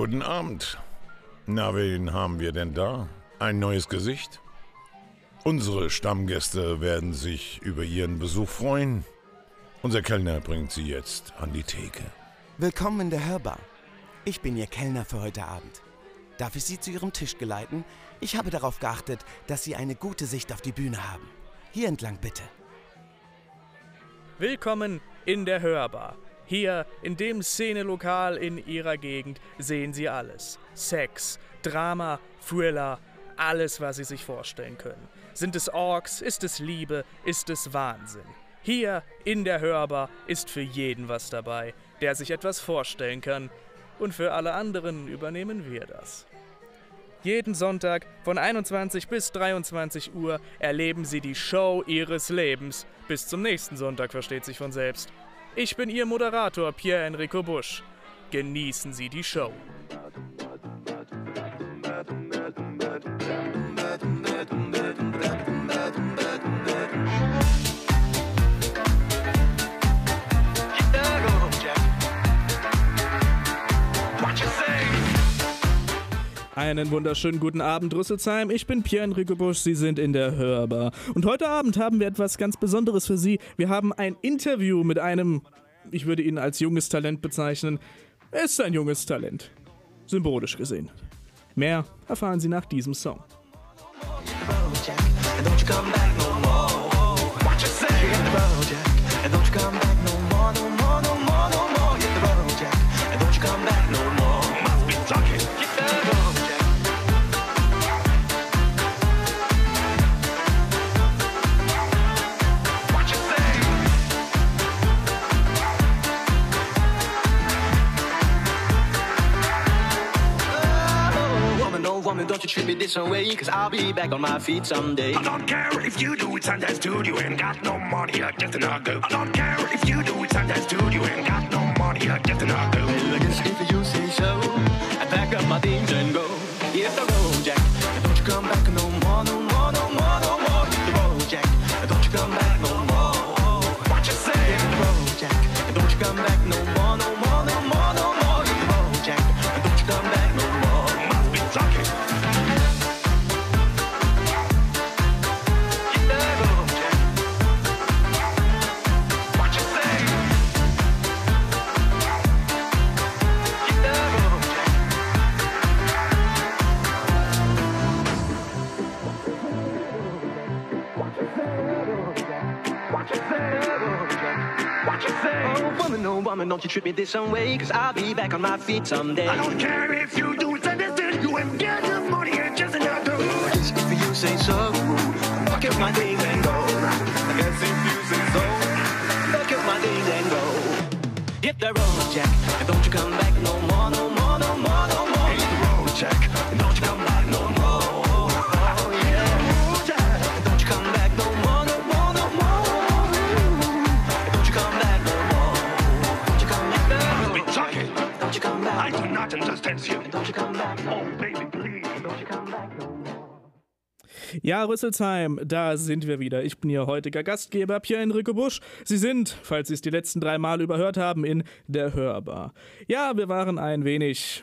Guten Abend. Na, wen haben wir denn da? Ein neues Gesicht? Unsere Stammgäste werden sich über Ihren Besuch freuen. Unser Kellner bringt Sie jetzt an die Theke. Willkommen in der Hörbar. Ich bin Ihr Kellner für heute Abend. Darf ich Sie zu Ihrem Tisch geleiten? Ich habe darauf geachtet, dass Sie eine gute Sicht auf die Bühne haben. Hier entlang bitte. Willkommen in der Hörbar. Hier in dem Szenelokal in Ihrer Gegend sehen Sie alles. Sex, Drama, Thriller, alles, was Sie sich vorstellen können. Sind es Orks, ist es Liebe, ist es Wahnsinn. Hier in der Hörbar ist für jeden was dabei, der sich etwas vorstellen kann. Und für alle anderen übernehmen wir das. Jeden Sonntag von 21 bis 23 Uhr erleben Sie die Show Ihres Lebens. Bis zum nächsten Sonntag versteht sich von selbst. Ich bin Ihr Moderator Pierre Enrico Busch. Genießen Sie die Show. Einen wunderschönen guten Abend, Rüsselsheim. Ich bin Pierre-Enrico Busch. Sie sind in der Hörbar. Und heute Abend haben wir etwas ganz Besonderes für Sie. Wir haben ein Interview mit einem, ich würde ihn als junges Talent bezeichnen. Er ist ein junges Talent. Symbolisch gesehen. Mehr erfahren Sie nach diesem Song. Don't you come back don't you treat me this way, cause I'll be back on my feet someday. I don't care if you do it, Sundance Dude. You ain't got no money, you're just another girl. I don't care if you do it, Sundance Dude. You ain't got no money, you're just another girl. Well, I guess if you say so, I pack up my things and go. Hit the woman, don't you treat me this some way, cause I'll be back on my feet someday. I don't care if you do Dude. You ain't got no money, you're just another. Yes, if you say so, pack up my things and go. I guess if you say so, pack up my things and go. Hit the road, Jack, and don't you come back no more, no more, Ja, Rüsselsheim, da sind wir wieder. Ich bin Ihr heutiger Gastgeber, Pierre-Enrico Busch. Sie sind, falls Sie es die letzten drei Mal überhört haben, in der Hörbar. Ja, wir waren ein wenig,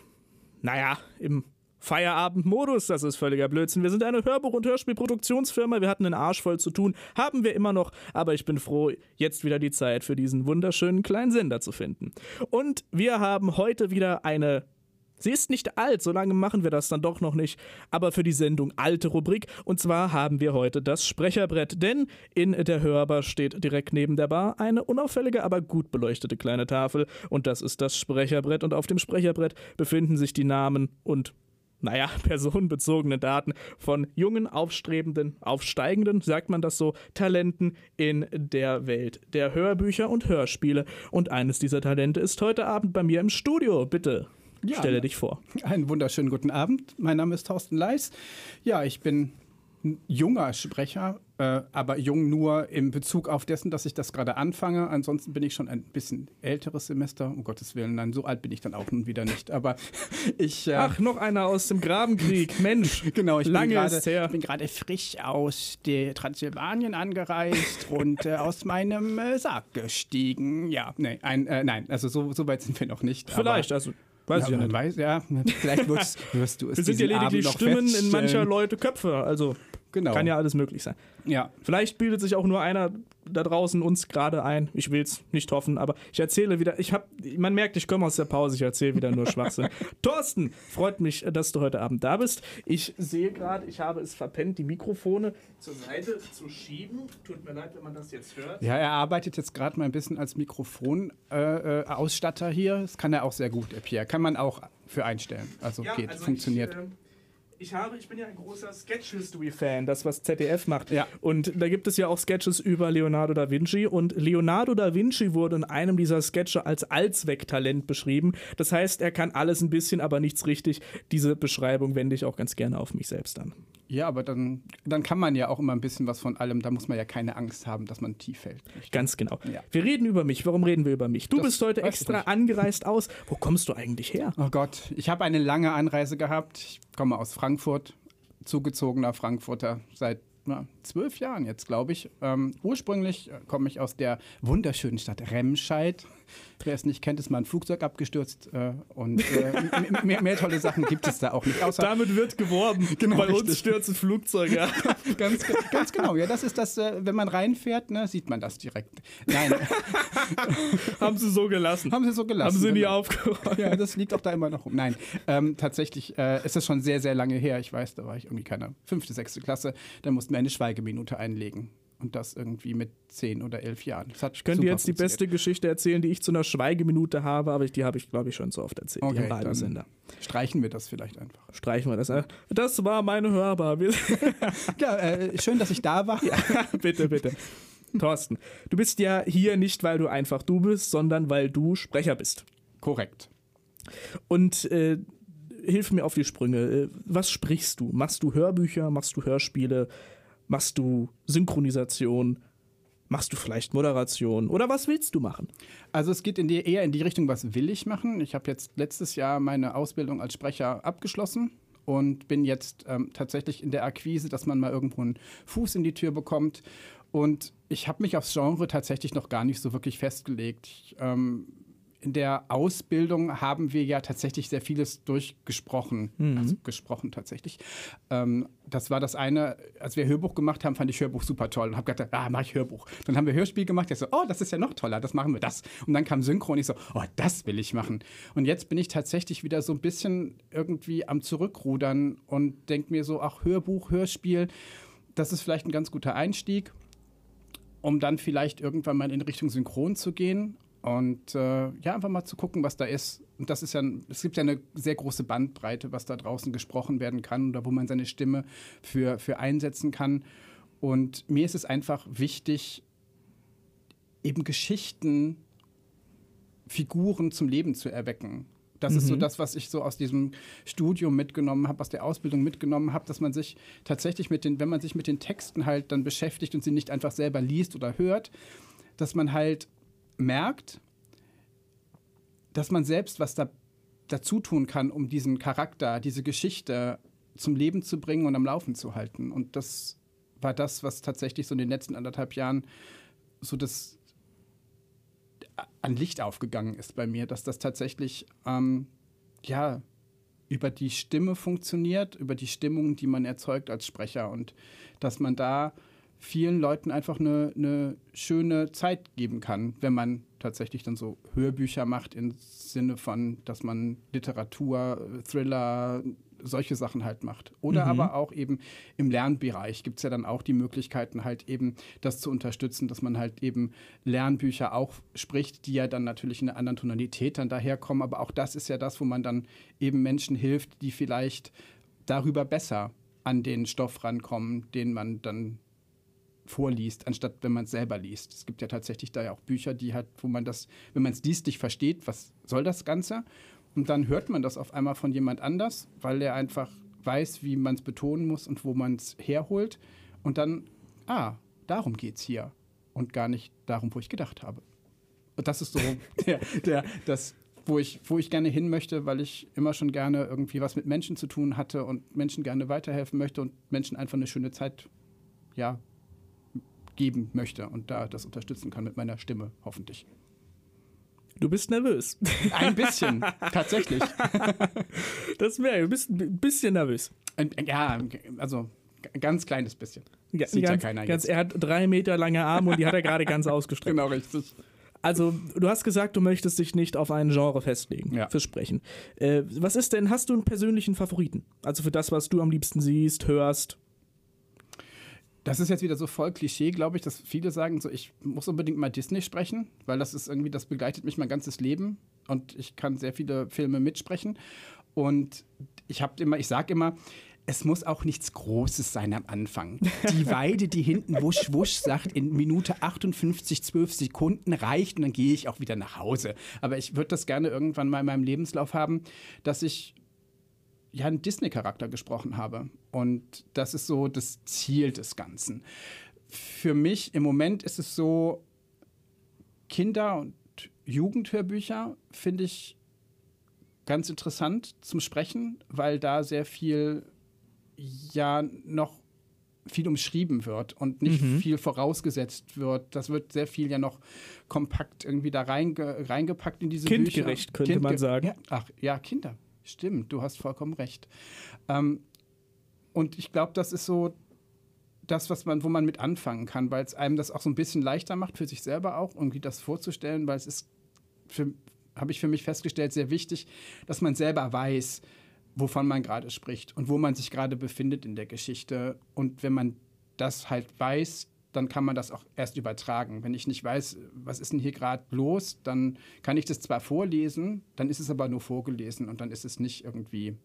naja, im Feierabendmodus, das ist völliger Blödsinn. Wir sind eine Hörbuch- und Hörspielproduktionsfirma, wir hatten einen Arsch voll zu tun, haben wir immer noch, aber ich bin froh, jetzt wieder die Zeit für diesen wunderschönen kleinen Sender zu finden. Und wir haben heute wieder eine Sie ist nicht alt, so lange machen wir das dann doch noch nicht, aber für die Sendung alte Rubrik. Und zwar haben wir heute das Sprecherbrett, denn in der Hörbar steht direkt neben der Bar eine unauffällige, aber gut beleuchtete kleine Tafel. Und das ist das Sprecherbrett. Und auf dem Sprecherbrett befinden sich die Namen und naja, personenbezogene Daten von jungen, aufstrebenden, aufsteigenden, sagt man das so, Talenten in der Welt der Hörbücher und Hörspiele. Und eines dieser Talente ist heute Abend bei mir im Studio. Bitte, Ja, stelle ne- dich vor. Einen wunderschönen guten Abend. Mein Name ist Thorsten Leis. Ja, ich bin ein junger Sprecher, äh, aber jung nur im Bezug auf dessen, dass ich das gerade anfange. Ansonsten bin ich schon ein bisschen älteres Semester. Um Gottes Willen, nein, so alt bin ich dann auch nun wieder nicht. Aber ich. Äh, Ach, noch einer aus dem Grabenkrieg. Mensch, Genau, ich lange bin gerade, ist her. ich bin gerade frisch aus der Transsilvanien angereist und äh, aus meinem äh, Sarg gestiegen. Ja, nee, ein, äh, nein, also so, so weit sind wir noch nicht. Vielleicht, aber, also Weiß ich ja nicht. weiß, ja, vielleicht wirst, wirst du es Wir sind ja lediglich Stimmen in mancher Leute Köpfe. Also Genau. kann ja alles möglich sein. Ja, Vielleicht bildet sich auch nur einer da draußen uns gerade ein. Ich will es nicht hoffen, aber ich erzähle wieder. Ich habe, man merkt, ich komme aus der Pause. Ich erzähle wieder nur Schwachsinn. Thorsten, freut mich, dass du heute Abend da bist. Ich sehe gerade, ich habe es verpennt, die Mikrofone zur Seite zu schieben. Tut mir leid, wenn man das jetzt hört. ja, er arbeitet jetzt gerade mal ein bisschen als Mikrofonausstatter äh, Ausstatter hier. Das kann er auch sehr gut, Pierre. Kann man auch für einstellen. Also geht, funktioniert. Ich, ähm, ich, habe, ich bin ja ein großer Sketch History-Fan, das, was ZDF macht. Ja. Und da gibt es ja auch Sketches über Leonardo da Vinci. Und Leonardo da Vinci wurde in einem dieser Sketche als Allzwecktalent beschrieben. Das heißt, er kann alles ein bisschen, aber nichts richtig. Diese Beschreibung wende ich auch ganz gerne auf mich selbst an. Ja, aber dann, dann kann man ja auch immer ein bisschen was von allem. Da muss man ja keine Angst haben, dass man tief fällt. Ganz genau. Ja. Wir reden über mich. Warum reden wir über mich? Du Das bist heute extra angereist aus. Wo kommst du eigentlich her? Oh Gott, ich habe eine lange Anreise gehabt. Ich komme aus Frankfurt, zugezogener Frankfurter seit na, zwölf Jahren jetzt, glaube ich. Ähm, ursprünglich äh, komme ich aus der wunderschönen Stadt Remscheid. Wer es nicht kennt, ist mal ein Flugzeug abgestürzt äh, und äh, mehr, mehr tolle Sachen gibt es da auch nicht. Außer Damit wird geworben. Genau, Bei uns richtig. stürzen Flugzeuge ab. ganz, ganz genau. Ja, das ist das, äh, wenn man reinfährt, ne, sieht man das direkt. Nein, Haben sie so gelassen. haben sie so gelassen. Haben sie nie genau. aufgeräumt. Ja, das liegt auch da immer noch rum. Nein, ähm, tatsächlich äh, ist das schon sehr, sehr lange her. Ich weiß, da war ich irgendwie keine fünfte, sechste Klasse. Da mussten wir eine Schweigeminute einlegen. Und das irgendwie mit zehn oder elf Jahren. Ich könnte jetzt die beste Geschichte erzählen, die ich zu einer Schweigeminute habe, aber die habe ich, glaube ich, schon so oft erzählt. Okay, im Radiosender. Streichen wir das vielleicht einfach. Streichen wir das. Das war meine Hörbar. Ja, äh, schön, dass ich da war. bitte, bitte. Thorsten, du bist ja hier nicht, weil du einfach du bist, sondern weil du Sprecher bist. Korrekt. Und äh, hilf mir auf die Sprünge. Äh, Was sprichst du? Machst du Hörbücher? Machst du Hörspiele? Machst du Synchronisation? Machst du vielleicht Moderation? Oder was willst du machen? Also es geht in die, eher in die Richtung, was will ich machen. Ich habe jetzt letztes Jahr meine Ausbildung als Sprecher abgeschlossen und bin jetzt ähm, tatsächlich in der Akquise, dass man mal irgendwo einen Fuß in die Tür bekommt. Und ich habe mich aufs Genre tatsächlich noch gar nicht so wirklich festgelegt. Ich, ähm, in der Ausbildung haben wir ja tatsächlich sehr vieles durchgesprochen. Also gesprochen tatsächlich. Ähm, das war das eine, als wir Hörbuch gemacht haben, fand ich Hörbuch super toll und habe gedacht, ah, mache ich Hörbuch. Dann haben wir Hörspiel gemacht, ich so, oh, das ist ja noch toller, das machen wir das. Und dann kam Synchro und ich so, oh, das will ich machen. Und jetzt bin ich tatsächlich wieder so ein bisschen irgendwie am Zurückrudern und denke mir so, ach, Hörbuch, Hörspiel, das ist vielleicht ein ganz guter Einstieg um dann vielleicht irgendwann mal in Richtung Synchron zu gehen und äh, ja, einfach mal zu gucken, was da ist. Und das ist ja, es gibt ja eine sehr große Bandbreite, was da draußen gesprochen werden kann oder wo man seine Stimme für, für einsetzen kann. Und mir ist es einfach wichtig, eben Geschichten, Figuren zum Leben zu erwecken. Das ist so das, was ich so aus diesem Studium mitgenommen habe, aus der Ausbildung mitgenommen habe, dass man sich tatsächlich mit den, wenn man sich mit den Texten halt dann beschäftigt und sie nicht einfach selber liest oder hört, dass man halt merkt, dass man selbst was da, dazu tun kann, um diesen Charakter, diese Geschichte zum Leben zu bringen und am Laufen zu halten. Und das war das, was tatsächlich so in den letzten anderthalb Jahren so das an Licht aufgegangen ist bei mir, dass das tatsächlich ähm, ja über die Stimme funktioniert, über die Stimmung, die man erzeugt als Sprecher und dass man da vielen Leuten einfach eine, eine schöne Zeit geben kann, wenn man tatsächlich dann so Hörbücher macht im Sinne von, dass man Literatur, Thriller, solche Sachen halt macht. Oder aber auch eben im Lernbereich gibt es ja dann auch die Möglichkeiten, halt eben das zu unterstützen, dass man halt eben Lernbücher auch spricht, die ja dann natürlich in einer anderen Tonalität dann daherkommen. Aber auch das ist ja das, wo man dann eben Menschen hilft, die vielleicht darüber besser an den Stoff rankommen, den man dann vorliest, anstatt wenn man es selber liest. Es gibt ja tatsächlich da ja auch Bücher, die halt, wo man das, wenn man es liest, nicht versteht, was soll das Ganze? Und dann hört man das auf einmal von jemand anders, weil er einfach weiß, wie man es betonen muss und wo man es herholt. Und dann, ah, darum geht es hier. Und gar nicht darum, wo ich gedacht habe. Und das ist so der, der, das, wo ich, wo ich gerne hin möchte, weil ich immer schon gerne irgendwie was mit Menschen zu tun hatte und Menschen gerne weiterhelfen möchte und Menschen einfach eine schöne Zeit, ja, geben möchte und da das unterstützen kann mit meiner Stimme, hoffentlich. Du bist nervös. Ein bisschen, tatsächlich. Das wäre, du bist ein bisschen nervös. Ja, also ein ganz kleines bisschen. Ja, Sieht ja ganz, keiner ganz, jetzt. Er hat drei Meter lange Arme und die hat er gerade ganz ausgestreckt. Genau, richtig. Also, du hast gesagt, du möchtest dich nicht auf ein Genre festlegen Ja. fürs Sprechen. Äh, was ist denn, hast du einen persönlichen Favoriten? Also für das, was du am liebsten siehst, hörst? Das ist jetzt wieder so voll Klischee, glaube ich, dass viele sagen, so ich muss unbedingt mal Disney sprechen, weil das ist irgendwie, das begleitet mich mein ganzes Leben und ich kann sehr viele Filme mitsprechen. Und ich habe immer, ich sage immer, es muss auch nichts Großes sein am Anfang. Die Weide, die hinten wusch wusch sagt, in Minute 58, 12 Sekunden reicht und dann gehe ich auch wieder nach Hause. Aber ich würde das gerne irgendwann mal in meinem Lebenslauf haben, dass ich ja, einen Disney-Charakter gesprochen habe. Und das ist so das Ziel des Ganzen. Für mich im Moment ist es so, Kinder- und Jugendhörbücher finde ich ganz interessant zum Sprechen, weil da sehr viel ja noch viel umschrieben wird und nicht viel vorausgesetzt wird. Das wird sehr viel ja noch kompakt irgendwie da reinge reingepackt in diese Kindgerecht, Bücher. könnte man sagen. Ja, ach, ja, Kinder. Stimmt, du hast vollkommen recht. Ähm, und ich glaube, das ist so das, was man, wo man mit anfangen kann, weil es einem das auch so ein bisschen leichter macht, für sich selber auch, irgendwie das vorzustellen, weil es ist, habe ich für mich festgestellt, sehr wichtig, dass man selber weiß, wovon man gerade spricht und wo man sich gerade befindet in der Geschichte. Und wenn man das halt weiß, dann kann man das auch erst übertragen. Wenn ich nicht weiß, was ist denn hier gerade los, dann kann ich das zwar vorlesen, dann ist es aber nur vorgelesen und dann ist es nicht irgendwie,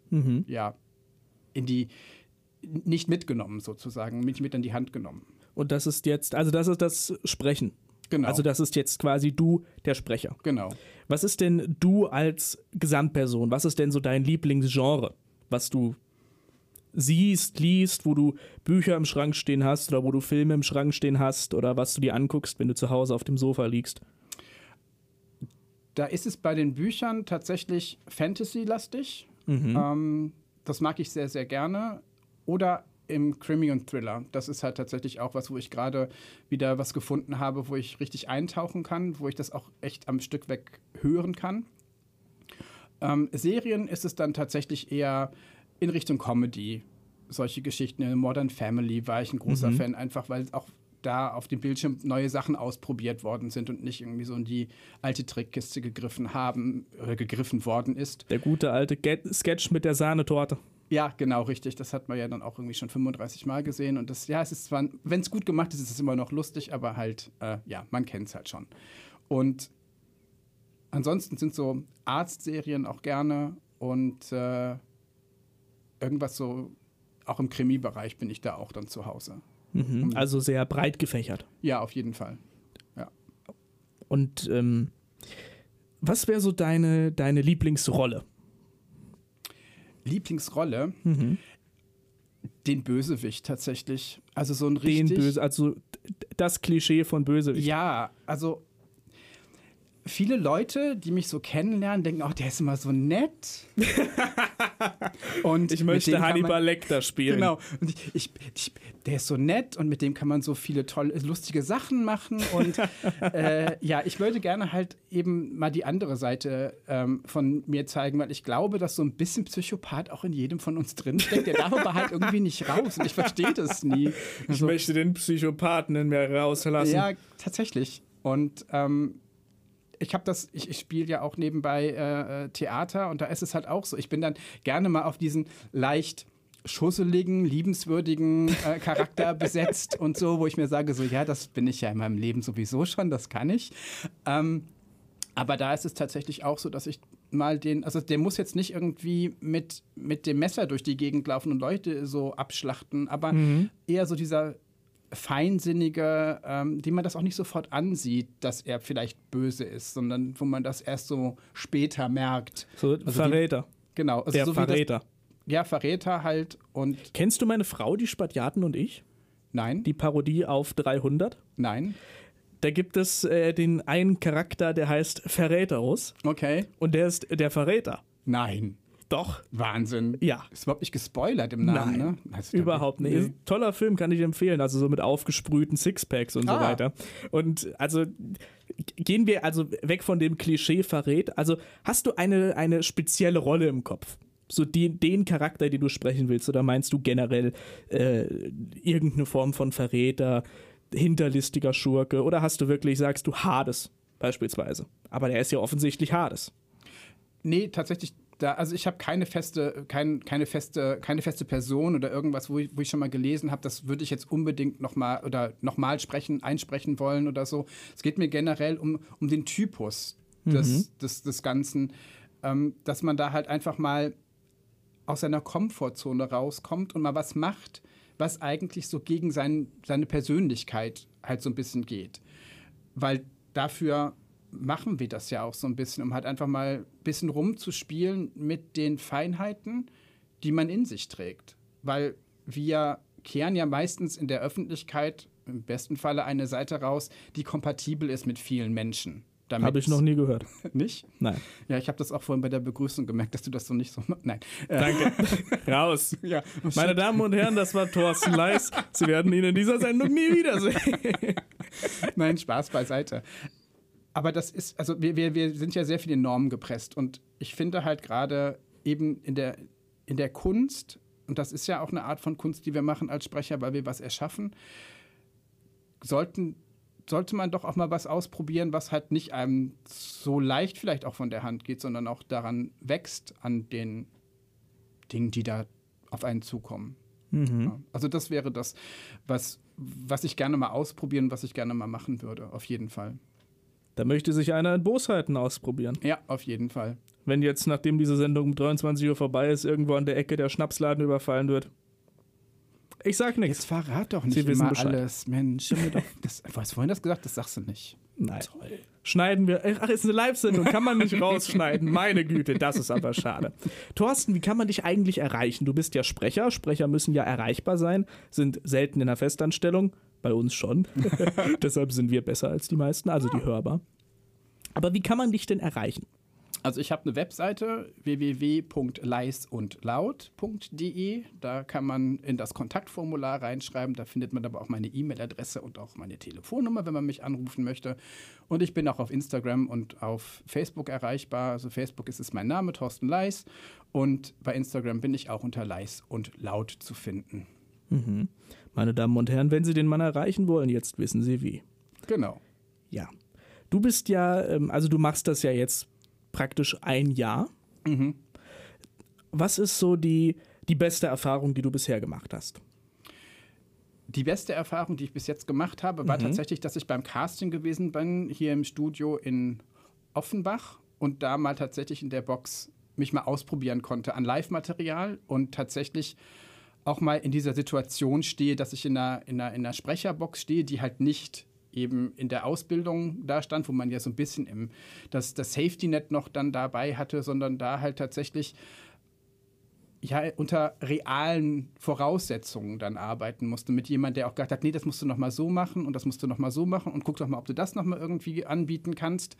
ja, in die, nicht mitgenommen sozusagen, nicht mit in die Hand genommen. Und das ist jetzt, also das ist das Sprechen. Genau. Also das ist jetzt quasi du, der Sprecher. Genau. Was ist denn du als Gesamtperson? Was ist denn so dein Lieblingsgenre, was du siehst, liest, wo du Bücher im Schrank stehen hast oder wo du Filme im Schrank stehen hast oder was du dir anguckst, wenn du zu Hause auf dem Sofa liegst? Da ist es bei den Büchern tatsächlich Fantasy-lastig. Ähm, das mag ich sehr, sehr gerne. Oder im Krimi und Thriller. Das ist halt tatsächlich auch was, wo ich gerade wieder was gefunden habe, wo ich richtig eintauchen kann, wo ich das auch echt am Stück weg hören kann. Ähm, Serien ist es dann tatsächlich eher in Richtung Comedy. Solche Geschichten. In Modern Family war ich ein großer Fan, einfach weil auch da auf dem Bildschirm neue Sachen ausprobiert worden sind und nicht irgendwie so in die alte Trickkiste gegriffen haben oder gegriffen worden ist. Der gute alte Get Sketch mit der Sahnetorte. Ja, genau, richtig. Das hat man ja dann auch irgendwie schon 35 Mal gesehen. Und das, ja, es ist zwar, wenn es gut gemacht ist, ist es immer noch lustig, aber halt, äh, ja, man kennt es halt schon. Und ansonsten sind so Arztserien auch gerne und äh, irgendwas so, auch im Krimi-Bereich bin ich da auch dann zu Hause. Mhm. Also sehr breit gefächert. Ja, auf jeden Fall. Und ähm, was wäre so deine, deine Lieblingsrolle? Lieblingsrolle, den Bösewicht tatsächlich. Also so ein Den richtig. Böse, also das Klischee von Bösewicht. Ja, also viele Leute, die mich so kennenlernen, denken, oh, der ist immer so nett. und Ich möchte Hannibal Lecter spielen. Genau. Und ich, ich, ich, der ist so nett und mit dem kann man so viele tolle, lustige Sachen machen. Und äh, ja, ich würde gerne halt eben mal die andere Seite ähm, von mir zeigen, weil ich glaube, dass so ein bisschen Psychopath auch in jedem von uns drin steckt. Der darf aber halt irgendwie nicht raus. Und ich verstehe das nie. Ich Also, möchte den Psychopathen in mir rauslassen. ja, tatsächlich. Und ähm, ich habe das, ich, ich spiele ja auch nebenbei äh, äh, Theater und da ist es halt auch so. Ich bin dann gerne mal auf diesen leicht schusseligen, liebenswürdigen äh, Charakter besetzt und so, wo ich mir sage, so, ja, das bin ich ja in meinem Leben sowieso schon, das kann ich. Ähm, aber da ist es tatsächlich auch so, dass ich mal den, also der muss jetzt nicht irgendwie mit, mit dem Messer durch die Gegend laufen und Leute so abschlachten, aber eher so dieser feinsinnige, ähm, dem man das auch nicht sofort ansieht, dass er vielleicht böse ist, sondern wo man das erst so später merkt. So Also Verräter. Genau, also Der so wie das, Verräter. ja, Verräter halt und Kennst du meine Frau, die Spatiaten und ich? nein, Die Parodie auf 300? nein, Da gibt es äh, den einen Charakter, der heißt Verräterus okay, und der ist der Verräter. nein. Doch. Wahnsinn. Ja. Ist überhaupt nicht gespoilert im Namen, Nein, ne? Also, Überhaupt nicht. Ein Toller Film, kann ich empfehlen. Also so mit aufgesprühten Sixpacks und so Ah. weiter. Und also gehen wir also weg von dem Klischee verrät. Also hast du eine, eine spezielle Rolle im Kopf? So die, den Charakter, den du sprechen willst, oder meinst du generell äh, irgendeine Form von Verräter, hinterlistiger Schurke? Oder hast du wirklich, sagst du Hades beispielsweise? Aber der ist ja offensichtlich Hades. Nee, tatsächlich, da, also ich habe keine feste, kein, keine feste, keine feste Person oder irgendwas, wo ich, wo ich schon mal gelesen habe, das würde ich jetzt unbedingt nochmal oder nochmal sprechen, einsprechen wollen oder so. Es geht mir generell um, um den Typus des, des, des Ganzen, ähm, dass man da halt einfach mal aus seiner Komfortzone rauskommt und mal was macht, was eigentlich so gegen sein, seine Persönlichkeit halt so ein bisschen geht. Weil dafür machen wir das ja auch so ein bisschen, um halt einfach mal ein bisschen rumzuspielen mit den Feinheiten, die man in sich trägt. Weil wir kehren ja meistens in der Öffentlichkeit im besten Falle eine Seite raus, die kompatibel ist mit vielen Menschen. Habe ich noch nie gehört. nicht. Nein. Ja, ich habe das auch vorhin bei der Begrüßung gemerkt, dass du das so nicht so machst. Nein. Äh, Danke. Raus. ja. Meine Damen und Herren, das war Thorsten Leis. Sie werden ihn in dieser Sendung nie wiedersehen. Nein, Spaß beiseite. Aber das ist, also wir, wir, wir sind ja sehr viel in Normen gepresst und ich finde halt gerade eben in der, in der Kunst, und das ist ja auch eine Art von Kunst, die wir machen als Sprecher, weil wir was erschaffen, sollten, sollte man doch auch mal was ausprobieren, was halt nicht einem so leicht vielleicht auch von der Hand geht, sondern auch daran wächst an den Dingen, die da auf einen zukommen. Ja, also das wäre das, was, was ich gerne mal ausprobieren, was ich gerne mal machen würde, auf jeden Fall. Da möchte sich einer in Bosheiten ausprobieren. Ja, auf jeden Fall. Wenn jetzt, nachdem diese Sendung um 23 Uhr vorbei ist, irgendwo an der Ecke der Schnapsladen überfallen wird. Ich sag nichts. Jetzt verrat doch nicht Sie wissen immer Bescheid. alles, Mensch. doch- Das, du hast vorhin das gesagt, das sagst du nicht. Nein. Schneiden wir. Ach, ist eine Live-Sendung, kann man nicht rausschneiden. Meine Güte, das ist aber schade. Thorsten, wie kann man dich eigentlich erreichen? Du bist ja Sprecher. Sprecher müssen ja erreichbar sein, sind selten in der Festanstellung. Bei uns schon. Deshalb sind wir besser als die meisten, also die hörbar. Aber wie kann man dich denn erreichen? Also ich habe eine Webseite www.leisundlaut.de. Da kann man in das Kontaktformular reinschreiben. Da findet man aber auch meine E-Mail-Adresse und auch meine Telefonnummer, wenn man mich anrufen möchte. Und ich bin auch auf Instagram und auf Facebook erreichbar. Also Facebook ist es mein Name, Thorsten Leis. Und bei Instagram bin ich auch unter Leis und Laut zu finden. Meine Damen und Herren, wenn Sie den Mann erreichen wollen, jetzt wissen Sie wie. Genau. Ja. Du bist ja, ähm, also du machst das ja jetzt praktisch ein Jahr. Was ist so die, die beste Erfahrung, die du bisher gemacht hast? Die beste Erfahrung, die ich bis jetzt gemacht habe, war tatsächlich, dass ich beim Casting gewesen bin, hier im Studio in Offenbach und da mal tatsächlich in der Box mich mal ausprobieren konnte an Live-Material und tatsächlich auch mal in dieser Situation stehe, dass ich in einer, in einer, in einer Sprecherbox stehe, die halt nicht eben in der Ausbildung da stand, wo man ja so ein bisschen im, das, das Safety-Net noch dann dabei hatte, sondern da halt tatsächlich ja, unter realen Voraussetzungen dann arbeiten musste mit jemand, der auch gesagt hat, nee, das musst du noch mal so machen und das musst du noch mal so machen und guck doch mal, ob du das noch mal irgendwie anbieten kannst.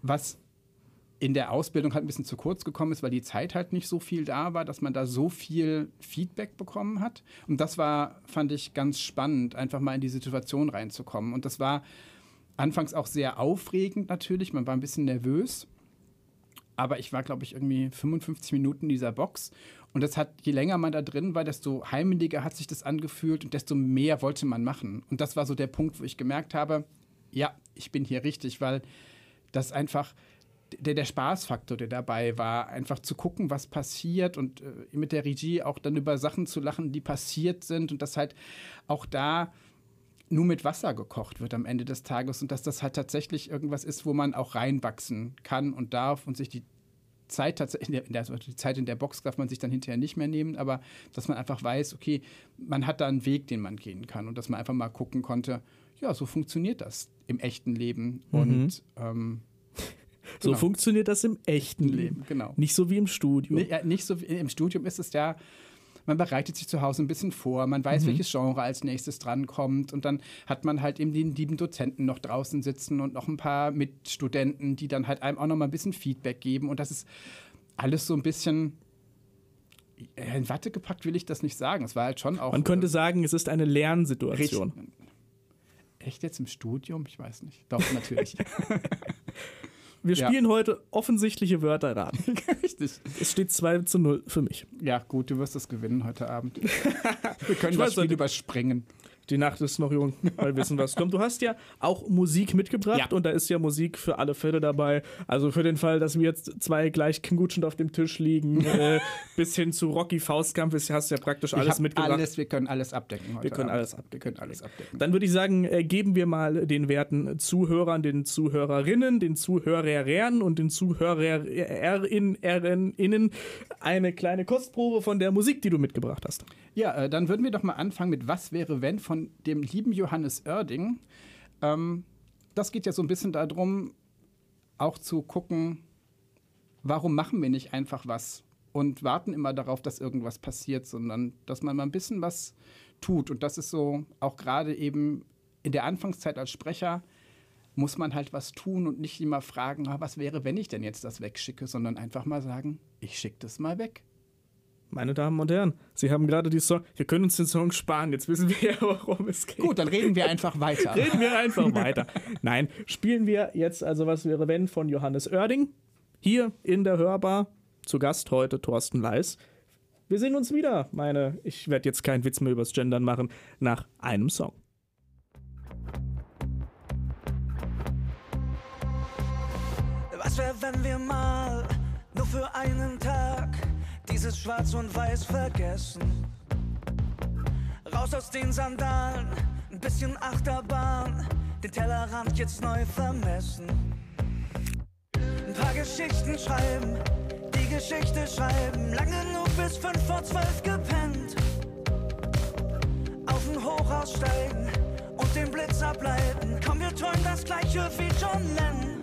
Was in der Ausbildung halt ein bisschen zu kurz gekommen ist, weil die Zeit halt nicht so viel da war, dass man da so viel Feedback bekommen hat. Und das war, fand ich, ganz spannend, einfach mal in die Situation reinzukommen. Und das war anfangs auch sehr aufregend natürlich. Man war ein bisschen nervös. Aber ich war, glaube ich, irgendwie 55 Minuten in dieser Box. Und das hat, je länger man da drin war, desto heimeliger hat sich das angefühlt und desto mehr wollte man machen. Und das war so der Punkt, wo ich gemerkt habe, ja, ich bin hier richtig, weil das einfach der, der Spaßfaktor, der dabei war, einfach zu gucken, was passiert und äh, mit der Regie auch dann über Sachen zu lachen, die passiert sind und das halt auch da nur mit Wasser gekocht wird am Ende des Tages und dass das halt tatsächlich irgendwas ist, wo man auch reinwachsen kann und darf und sich die Zeit tatsächlich, also die Zeit in der Box darf man sich dann hinterher nicht mehr nehmen, aber dass man einfach weiß, okay, man hat da einen Weg, den man gehen kann und dass man einfach mal gucken konnte, ja, so funktioniert das im echten Leben und ähm, So Genau. funktioniert das im echten Leben. Genau. Nicht so wie im Studio. Nee, nicht so wie im Studium ist es ja, man bereitet sich zu Hause ein bisschen vor, man weiß, welches Genre als nächstes drankommt und dann hat man halt eben den lieben Dozenten noch draußen sitzen und noch ein paar Mitstudenten, die dann halt einem auch noch mal ein bisschen Feedback geben und das ist alles so ein bisschen in Watte gepackt, will ich das nicht sagen. Es war halt schon auch. Man könnte äh, sagen, es ist eine Lernsituation. Echt jetzt im Studium? Ich weiß nicht. Doch, natürlich. Wir Ja. spielen heute offensichtliche Wörter raten. richtig. Es steht 2 zu 0 für mich. Ja, gut, du wirst es gewinnen heute Abend. Wir können Ich das Spiel überspringen. Die Nacht ist noch jung, mal wissen, was kommt. Du hast ja auch Musik mitgebracht Ja. und da ist ja Musik für alle Fälle dabei. Also für den Fall, dass wir jetzt zwei gleich knutschend auf dem Tisch liegen, äh, bis hin zu Rocky Faustkampf, ist, hast du ja praktisch alles mitgebracht. Alles, wir können alles abdecken heute Wir können Abend. alles abdecken. Wir können alles abdecken. Dann würde ich sagen, äh, geben wir mal den werten Zuhörern, den Zuhörerinnen, den Zuhörern und den Zuhörerinnen eine kleine Kostprobe von der Musik, die du mitgebracht hast. Ja, äh, dann würden wir doch mal anfangen mit Was wäre wenn von dem lieben Johannes Oerding. Ähm, das geht ja so ein bisschen darum, auch zu gucken, warum machen wir nicht einfach was und warten immer darauf, dass irgendwas passiert, sondern dass man mal ein bisschen was tut. Und das ist so auch gerade eben in der Anfangszeit als Sprecher muss man halt was tun und nicht immer fragen, ah, was wäre, wenn ich denn jetzt das wegschicke, sondern einfach mal sagen, ich schicke das mal weg. Meine Damen und Herren, Sie haben gerade die Song. Wir können uns den Song sparen, jetzt wissen wir ja, worum es geht. Gut, dann reden wir einfach weiter. Reden wir einfach weiter. Nein, spielen wir jetzt also Was wäre wenn von Johannes Oerding. Hier in der Hörbar. Zu Gast heute Thorsten Leis. Wir sehen uns wieder, meine. Ich werde jetzt keinen Witz mehr übers Gendern machen, nach einem Song. Was wär, wenn wir mal nur für einen Tag dieses Schwarz und Weiß vergessen? Raus aus den Sandalen, ein bisschen Achterbahn, den Tellerrand jetzt neu vermessen. Ein paar Geschichten schreiben, die Geschichte schreiben, lang genug bis fünf vor zwölf gepennt. Auf ein Hochhaus steigen und den Blitz ableiten. Komm, wir träumen das gleiche wie John Lennon.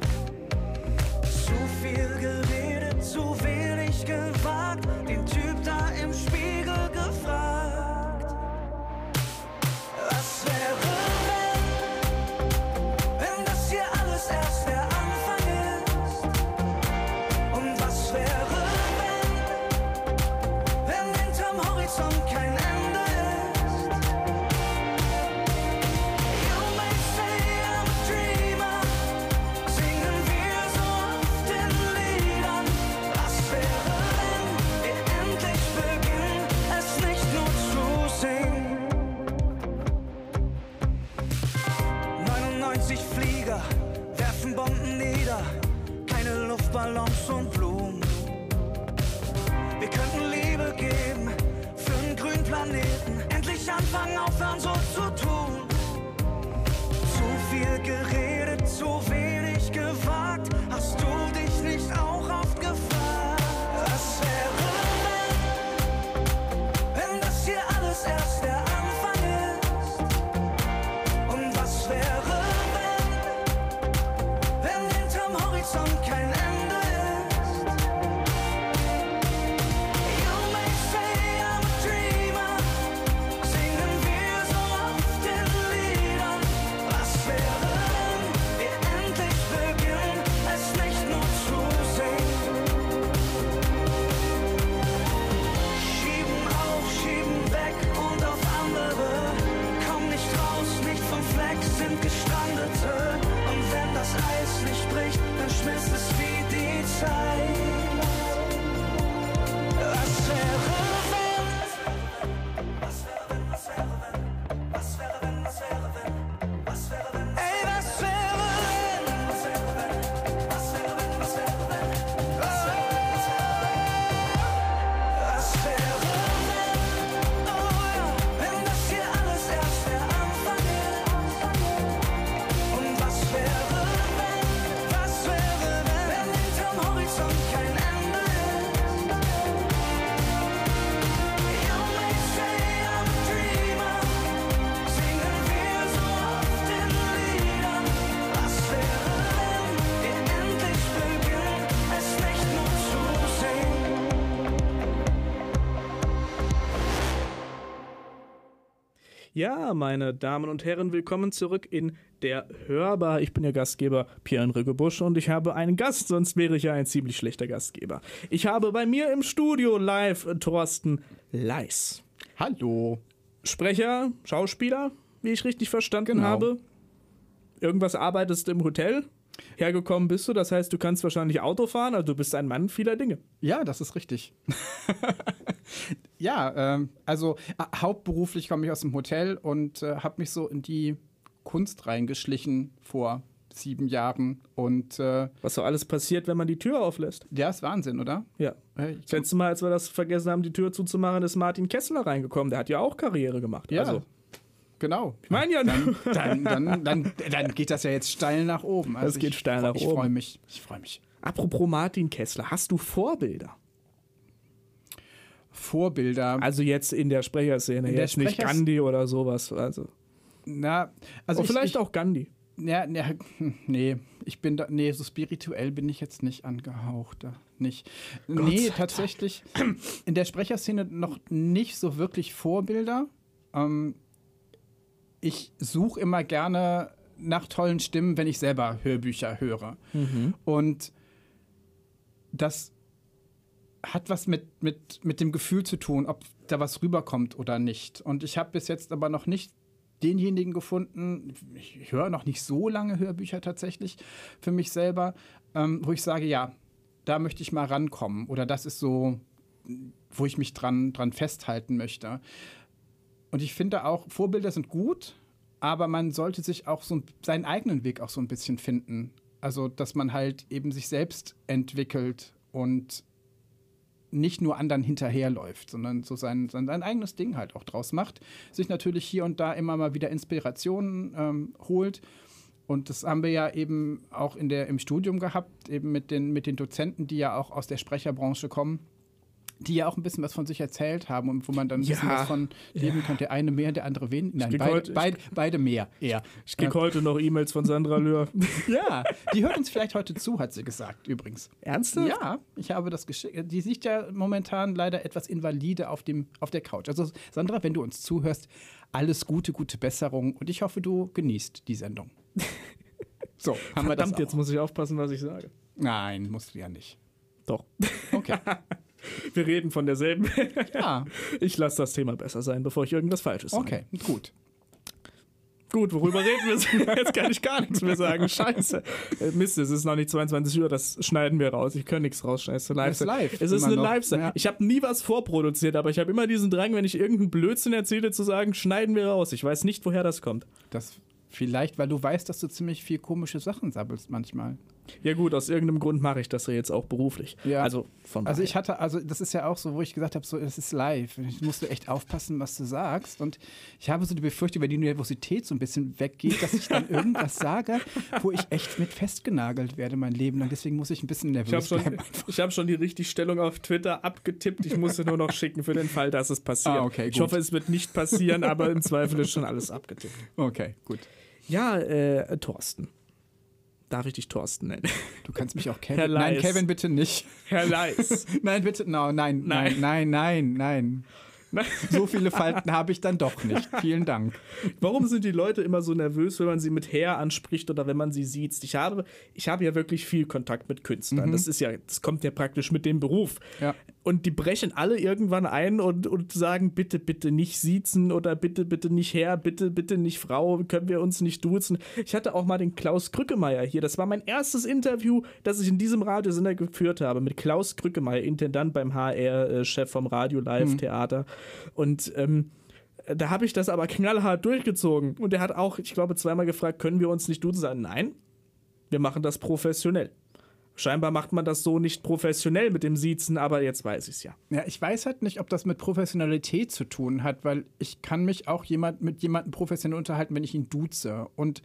Zu viel geredet, zu wenig gewagt. Den Typ da im Spiegel gefragt. Ja, meine Damen und Herren, willkommen zurück in der Hörbar. Ich bin Ihr Gastgeber Pierre-Enrique Busch und ich habe einen Gast, sonst wäre ich ja ein ziemlich schlechter Gastgeber. Ich habe bei mir im Studio live Thorsten Leis. Hallo. Sprecher, Schauspieler, wie ich richtig verstanden Genau. habe. Irgendwas arbeitest du im Hotel. Hergekommen bist du, das heißt, du kannst wahrscheinlich Auto fahren, also du bist ein Mann vieler Dinge. Ja, das ist richtig. ja, ähm, also äh, hauptberuflich komme ich aus dem Hotel und äh, habe mich so in die Kunst reingeschlichen vor sieben Jahren. Und äh, Was so alles passiert, wenn man die Tür auflässt. der ist Wahnsinn, oder? Ja. Ich- Das letzte Mal, als wir das vergessen haben, die Tür zuzumachen, ist Martin Kessler reingekommen. Der hat ja auch Karriere gemacht. Ja, Also, genau. ich meine ja, Dann, dann, dann, dann, dann geht das ja jetzt steil nach oben. Also Das geht ich, steil nach ich oben. freue mich. Ich freue mich. apropos Martin Kessler, hast du Vorbilder? Vorbilder. Also jetzt in der Sprecherszene, In der jetzt nicht Sprechers- Gandhi oder sowas. Also, Na, also oh, ich, vielleicht ich, auch Gandhi. Ja, ja, hm, nee, ich bin da, nee, so spirituell bin ich jetzt nicht angehaucht, da nicht. nee, tatsächlich in der Sprecherszene noch nicht so wirklich Vorbilder. Ähm, ich suche immer gerne nach tollen Stimmen, wenn ich selber Hörbücher höre. Und das hat was mit, mit, mit dem Gefühl zu tun, ob da was rüberkommt oder nicht. Und ich habe bis jetzt aber noch nicht denjenigen gefunden, ich höre noch nicht so lange Hörbücher tatsächlich für mich selber, ähm, wo ich sage, ja, da möchte ich mal rankommen oder das ist so, wo ich mich dran, dran festhalten möchte. Und ich finde auch, Vorbilder sind gut, aber man sollte sich auch so seinen eigenen Weg auch so ein bisschen finden. Also, dass man halt eben sich selbst entwickelt und nicht nur anderen hinterherläuft, sondern so sein, sein, sein eigenes Ding halt auch draus macht. Sich natürlich hier und da immer mal wieder Inspirationen ähm, holt. Und das haben wir ja eben auch in der, im Studium gehabt, eben mit den, mit den Dozenten, die ja auch aus der Sprecherbranche kommen, die ja auch ein bisschen was von sich erzählt haben und wo man dann ein bisschen Ja. was von leben kann. Der eine mehr, der andere weniger. Nein, beide, heute- beide, beide mehr, eher. Ich krieg heute noch E-Mails von Sandra Löhr. Ja, die hört uns vielleicht heute zu, hat sie gesagt, übrigens. Ernsthaft? Ja, ich habe das geschickt. Die liegt ja momentan leider etwas invalide auf, dem, auf der Couch. Also, Sandra, wenn du uns zuhörst, alles Gute, gute Besserung und ich hoffe, du genießt die Sendung. So, haben wir das. Verdammt, jetzt auch. muss ich aufpassen, was ich sage. Nein, musst du ja nicht. Doch. Okay. Wir reden von derselben. Ja, Ich lasse das Thema besser sein, bevor ich irgendwas Falsches sage. okay, gut. Gut, worüber reden wir? Jetzt kann ich gar nichts mehr sagen. Scheiße. Äh, Mist, es ist noch nicht 22 Uhr, das schneiden wir raus. Ich kann nichts rausschneiden. Es ist eine Es ist Live. live, Es ist eine live Ja. Ich habe nie was vorproduziert, aber ich habe immer diesen Drang, wenn ich irgendeinen Blödsinn erzähle, zu sagen, schneiden wir raus. Ich weiß nicht, woher das kommt. Das vielleicht, weil du weißt, dass du ziemlich viel komische Sachen sabbelst manchmal. Ja gut, aus irgendeinem Grund mache ich das ja jetzt auch beruflich. Ja. Also von Also daher. ich hatte, also das ist ja auch so, wo ich gesagt habe, so, es ist live. Ich musste echt aufpassen, was du sagst. Und ich habe so die Befürchtung, wenn die Nervosität so ein bisschen weggeht, dass ich dann irgendwas sage, wo ich echt mit festgenagelt werde mein Leben lang. Deswegen muss ich ein bisschen Ich habe nervös schon, bleiben. ich hab schon die Richtigstellung auf Twitter abgetippt. Ich muss sie nur noch schicken für den Fall, dass es passiert. Ah, okay, ich hoffe, es wird nicht passieren, aber im Zweifel ist schon alles abgetippt. Okay, gut. Ja, äh, Thorsten. Darf ich dich Thorsten nennen? Du kannst mich auch Herr Kevin. Nein, Leis. Kevin, bitte nicht. Herr Leis. Nein, bitte, no, nein, nein, nein, nein, nein. So viele Falten habe ich dann doch nicht. Vielen Dank. Warum sind die Leute immer so nervös, wenn man sie mit Herr anspricht oder wenn man sie sieht? Ich habe, ich habe ja wirklich viel Kontakt mit Künstlern. Das ist ja, das kommt ja praktisch mit dem Beruf. Ja. Und die brechen alle irgendwann ein und, und sagen, bitte, bitte nicht siezen oder bitte, bitte nicht Herr, bitte, bitte nicht Frau, können wir uns nicht duzen. Ich hatte auch mal den Klaus Krückemeier hier. Das war mein erstes Interview, das ich in diesem Radiosender geführt habe, mit Klaus Krückemeier, Intendant beim HR-Chef vom Radio Live Theater. Und ähm, da habe ich das aber knallhart durchgezogen. Und er hat auch, ich glaube, zweimal gefragt, können wir uns nicht duzen? Sagen, Nein, wir machen das professionell. Scheinbar macht man das so nicht professionell mit dem Siezen, aber jetzt weiß ich es ja. Ja, ich weiß halt nicht, ob das mit Professionalität zu tun hat, weil ich kann mich auch jemand, mit jemandem professionell unterhalten, wenn ich ihn duze. Und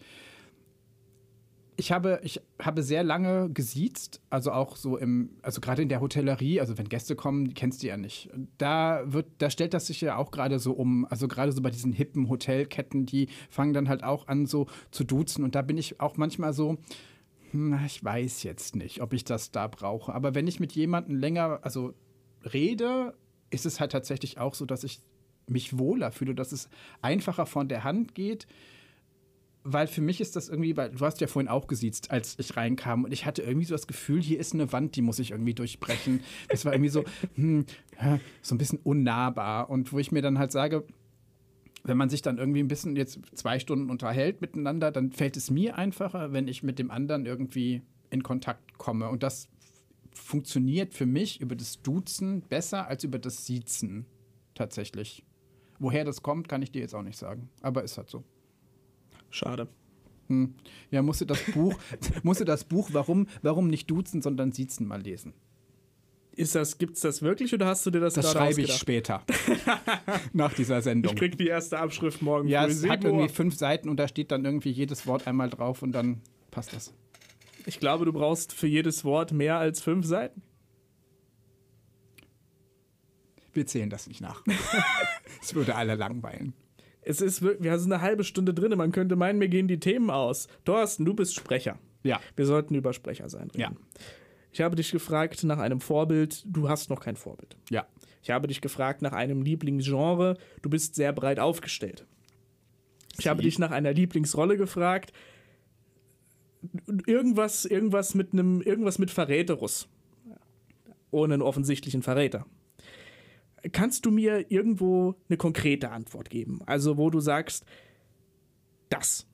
ich habe, ich habe sehr lange gesiezt, also auch so im, also gerade in der Hotellerie, also wenn Gäste kommen, die kennst du ja nicht. Da wird, da stellt das sich ja auch gerade so um, also gerade so bei diesen hippen Hotelketten, die fangen dann halt auch an so zu duzen und da bin ich auch manchmal so, hm, ich weiß jetzt nicht, ob ich das da brauche. Aber wenn ich mit jemandem länger, also rede, ist es halt tatsächlich auch so, dass ich mich wohler fühle, dass es einfacher von der Hand geht. Weil für mich ist das irgendwie, weil du hast ja vorhin auch gesiezt, als ich reinkam und ich hatte irgendwie so das Gefühl, hier ist eine Wand, die muss ich irgendwie durchbrechen. Das war irgendwie so, hm, so ein bisschen unnahbar. Und wo ich mir dann halt sage, wenn man sich dann irgendwie ein bisschen jetzt zwei Stunden unterhält miteinander, dann fällt es mir einfacher, wenn ich mit dem anderen irgendwie in Kontakt komme. Und das funktioniert für mich über das Duzen besser als über das Siezen tatsächlich. Woher das kommt, kann ich dir jetzt auch nicht sagen. Aber ist halt so. Schade. Ja, musste das Buch, musste das Buch, warum, warum nicht duzen, sondern siezen mal lesen. Ist das, gibt's das wirklich oder hast du dir das, Das schreibe ich später. Nach dieser Sendung. Ich krieg die erste Abschrift morgen ja, früh. es hat irgendwie fünf Seiten und da steht dann irgendwie jedes Wort einmal drauf und dann passt das. Ich glaube, du brauchst für jedes Wort mehr als fünf Seiten. Wir zählen das nicht nach. Es würde alle langweilen. Es ist wirklich, wir sind eine halbe Stunde drin. Man könnte meinen, mir gehen die Themen aus. Thorsten, du bist Sprecher. Ja. Wir sollten über Sprecher sein. Reden. Ja. Ich habe dich gefragt nach einem Vorbild. Du hast noch kein Vorbild. Ja. Ich habe dich gefragt nach einem Lieblingsgenre. Du bist sehr breit aufgestellt. Ich habe dich nach einer Lieblingsrolle gefragt. Irgendwas, irgendwas mit einem, irgendwas mit Verräterus. Ohne einen offensichtlichen Verräter. Kannst du mir irgendwo eine konkrete Antwort geben? Also, wo du sagst, das.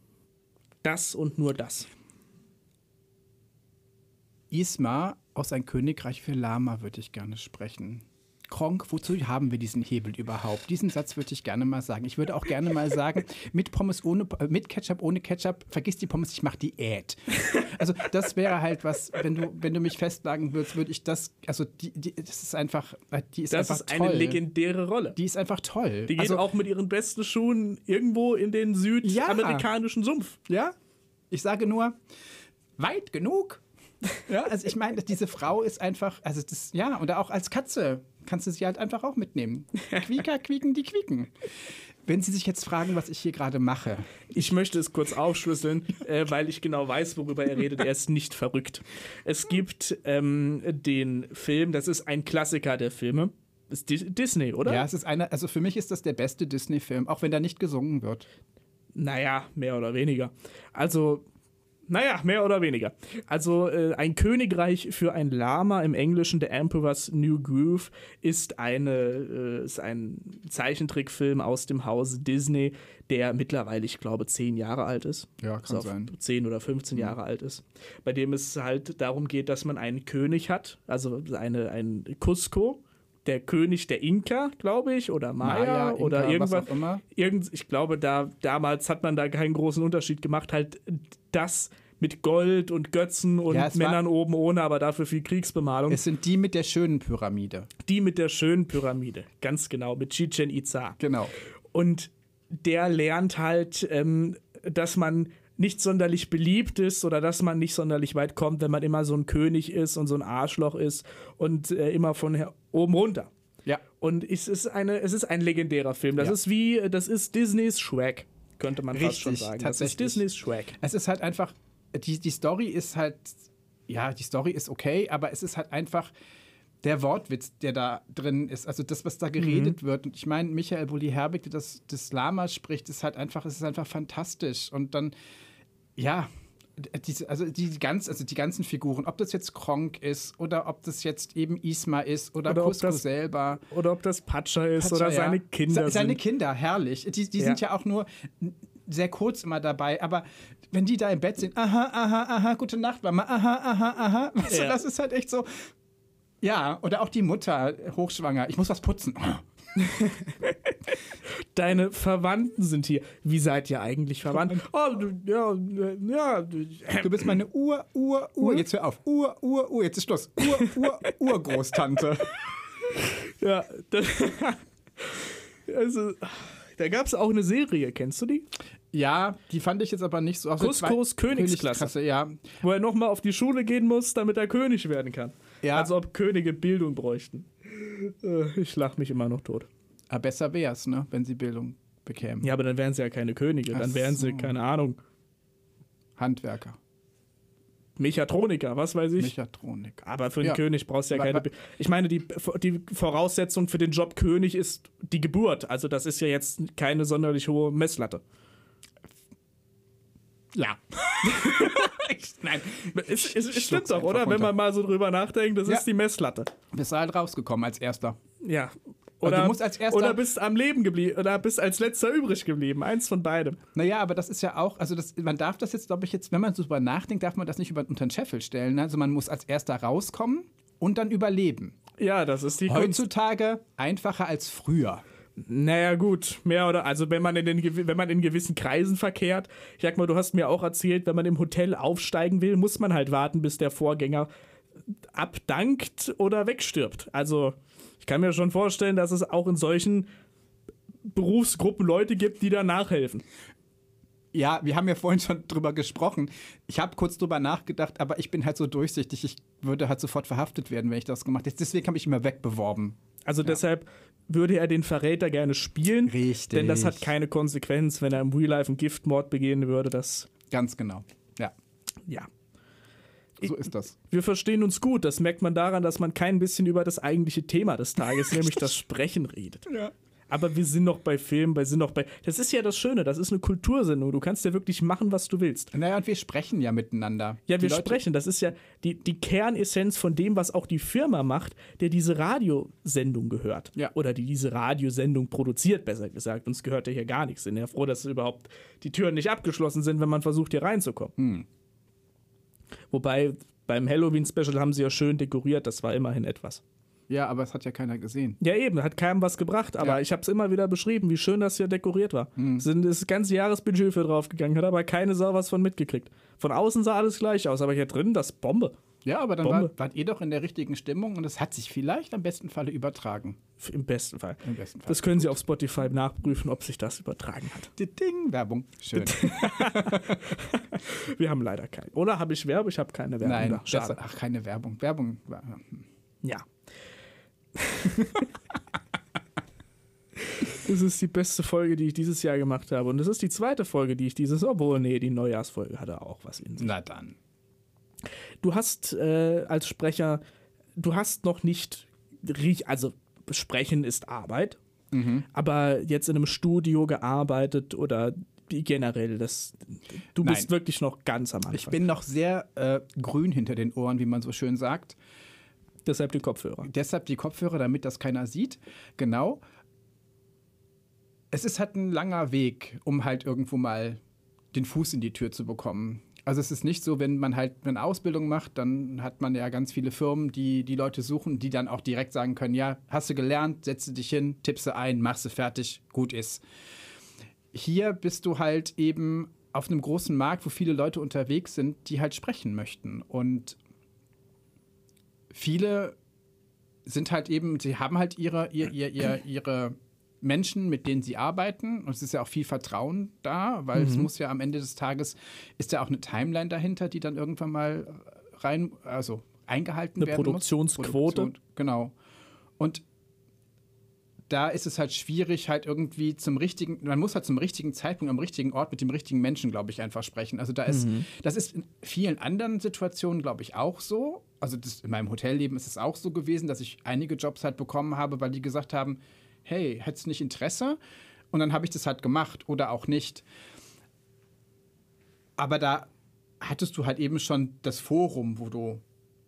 Das und nur das. Isma aus ein Königreich für Lama würde ich gerne sprechen. Kronk, wozu haben wir diesen Hebel überhaupt? Diesen Satz würde ich gerne mal sagen. Ich würde auch gerne mal sagen, mit Pommes ohne, äh, mit Ketchup, ohne Ketchup, vergiss die Pommes, ich mache Diät. Also das wäre halt was, wenn du, wenn du mich festlagen würdest, würde ich das, also die, die, das ist einfach, äh, die ist Das einfach ist toll. eine legendäre Rolle. die ist einfach toll. Die geht also, auch mit ihren besten Schuhen irgendwo in den südamerikanischen Sumpf. Ja, ich sage nur, weit genug. Ja, also ich meine, diese Frau ist einfach, also das, ja, oder auch als Katze kannst du sie halt einfach auch mitnehmen. Quieker, quieken, die quieken. Wenn Sie sich jetzt fragen, was ich hier gerade mache, Ich möchte es kurz aufschlüsseln, äh, weil ich genau weiß, worüber er redet. Er ist nicht verrückt. Es gibt ähm, den Film, das ist ein Klassiker der Filme. Das ist Di- Disney, oder? ja, es ist einer, also für mich ist das der beste Disney-Film, auch wenn da nicht gesungen wird. Naja, mehr oder weniger. Also, naja, mehr oder weniger. Also, äh, ein Königreich für ein Lama im Englischen, The Emperor's New Groove, ist, eine, äh, ist ein Zeichentrickfilm aus dem Hause Disney, der mittlerweile, ich glaube, zehn Jahre alt ist. Ja, kann Also sein. 10 oder 15 Jahre alt ist. Bei dem es halt darum geht, dass man einen König hat, also eine, ein Cusco, der König der Inka, glaube ich, oder Maya, Maya, Inka, oder was irgendwas. Irgend, ich glaube, da damals hat man da keinen großen Unterschied gemacht. Halt das mit Gold und Götzen und Ja, Männern oben ohne, aber dafür viel Kriegsbemalung. Es sind die mit der schönen Pyramide. Die mit der schönen Pyramide, ganz genau, mit Chichen Itza. Genau. Und der lernt halt, ähm, dass man nicht sonderlich beliebt ist oder dass man nicht sonderlich weit kommt, wenn man immer so ein König ist und so ein Arschloch ist und äh, immer von oben runter. Ja. Und es ist, eine, es ist ein legendärer Film. Das Ja. ist wie, das ist Disneys Shrek, könnte man fast schon Richtig, sagen. Das ist tatsächlich. Disneys Shrek. Es ist halt einfach, die, die Story ist halt, ja, die Story ist okay, aber es ist halt einfach der Wortwitz, der da drin ist, also das, was da geredet wird. Und ich meine, Michael Bulli-Herbig, der das, das Lama spricht, ist halt einfach, es ist einfach fantastisch. Und dann, ja, diese, also die ganz, also die ganzen Figuren, ob das jetzt Kronk ist oder ob das jetzt eben Isma ist oder, Oder Cusco das- selber. Oder ob das Patscha ist Patscha, oder ja. seine Kinder Se- Seine sind. Kinder, herrlich. Die, die Ja. sind ja auch nur sehr kurz immer dabei, aber wenn die da im Bett sind, aha, aha, aha, gute Nacht, Mama, aha, aha, aha, weißt du, Ja. das ist halt echt so. Ja, oder auch die Mutter, hochschwanger, ich muss was putzen. Deine Verwandten sind hier. Wie seid ihr eigentlich verwandt? Oh, du, ja, ja. du- Du bist meine Ur, Ur, Ur, jetzt hör auf, Ur, Ur, Ur, jetzt ist Schluss. Ur, Ur, Urgroßtante. Ja, das, also, da gab es auch eine Serie, kennst du die? Ja, die fand ich jetzt aber nicht so. Cuscos zwei- Königsklasse. ja. Wo er nochmal auf die Schule gehen muss, damit er König werden kann. Ja. Als ob Könige Bildung bräuchten. Äh, Ich lach mich immer noch tot. Aber besser wär's, ne, wenn sie Bildung bekämen. Ja, aber dann wären sie ja keine Könige. Dann wären sie, keine Ahnung, Handwerker. Mechatroniker, was weiß ich. Mechatronik. Aber für einen Ja. König brauchst du ja keine. Be- Ich meine, die, die Voraussetzung für den Job König ist die Geburt. Also, das ist ja jetzt keine sonderlich hohe Messlatte. Ja. Nein, es, es, es stimmt doch, oder? Wenn runter. man mal so drüber nachdenkt, das Ja. ist die Messlatte. Bist halt rausgekommen als erster. Ja. Oder, du musst als erster- oder bist am Leben geblieben oder bist als letzter übrig geblieben. Eins von beidem. Naja, aber das ist ja auch, also das, man darf das jetzt, glaube ich, jetzt, wenn man so drüber nachdenkt, darf man das nicht über, unter den Scheffel stellen. Also man muss als erster rauskommen und dann überleben. Ja, das ist die Kunst. Heutzutage einfacher als früher. Naja, gut, mehr oder also wenn man in den wenn man in gewissen Kreisen verkehrt, ich sag mal, du hast mir auch erzählt, wenn man im Hotel aufsteigen will, muss man halt warten, bis der Vorgänger abdankt oder wegstirbt. Also, ich kann mir schon vorstellen, dass es auch in solchen Berufsgruppen Leute gibt, die da nachhelfen. Ja, wir haben ja vorhin schon drüber gesprochen. Ich habe kurz drüber nachgedacht, aber ich bin halt so durchsichtig. Ich würde halt sofort verhaftet werden, wenn ich das gemacht hätte. Deswegen habe ich immer wegbeworben. Also deshalb würde er den Verräter gerne spielen. Richtig. Denn das hat keine Konsequenz, wenn er im Real Life einen Giftmord begehen würde. Das, Ganz genau. Ja, ja. So ist das. Wir verstehen uns gut. Das merkt man daran, dass man kein bisschen über das eigentliche Thema des Tages, nämlich das Sprechen, redet. Aber wir sind noch bei Filmen, wir sind noch bei. Das ist ja das Schöne, das ist eine Kultursendung. Du kannst ja wirklich machen, was du willst. Naja, und wir sprechen ja miteinander. Ja, Die wir Leute- sprechen. Das ist ja die, die Kernessenz von dem, was auch die Firma macht, der diese Radiosendung gehört. Ja. Oder die diese Radiosendung produziert, besser gesagt. Uns gehört ja hier gar nichts. Sind ja froh, dass überhaupt die Türen nicht abgeschlossen sind, wenn man versucht, hier reinzukommen. Hm. Wobei beim Halloween-Special haben sie ja schön dekoriert. Das war immerhin etwas. Ja, aber es hat ja keiner gesehen. Ja, eben, hat keinem was gebracht, aber Ja. Ich habe es immer wieder beschrieben, wie schön das hier dekoriert war. Sind das ganze Jahresbudget für draufgegangen, hat aber keine Sau was von mitgekriegt. Von außen sah alles gleich aus, aber hier drin, das Bombe. Ja, aber dann Bombe. war, wart ihr doch in der richtigen Stimmung und es hat sich vielleicht am besten Falle übertragen. Im besten Fall. Im besten Fall. Das können Sie auf Spotify nachprüfen, ob sich das übertragen hat. Ding, Werbung. Schön. Wir haben leider keinen. Oder habe ich Werbung? Ich habe keine Werbung. Nein, da. Schade. Ach, keine Werbung. Werbung. war- Ja. das ist die beste Folge, die ich dieses Jahr gemacht habe. Und das ist die zweite Folge, die ich dieses, obwohl, nee, die Neujahrsfolge hatte auch was in sich. Na dann. Du hast äh, als Sprecher, du hast noch nicht, also sprechen ist Arbeit, Mhm. aber jetzt in einem Studio gearbeitet oder generell, das, du bist Nein. wirklich noch ganz am Anfang. Ich bin noch sehr äh, grün hinter den Ohren, wie man so schön sagt. deshalb die Kopfhörer. Deshalb die Kopfhörer, damit das keiner sieht. Genau. Es ist halt ein langer Weg, um halt irgendwo mal den Fuß in die Tür zu bekommen. Also es ist nicht so, wenn man halt eine Ausbildung macht, dann hat man ja ganz viele Firmen, die die Leute suchen, die dann auch direkt sagen können, ja, hast du gelernt, setze dich hin, tippse ein, machst du fertig, gut ist. Hier bist du halt eben auf einem großen Markt, wo viele Leute unterwegs sind, die halt sprechen möchten. Und viele sind halt eben, sie haben halt ihre, ihr, ihr, ihr, ihre Menschen, mit denen sie arbeiten. Und es ist ja auch viel Vertrauen da, weil es muss ja am Ende des Tages, ist ja auch eine Timeline dahinter, die dann irgendwann mal rein, also eingehalten Eine werden Produktionsquote. muss. Produktion, genau. Und da ist es halt schwierig, halt irgendwie zum richtigen, man muss halt zum richtigen Zeitpunkt am richtigen Ort mit dem richtigen Menschen, glaube ich, einfach sprechen. Also da ist, das ist in vielen anderen Situationen, glaube ich, auch so. Also das, in meinem Hotelleben ist es auch so gewesen, dass ich einige Jobs halt bekommen habe, weil die gesagt haben, hey, hättest du nicht Interesse? Und dann habe ich das halt gemacht oder auch nicht. Aber da hattest du halt eben schon das Forum, wo du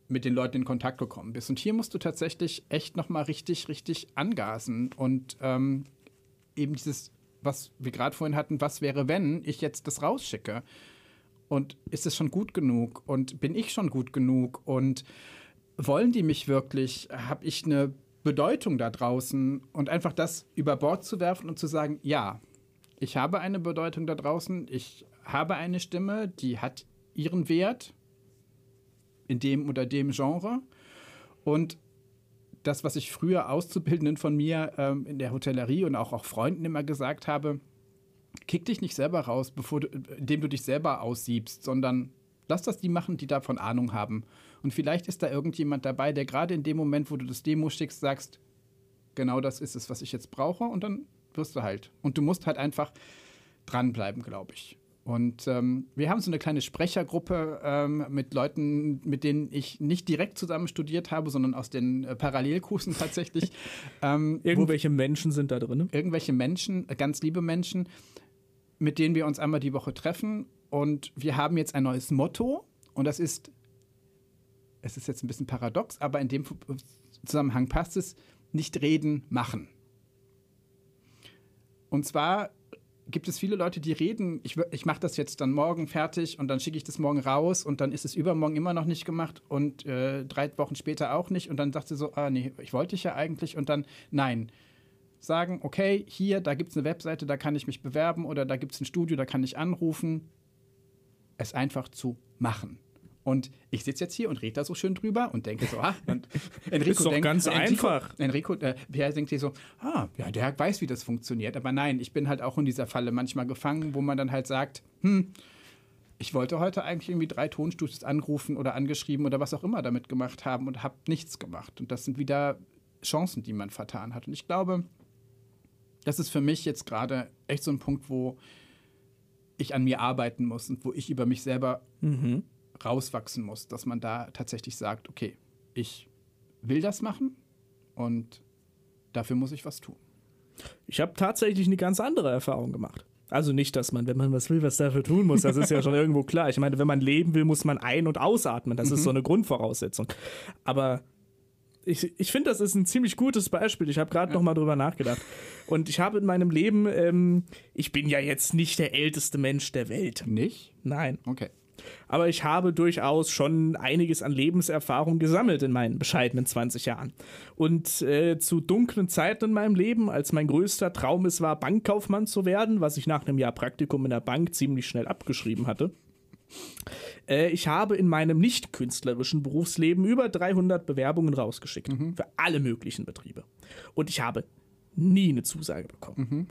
mit den Leuten in Kontakt gekommen bist. Und hier musst du tatsächlich echt noch mal richtig, richtig angasen und ähm, eben dieses, was wir gerade vorhin hatten, was wäre, wenn ich jetzt das rausschicke? Und ist es schon gut genug? Und bin ich schon gut genug? Und wollen die mich wirklich? Habe ich eine Bedeutung da draußen? Und einfach das über Bord zu werfen und zu sagen, ja, ich habe eine Bedeutung da draußen, ich habe eine Stimme, die hat ihren Wert in dem oder dem Genre. Und das, was ich früher Auszubildenden von mir ähm, in der Hotellerie und auch, auch Freunden immer gesagt habe, kick dich nicht selber raus, bevor du, indem du dich selber aussiebst, sondern lass das die machen, die davon Ahnung haben. Und vielleicht ist da irgendjemand dabei, der gerade in dem Moment, wo du das Demo schickst, sagst, genau das ist es, was ich jetzt brauche, und dann wirst du halt. Und du musst halt einfach dranbleiben, glaube ich. Und ähm, wir haben so eine kleine Sprechergruppe ähm, mit Leuten, mit denen ich nicht direkt zusammen studiert habe, sondern aus den äh, Parallelkursen tatsächlich. ähm, wo Irgendwelche Menschen sind da drin. irgendwelche Menschen, äh, ganz liebe Menschen, mit denen wir uns einmal die Woche treffen. Und wir haben jetzt ein neues Motto. Und das ist, es ist jetzt ein bisschen paradox, aber in dem Zusammenhang passt es, nicht reden, machen. Und zwar gibt es viele Leute, die reden, ich, ich mache das jetzt dann morgen fertig und dann schicke ich das morgen raus und dann ist es übermorgen immer noch nicht gemacht und äh, drei Wochen später auch nicht und dann sagt sie so, ah nee, ich wollte ich ja eigentlich und dann nein. Sagen, okay, hier, da gibt es eine Webseite, da kann ich mich bewerben oder da gibt es ein Studio, da kann ich anrufen. Es einfach zu machen. Und ich sitze jetzt hier und rede da so schön drüber und denke so, ah, und Enrico Ist doch denkt, ganz Enrico, einfach. Enrico, äh, Pierre denkt sich so, ah, ja, der weiß, wie das funktioniert. Aber nein, ich bin halt auch in dieser Falle manchmal gefangen, wo man dann halt sagt, hm, ich wollte heute eigentlich irgendwie drei Tonstudios angerufen oder angeschrieben oder was auch immer damit gemacht haben und habe nichts gemacht. Und das sind wieder Chancen, die man vertan hat. Und ich glaube, das ist für mich jetzt gerade echt so ein Punkt, wo ich an mir arbeiten muss und wo ich über mich selber rauswachsen muss, dass man da tatsächlich sagt, okay, ich will das machen und dafür muss ich was tun. Ich habe tatsächlich eine ganz andere Erfahrung gemacht. Also nicht, dass man, wenn man was will, was dafür tun muss. Das ist ja schon irgendwo klar. Ich meine, wenn man leben will, muss man ein- und ausatmen. Das ist so eine Grundvoraussetzung. Aber ich, ich finde, das ist ein ziemlich gutes Beispiel. Ich habe gerade noch mal drüber nachgedacht. Und ich habe in meinem Leben, ähm, ich bin ja jetzt nicht der älteste Mensch der Welt. Nicht? Nein. Okay. Aber ich habe durchaus schon einiges an Lebenserfahrung gesammelt in meinen bescheidenen 20 Jahren. Und äh, zu dunklen Zeiten in meinem Leben, als mein größter Traum es war, Bankkaufmann zu werden, was ich nach einem Jahr Praktikum in der Bank ziemlich schnell abgeschrieben hatte. Äh, ich habe in meinem nicht künstlerischen Berufsleben über 300 Bewerbungen rausgeschickt. Für alle möglichen Betriebe. Und ich habe nie eine Zusage bekommen.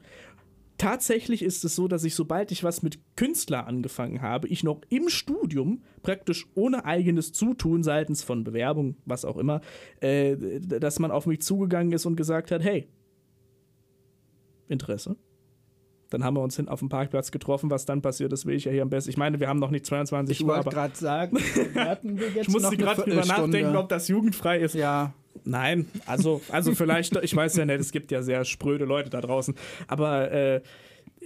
Tatsächlich ist es so, dass ich, sobald ich was mit Künstler angefangen habe, ich noch im Studium praktisch ohne eigenes Zutun seitens von Bewerbung, was auch immer, äh, dass man auf mich zugegangen ist und gesagt hat, hey, Interesse. Dann haben wir uns hin auf dem Parkplatz getroffen. Was dann passiert ist, will ich ja hier am besten. Ich meine, wir haben noch nicht 22 Ich Uhr, wollte aber gerade sagen, warten wir jetzt ich musste gerade drüber nachdenken, ob das jugendfrei ist. Ja, Nein, also, also vielleicht, ich weiß ja nicht, es gibt ja sehr spröde Leute da draußen, aber äh,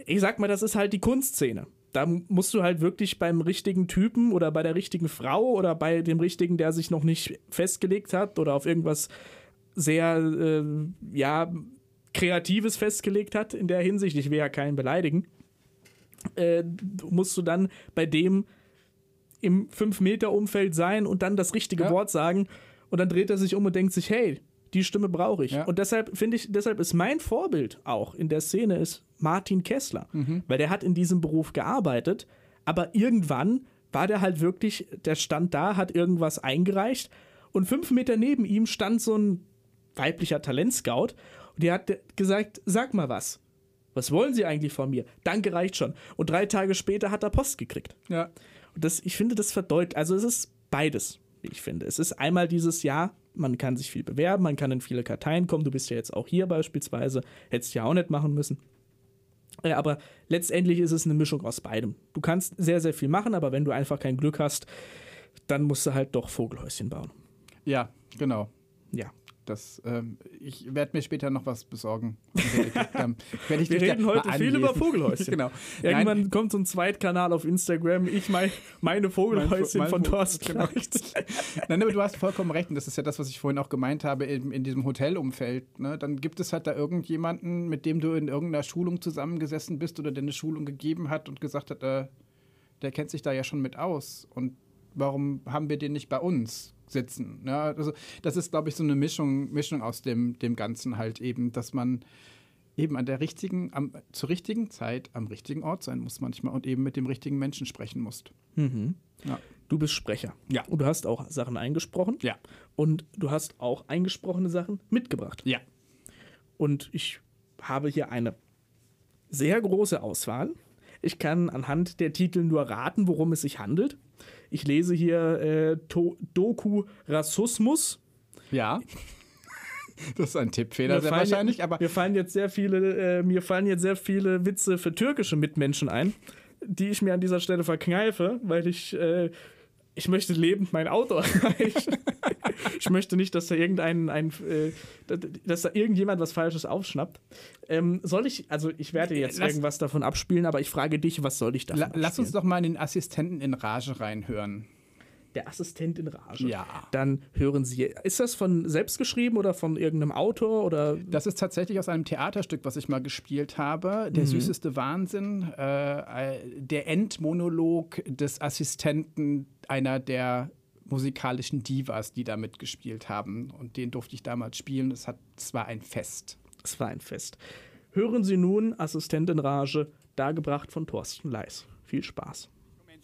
ich sag mal, das ist halt die Kunstszene. Da musst du halt wirklich beim richtigen Typen oder bei der richtigen Frau oder bei dem richtigen, der sich noch nicht festgelegt hat oder auf irgendwas sehr, äh, ja, Kreatives festgelegt hat in der Hinsicht, ich will ja keinen beleidigen, äh, musst du dann bei dem im 5-Meter-Umfeld sein und dann das richtige Ja. Wort sagen und dann dreht er sich um und denkt sich, hey, die Stimme brauche ich. Ja. Und deshalb finde ich, deshalb ist mein Vorbild auch in der Szene ist Martin Kessler, Mhm. weil der hat in diesem Beruf gearbeitet, aber irgendwann war der halt wirklich, der stand da, hat irgendwas eingereicht und fünf Meter neben ihm stand so ein weiblicher Talentscout und der hat gesagt, sag mal was. Was wollen Sie eigentlich von mir? Danke reicht schon. Und drei Tage später hat er Post gekriegt. ja. Und das, ich finde, das verdeutlicht, also es ist beides, ich finde. Es ist einmal dieses Jahr, man kann sich viel bewerben, man kann in viele Karteien kommen. Du bist ja jetzt auch hier beispielsweise, hättest ja auch nicht machen müssen. Äh, Aber letztendlich ist es eine Mischung aus beidem. Du kannst sehr, sehr viel machen, aber wenn du einfach kein Glück hast, dann musst du halt doch Vogelhäuschen bauen. ja, genau. Ja. Das, ähm, ich werde mir später noch was besorgen. Wir reden heute viel über Vogelhäuschen. genau. Irgendwann Nein, kommt so ein Zweitkanal auf Instagram, ich mein, meine Vogelhäuschen mein- von mein- Thorsten genau. Nein, aber du hast vollkommen recht. Und das ist ja das, was ich vorhin auch gemeint habe, in, in diesem Hotelumfeld. Ne? Dann gibt es halt da irgendjemanden, mit dem du in irgendeiner Schulung zusammengesessen bist oder der eine Schulung gegeben hat und gesagt hat, äh, der kennt sich da ja schon mit aus. Und warum haben wir den nicht bei uns sitzen? Ja, also das ist, glaube ich, so eine Mischung, Mischung aus dem, dem Ganzen halt eben, dass man eben an der richtigen, am, zur richtigen Zeit am richtigen Ort sein muss manchmal und eben mit dem richtigen Menschen sprechen muss. Ja. Du bist Sprecher. Ja. Und du hast auch Sachen eingesprochen. Ja. Und du hast auch eingesprochene Sachen mitgebracht. Ja. Und ich habe hier eine sehr große Auswahl. Ich kann anhand der Titel nur raten, worum es sich handelt. Ich lese hier äh, to Doku Rassismus. Ja. Das ist ein Tippfehler sehr wahrscheinlich, jetzt, aber mir fallen jetzt sehr viele, äh, mir fallen jetzt sehr viele Witze für türkische Mitmenschen ein. die ich mir an dieser Stelle verkneife, weil ich, äh, ich möchte lebend mein Auto erreichen. ich möchte nicht, dass da irgendein, ein, äh, dass da irgendjemand was Falsches aufschnappt. Ähm, soll ich, also ich werde jetzt Lass- irgendwas davon abspielen, aber ich frage dich, was soll ich davon La lass uns doch mal den Assistenten in Rage reinhören. Der Assistent in Rage. Ja. Dann hören Sie. Ist das von selbst geschrieben oder von irgendeinem Autor oder Das ist tatsächlich aus einem Theaterstück, was ich mal gespielt habe. Der süßeste Wahnsinn. Äh, äh, der Endmonolog des Assistenten einer der musikalischen Divas, die da mitgespielt haben. Und den durfte ich damals spielen. Es hat- es war ein Fest. es war ein Fest? Hören Sie nun Assistent in Rage, dargebracht von Thorsten Leis. Viel Spaß.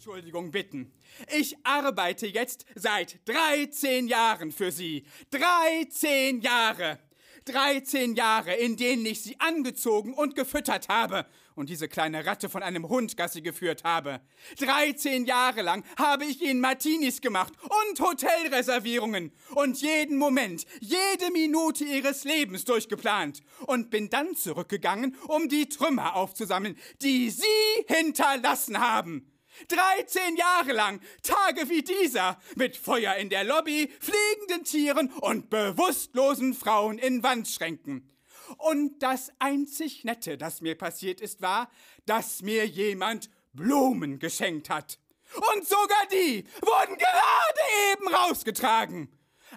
Entschuldigung bitten. Ich arbeite jetzt seit 13 Jahren für Sie. 13 Jahre. 13 Jahre, in denen ich Sie angezogen und gefüttert habe und diese kleine Ratte von einem Hund Gassi geführt habe. 13 Jahre lang habe ich Ihnen Martinis gemacht und Hotelreservierungen und jeden Moment, jede Minute Ihres Lebens durchgeplant und bin dann zurückgegangen, um die Trümmer aufzusammeln, die Sie hinterlassen haben. 13 Jahre lang, Tage wie dieser, mit Feuer in der Lobby, fliegenden Tieren und bewusstlosen Frauen in Wandschränken. Und das einzig Nette, das mir passiert ist, war, dass mir jemand Blumen geschenkt hat. Und sogar die wurden gerade eben rausgetragen.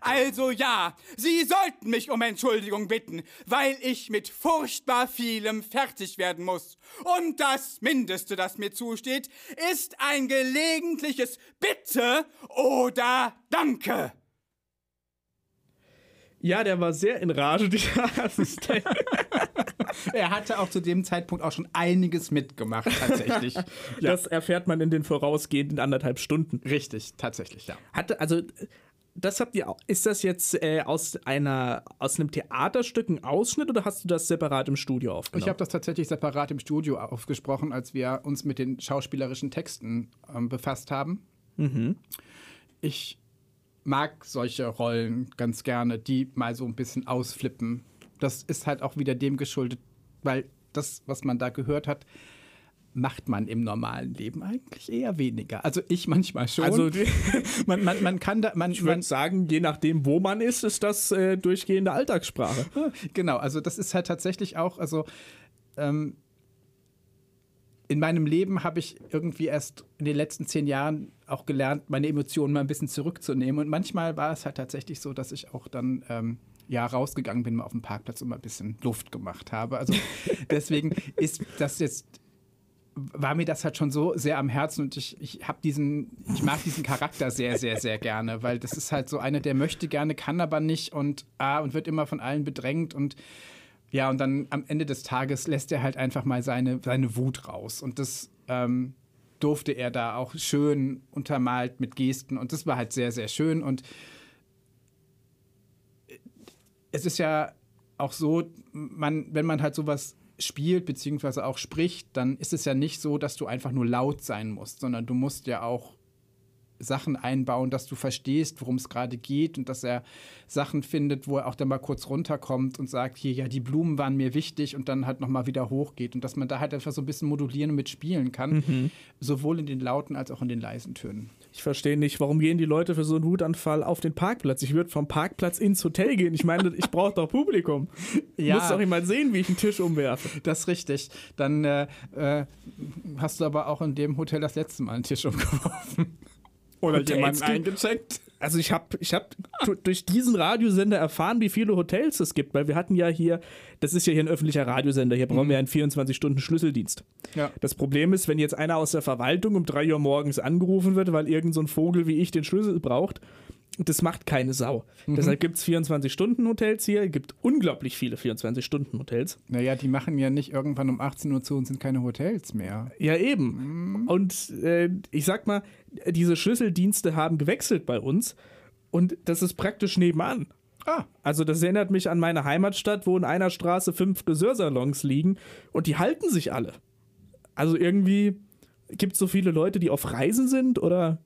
Also ja, Sie sollten mich um Entschuldigung bitten, weil ich mit furchtbar vielem fertig werden muss. Und das Mindeste, das mir zusteht, ist ein gelegentliches Bitte oder Danke. Ja, der war sehr in Rage, dieser Assistent. Er hatte auch zu dem Zeitpunkt auch schon einiges mitgemacht, tatsächlich. Das erfährt man in den vorausgehenden anderthalb Stunden. Richtig, tatsächlich, ja. Hatte, also, das habt ihr. Ist das jetzt äh, aus einer, aus einem Theaterstück ein Ausschnitt oder hast du das separat im Studio aufgenommen? Ich habe das tatsächlich separat im Studio aufgesprochen, als wir uns mit den schauspielerischen Texten ähm, befasst haben. Ich mag solche Rollen ganz gerne, die mal so ein bisschen ausflippen. Das ist halt auch wieder dem geschuldet, weil das, was man da gehört hat, macht man im normalen Leben eigentlich eher weniger. Also ich manchmal schon. Also, man, man, man kann da, man, ich würde sagen, je nachdem, wo man ist, ist das äh, durchgehende Alltagssprache. Genau, also das ist halt tatsächlich auch, also ähm, in meinem Leben habe ich irgendwie erst in den letzten zehn Jahren auch gelernt, meine Emotionen mal ein bisschen zurückzunehmen. Und manchmal war es halt tatsächlich so, dass ich auch dann ähm, ja rausgegangen bin, mal auf dem Parkplatz und mal ein bisschen Luft gemacht habe. Also deswegen ist das jetzt war mir das halt schon so sehr am Herzen und ich, ich habe diesen, ich mag diesen Charakter sehr, sehr, sehr gerne, weil das ist halt so einer, der möchte gerne, kann aber nicht und ah, und wird immer von allen bedrängt und ja, und dann am Ende des Tages lässt er halt einfach mal seine, seine Wut raus. Und das ähm, durfte er da auch schön untermalt mit Gesten. Und das war halt sehr, sehr schön. Und es ist ja auch so, man, wenn man halt sowas spielt, beziehungsweise auch spricht, dann ist es ja nicht so, dass du einfach nur laut sein musst, sondern du musst ja auch Sachen einbauen, dass du verstehst, worum es gerade geht und dass er Sachen findet, wo er auch dann mal kurz runterkommt und sagt, hier, ja, die Blumen waren mir wichtig und dann halt nochmal wieder hochgeht und dass man da halt einfach so ein bisschen modulieren und mitspielen kann, sowohl in den lauten als auch in den leisen Tönen. Ich verstehe nicht, warum gehen die Leute für so einen Wutanfall auf den Parkplatz? Ich würde vom Parkplatz ins Hotel gehen. Ich meine, ich brauche doch Publikum. Ja. Muss doch jemand sehen, wie ich einen Tisch umwerfe. Das ist richtig. Dann äh, äh, hast du aber auch in dem Hotel das letzte Mal einen Tisch umgeworfen. Oder Hotels jemanden gibt- eingecheckt. Also ich habe ich hab durch diesen Radiosender erfahren, wie viele Hotels es gibt, weil wir hatten ja hier, das ist ja hier ein öffentlicher Radiosender, hier brauchen wir einen 24-Stunden-Schlüsseldienst. Ja. Das Problem ist, wenn jetzt einer aus der Verwaltung um 3 Uhr morgens angerufen wird, weil irgend so ein Vogel wie ich den Schlüssel braucht, das macht keine Sau. Deshalb gibt es 24-Stunden-Hotels hier, es gibt unglaublich viele 24-Stunden-Hotels. Naja, die machen ja nicht irgendwann um 18 Uhr zu und sind keine Hotels mehr. Ja, eben. Und äh, ich sag mal, diese Schlüsseldienste haben gewechselt bei uns und das ist praktisch nebenan. Ah. Also das erinnert mich an meine Heimatstadt, wo in einer Straße fünf Friseursalons liegen und die halten sich alle. Also irgendwie gibt es so viele Leute, die auf Reisen sind oder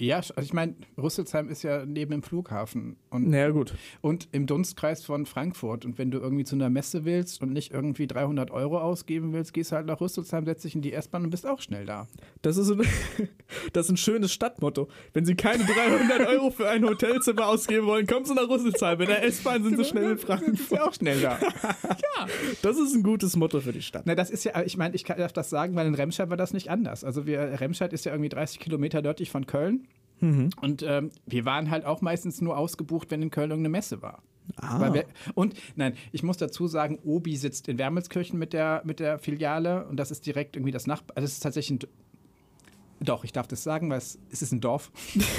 Ja, also ich meine, Rüsselsheim ist ja neben dem Flughafen und, ja, gut. und im Dunstkreis von Frankfurt. Und wenn du irgendwie zu einer Messe willst und nicht irgendwie 300 Euro ausgeben willst, gehst du halt nach Rüsselsheim, setzt dich in die S-Bahn und bist auch schnell da. Das ist, ein, das ist ein schönes Stadtmotto. Wenn Sie keine 300 Euro für ein Hotelzimmer ausgeben wollen, kommen Sie nach Rüsselsheim. In der S-Bahn sind Sie schnell in Frankfurt. du auch schnell da. Das ist ein gutes Motto für die Stadt. Na, das ist ja, ich meine, ich darf das sagen, weil in Remscheid war das nicht anders. Also wir, Remscheid ist ja irgendwie 30 Kilometer nördlich von Köln. Und ähm, wir waren halt auch meistens nur ausgebucht, wenn in Köln irgendeine Messe war. Weil wir, und nein, ich muss dazu sagen, Obi sitzt in Wermelskirchen mit der, mit der Filiale und das ist direkt irgendwie das Nachbar. Also es ist tatsächlich ein. Doch, ich darf das sagen, weil es, es ist ein Dorf.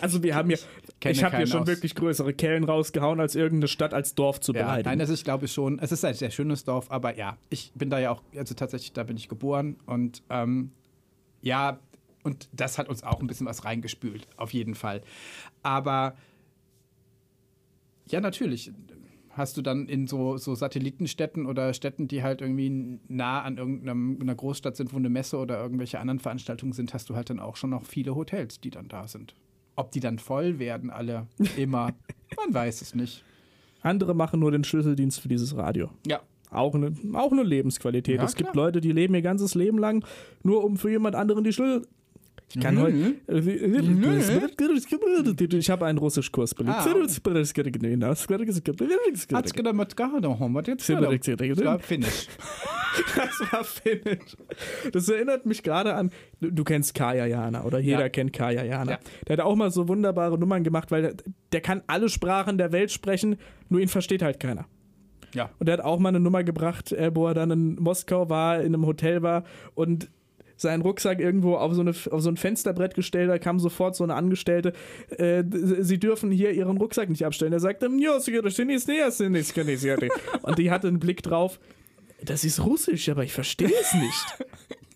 Also wir haben hier, kenne ich habe hier schon aus- wirklich größere Kellen rausgehauen, als irgendeine Stadt als Dorf zu Ja, beleidigen. nein, also ich glaube schon, es ist ein sehr schönes Dorf, aber ja, ich bin da ja auch, also tatsächlich, da bin ich geboren und ähm, ja, und das hat uns auch ein bisschen was reingespült, auf jeden Fall. Aber ja, natürlich hast du dann in so, so Satellitenstädten oder Städten, die halt irgendwie nah an irgendeiner Großstadt sind, wo eine Messe oder irgendwelche anderen Veranstaltungen sind, hast du halt dann auch schon noch viele Hotels, die dann da sind. Ob die dann voll werden, alle immer, man weiß es nicht. Andere machen nur den Schlüsseldienst für dieses Radio. Ja, Auch eine, auch eine Lebensqualität. Ja, es gibt klar. Leute, die leben ihr ganzes Leben lang, nur um für jemand anderen die Schlüssel. Ich kann heute. Ich habe einen Russischkurs belegt. Ah. Das war Finnisch. Das erinnert mich gerade an, du, du kennst Kaya Jana oder jeder Ja. kennt Kaya Jana. Ja. Der hat auch mal so wunderbare Nummern gemacht, weil der, der kann alle Sprachen der Welt sprechen, nur ihn versteht halt keiner. Ja. Und er hat auch mal eine Nummer gebracht, äh, wo er dann in Moskau war, in einem Hotel war und seinen Rucksack irgendwo auf so, eine, auf so ein Fensterbrett gestellt, da kam sofort so eine Angestellte, äh, sie dürfen hier ihren Rucksack nicht abstellen. Er sagte, "Ja, sie können nicht, nee, sie nicht, können nicht, sie können nicht." und die hatte einen Blick drauf, das ist Russisch, aber ich verstehe es nicht.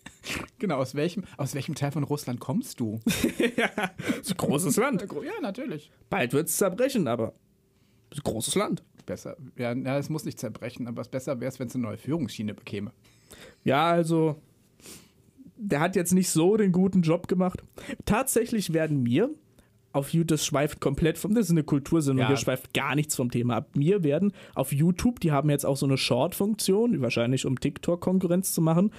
Genau, aus welchem, aus welchem Teil von Russland kommst du? Ist ein großes Land. Ja, natürlich. Bald wird es zerbrechen, aber großes Land. Besser. Ja, ja, es muss nicht zerbrechen, aber es besser wäre es, wenn es eine neue Führungsschiene bekäme. Ja, also, der hat jetzt nicht so den guten Job gemacht. Tatsächlich werden mir auf YouTube, das schweift komplett vom, das ist eine Kultursendung, Ja. hier schweift gar nichts vom Thema ab. Mir werden auf YouTube, die haben jetzt auch so eine Short-Funktion, wahrscheinlich um TikTok-Konkurrenz zu machen,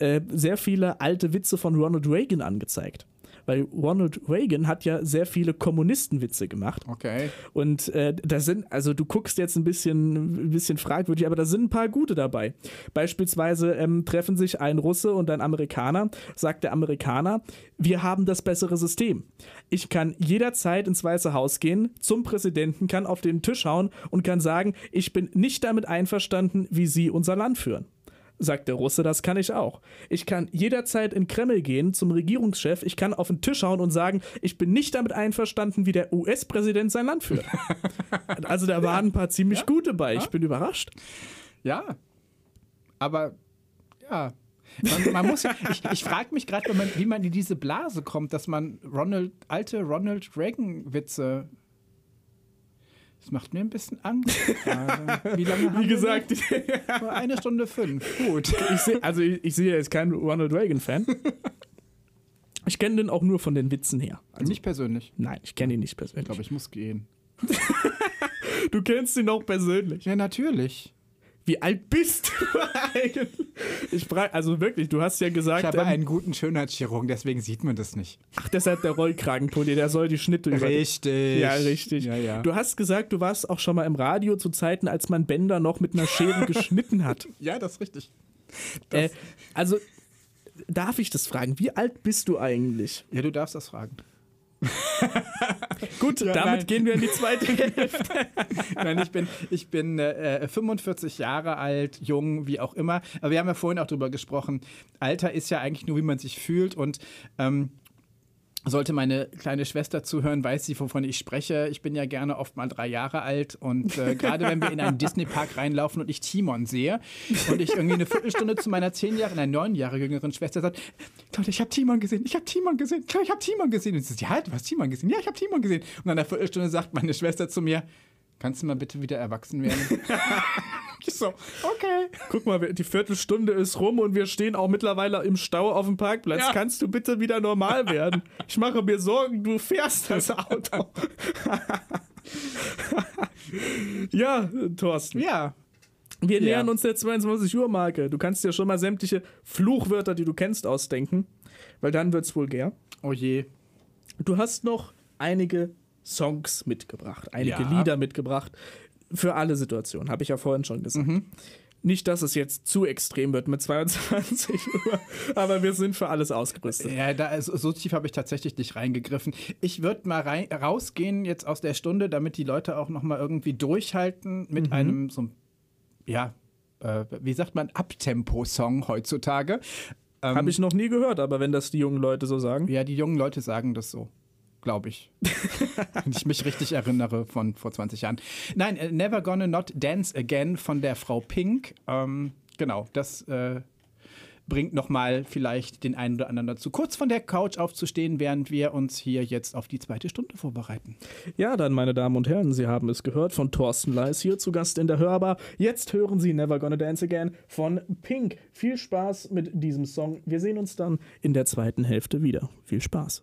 äh, sehr viele alte Witze von Ronald Reagan angezeigt. Weil Ronald Reagan hat ja sehr viele Kommunistenwitze gemacht. Okay. Und äh, da sind, also du guckst jetzt ein bisschen, ein bisschen fragwürdig, aber da sind ein paar gute dabei. Beispielsweise ähm, treffen sich ein Russe und ein Amerikaner, sagt der Amerikaner, wir haben das bessere System. Ich kann jederzeit ins Weiße Haus gehen, zum Präsidenten, kann auf den Tisch hauen und kann sagen, ich bin nicht damit einverstanden, wie Sie unser Land führen. Sagt der Russe, das kann ich auch. Ich kann jederzeit in Kreml gehen zum Regierungschef, ich kann auf den Tisch hauen und sagen, ich bin nicht damit einverstanden, wie der US-Präsident sein Land führt. also da waren ein paar ziemlich gute bei, ich bin überrascht. Ja. Aber, ja. Man, man muss ja, ich, ich frage mich gerade, wie man in diese Blase kommt, dass man Ronald, alte Ronald Reagan-Witze. Das macht mir ein bisschen Angst. gerade. Wie lange haben Wie gesagt, wir noch? Eine Stunde fünf. Gut. ich seh, also ich, ich sehe jetzt keinen Ronald Reagan-Fan. Ich kenne den auch nur von den Witzen her. Also, Nicht persönlich. nein, ich kenne ihn nicht Ich persönlich. glaube, ich muss gehen. Du kennst ihn auch persönlich. Ja, natürlich. Wie alt bist du eigentlich? Ich frage, also wirklich, du hast ja gesagt, Ich habe ähm, einen guten Schönheitschirurgen, deswegen sieht man das nicht. ach, deshalb der Rollkragenpulli, der soll die Schnitte über. Richtig. Ja, richtig. Ja, ja. Du hast gesagt, du warst auch schon mal im Radio zu Zeiten, als man Bänder noch mit einer Schere geschnitten hat. ja, das ist richtig. Äh, also, darf ich das fragen? Wie alt bist du eigentlich? Ja, du darfst das fragen. Gut, damit nein. gehen wir in die zweite Hälfte. Nein, ich bin, ich bin äh, 45 Jahre alt, jung, wie auch immer. Aber wir haben ja vorhin auch drüber gesprochen. Alter ist ja eigentlich nur, wie man sich fühlt. Und ähm, sollte meine kleine Schwester zuhören, weiß sie, wovon ich spreche. Ich bin ja gerne oft mal drei Jahre alt. Und äh, gerade wenn wir in einen Disney-Park reinlaufen und ich Timon sehe und ich irgendwie eine Viertelstunde zu meiner zehn Jahre, nein, neun Jahre jüngeren Schwester sagt, Leute, ich habe Timon gesehen, ich habe Timon gesehen, ich habe Timon gesehen. Und sie sagt, ja, du hast Timon gesehen, ja, ich habe Timon gesehen. Und nach einer Viertelstunde sagt meine Schwester zu mir, kannst du mal bitte wieder erwachsen werden? Ich so, okay. Guck mal, die Viertelstunde ist rum und wir stehen auch mittlerweile im Stau auf dem Parkplatz. Ja. Kannst du bitte wieder normal werden? Ich mache mir Sorgen, du fährst das Auto. ja, Thorsten. Ja. Wir Ja. nähern uns der 22 Uhr Marke. Du kannst dir schon mal sämtliche Fluchwörter, die du kennst, ausdenken, weil dann wird's vulgär. Oh je. Du hast noch einige Songs mitgebracht, einige Ja. Lieder mitgebracht für alle Situationen, habe ich ja vorhin schon gesagt. Mhm. Nicht, dass es jetzt zu extrem wird mit 22 Uhr, aber wir sind für alles ausgerüstet. Ja, da, also, so tief habe ich tatsächlich nicht reingegriffen. Ich würde mal rein, rausgehen jetzt aus der Stunde, damit die Leute auch noch mal irgendwie durchhalten mit einem so, ja, äh, wie sagt man, Abtempo-Song heutzutage. Ähm, Habe ich noch nie gehört, aber wenn das die jungen Leute so sagen. Ja, die jungen Leute sagen das so, glaube ich. Wenn ich mich richtig erinnere von vor 20 Jahren. Nein, äh, Never Gonna Not Dance Again von der Frau Pink. Ähm, genau, das äh, bringt nochmal vielleicht den einen oder anderen dazu, kurz von der Couch aufzustehen, während wir uns hier jetzt auf die zweite Stunde vorbereiten. Ja, dann, meine Damen und Herren, Sie haben es gehört von Thorsten Leis hier zu Gast in der Hörbar. Jetzt hören Sie Never Gonna Dance Again von Pink. Viel Spaß mit diesem Song. Wir sehen uns dann in der zweiten Hälfte wieder. Viel Spaß.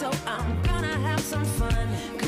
So I'm gonna have some fun.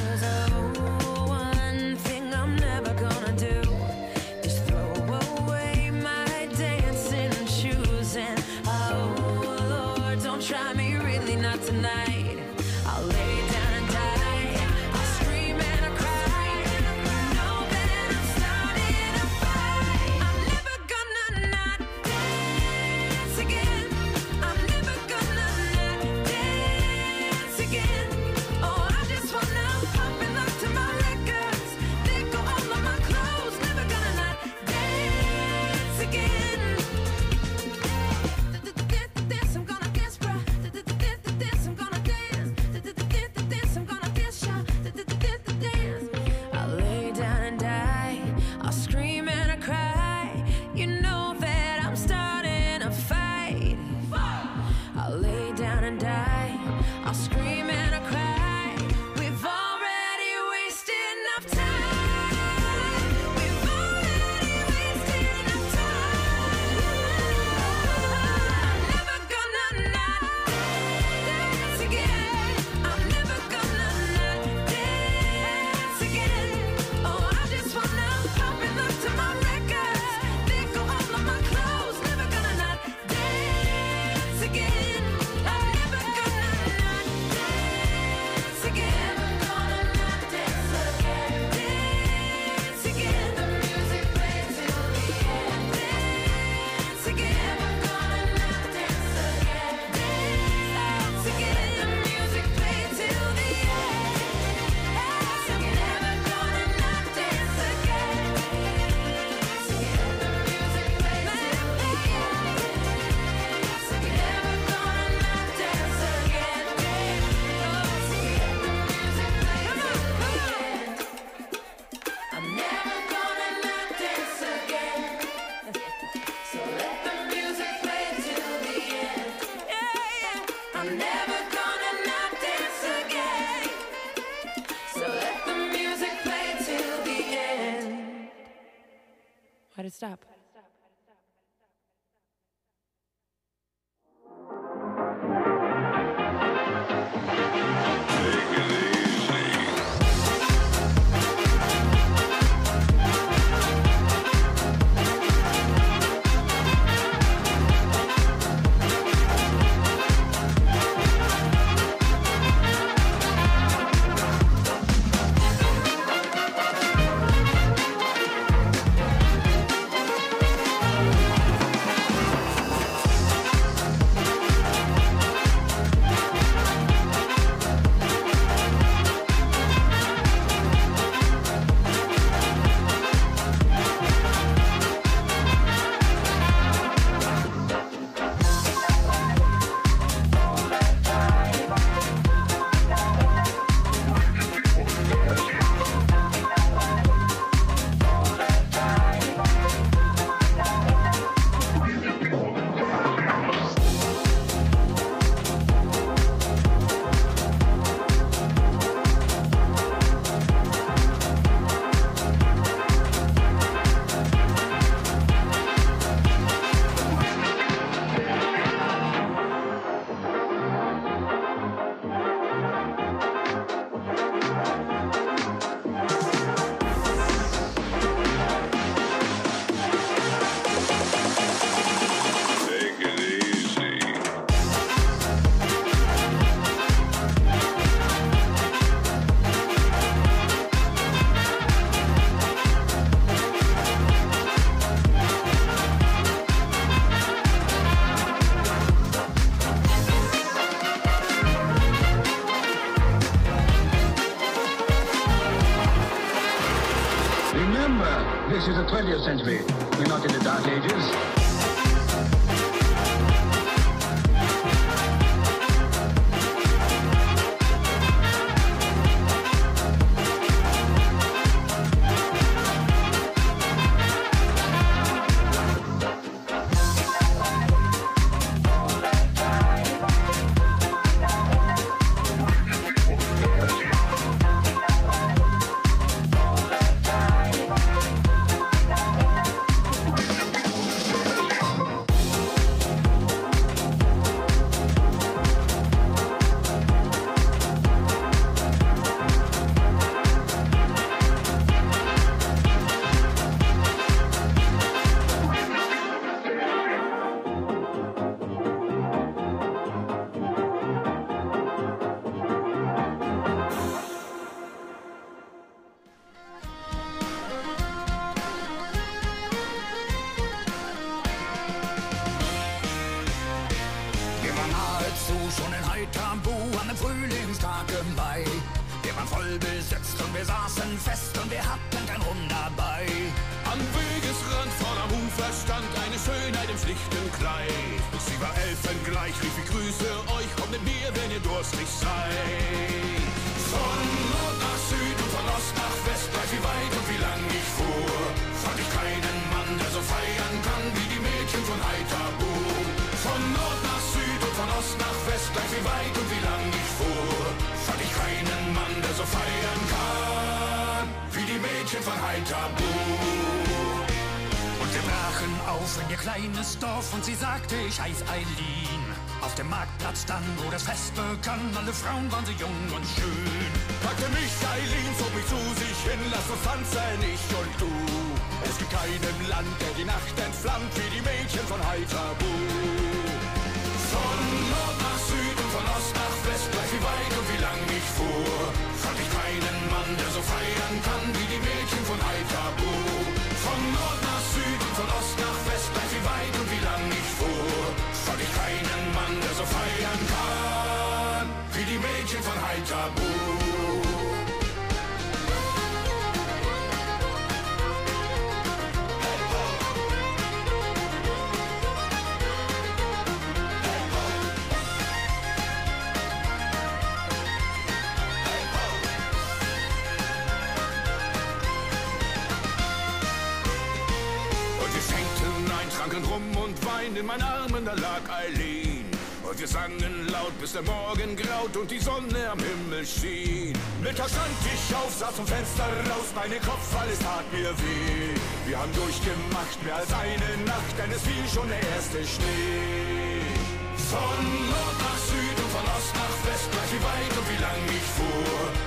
ich heiß Eileen. Auf dem Marktplatz dann, wo das Fest begann, alle Frauen waren so jung und schön. Packte mich Eileen, zog mich zu sich hin, lass uns tanzen, ich und du. Es gibt keinem Land, der die Nacht entflammt, wie die Mädchen von Heiterbu. feiern kann, wie die Mädchen von Heiterbu. in meinen Armen, da lag Eileen wir sangen laut, bis der Morgen graut und die Sonne am Himmel schien. Mittag stand ich auf, saß vom Fenster raus, meine Kopf, alles tat mir weh. Wir haben durchgemacht, mehr als eine Nacht, denn es fiel schon der erste Schnee. Von Nord nach Süd und von Ost nach West, gleich wie weit und wie lang ich fuhr.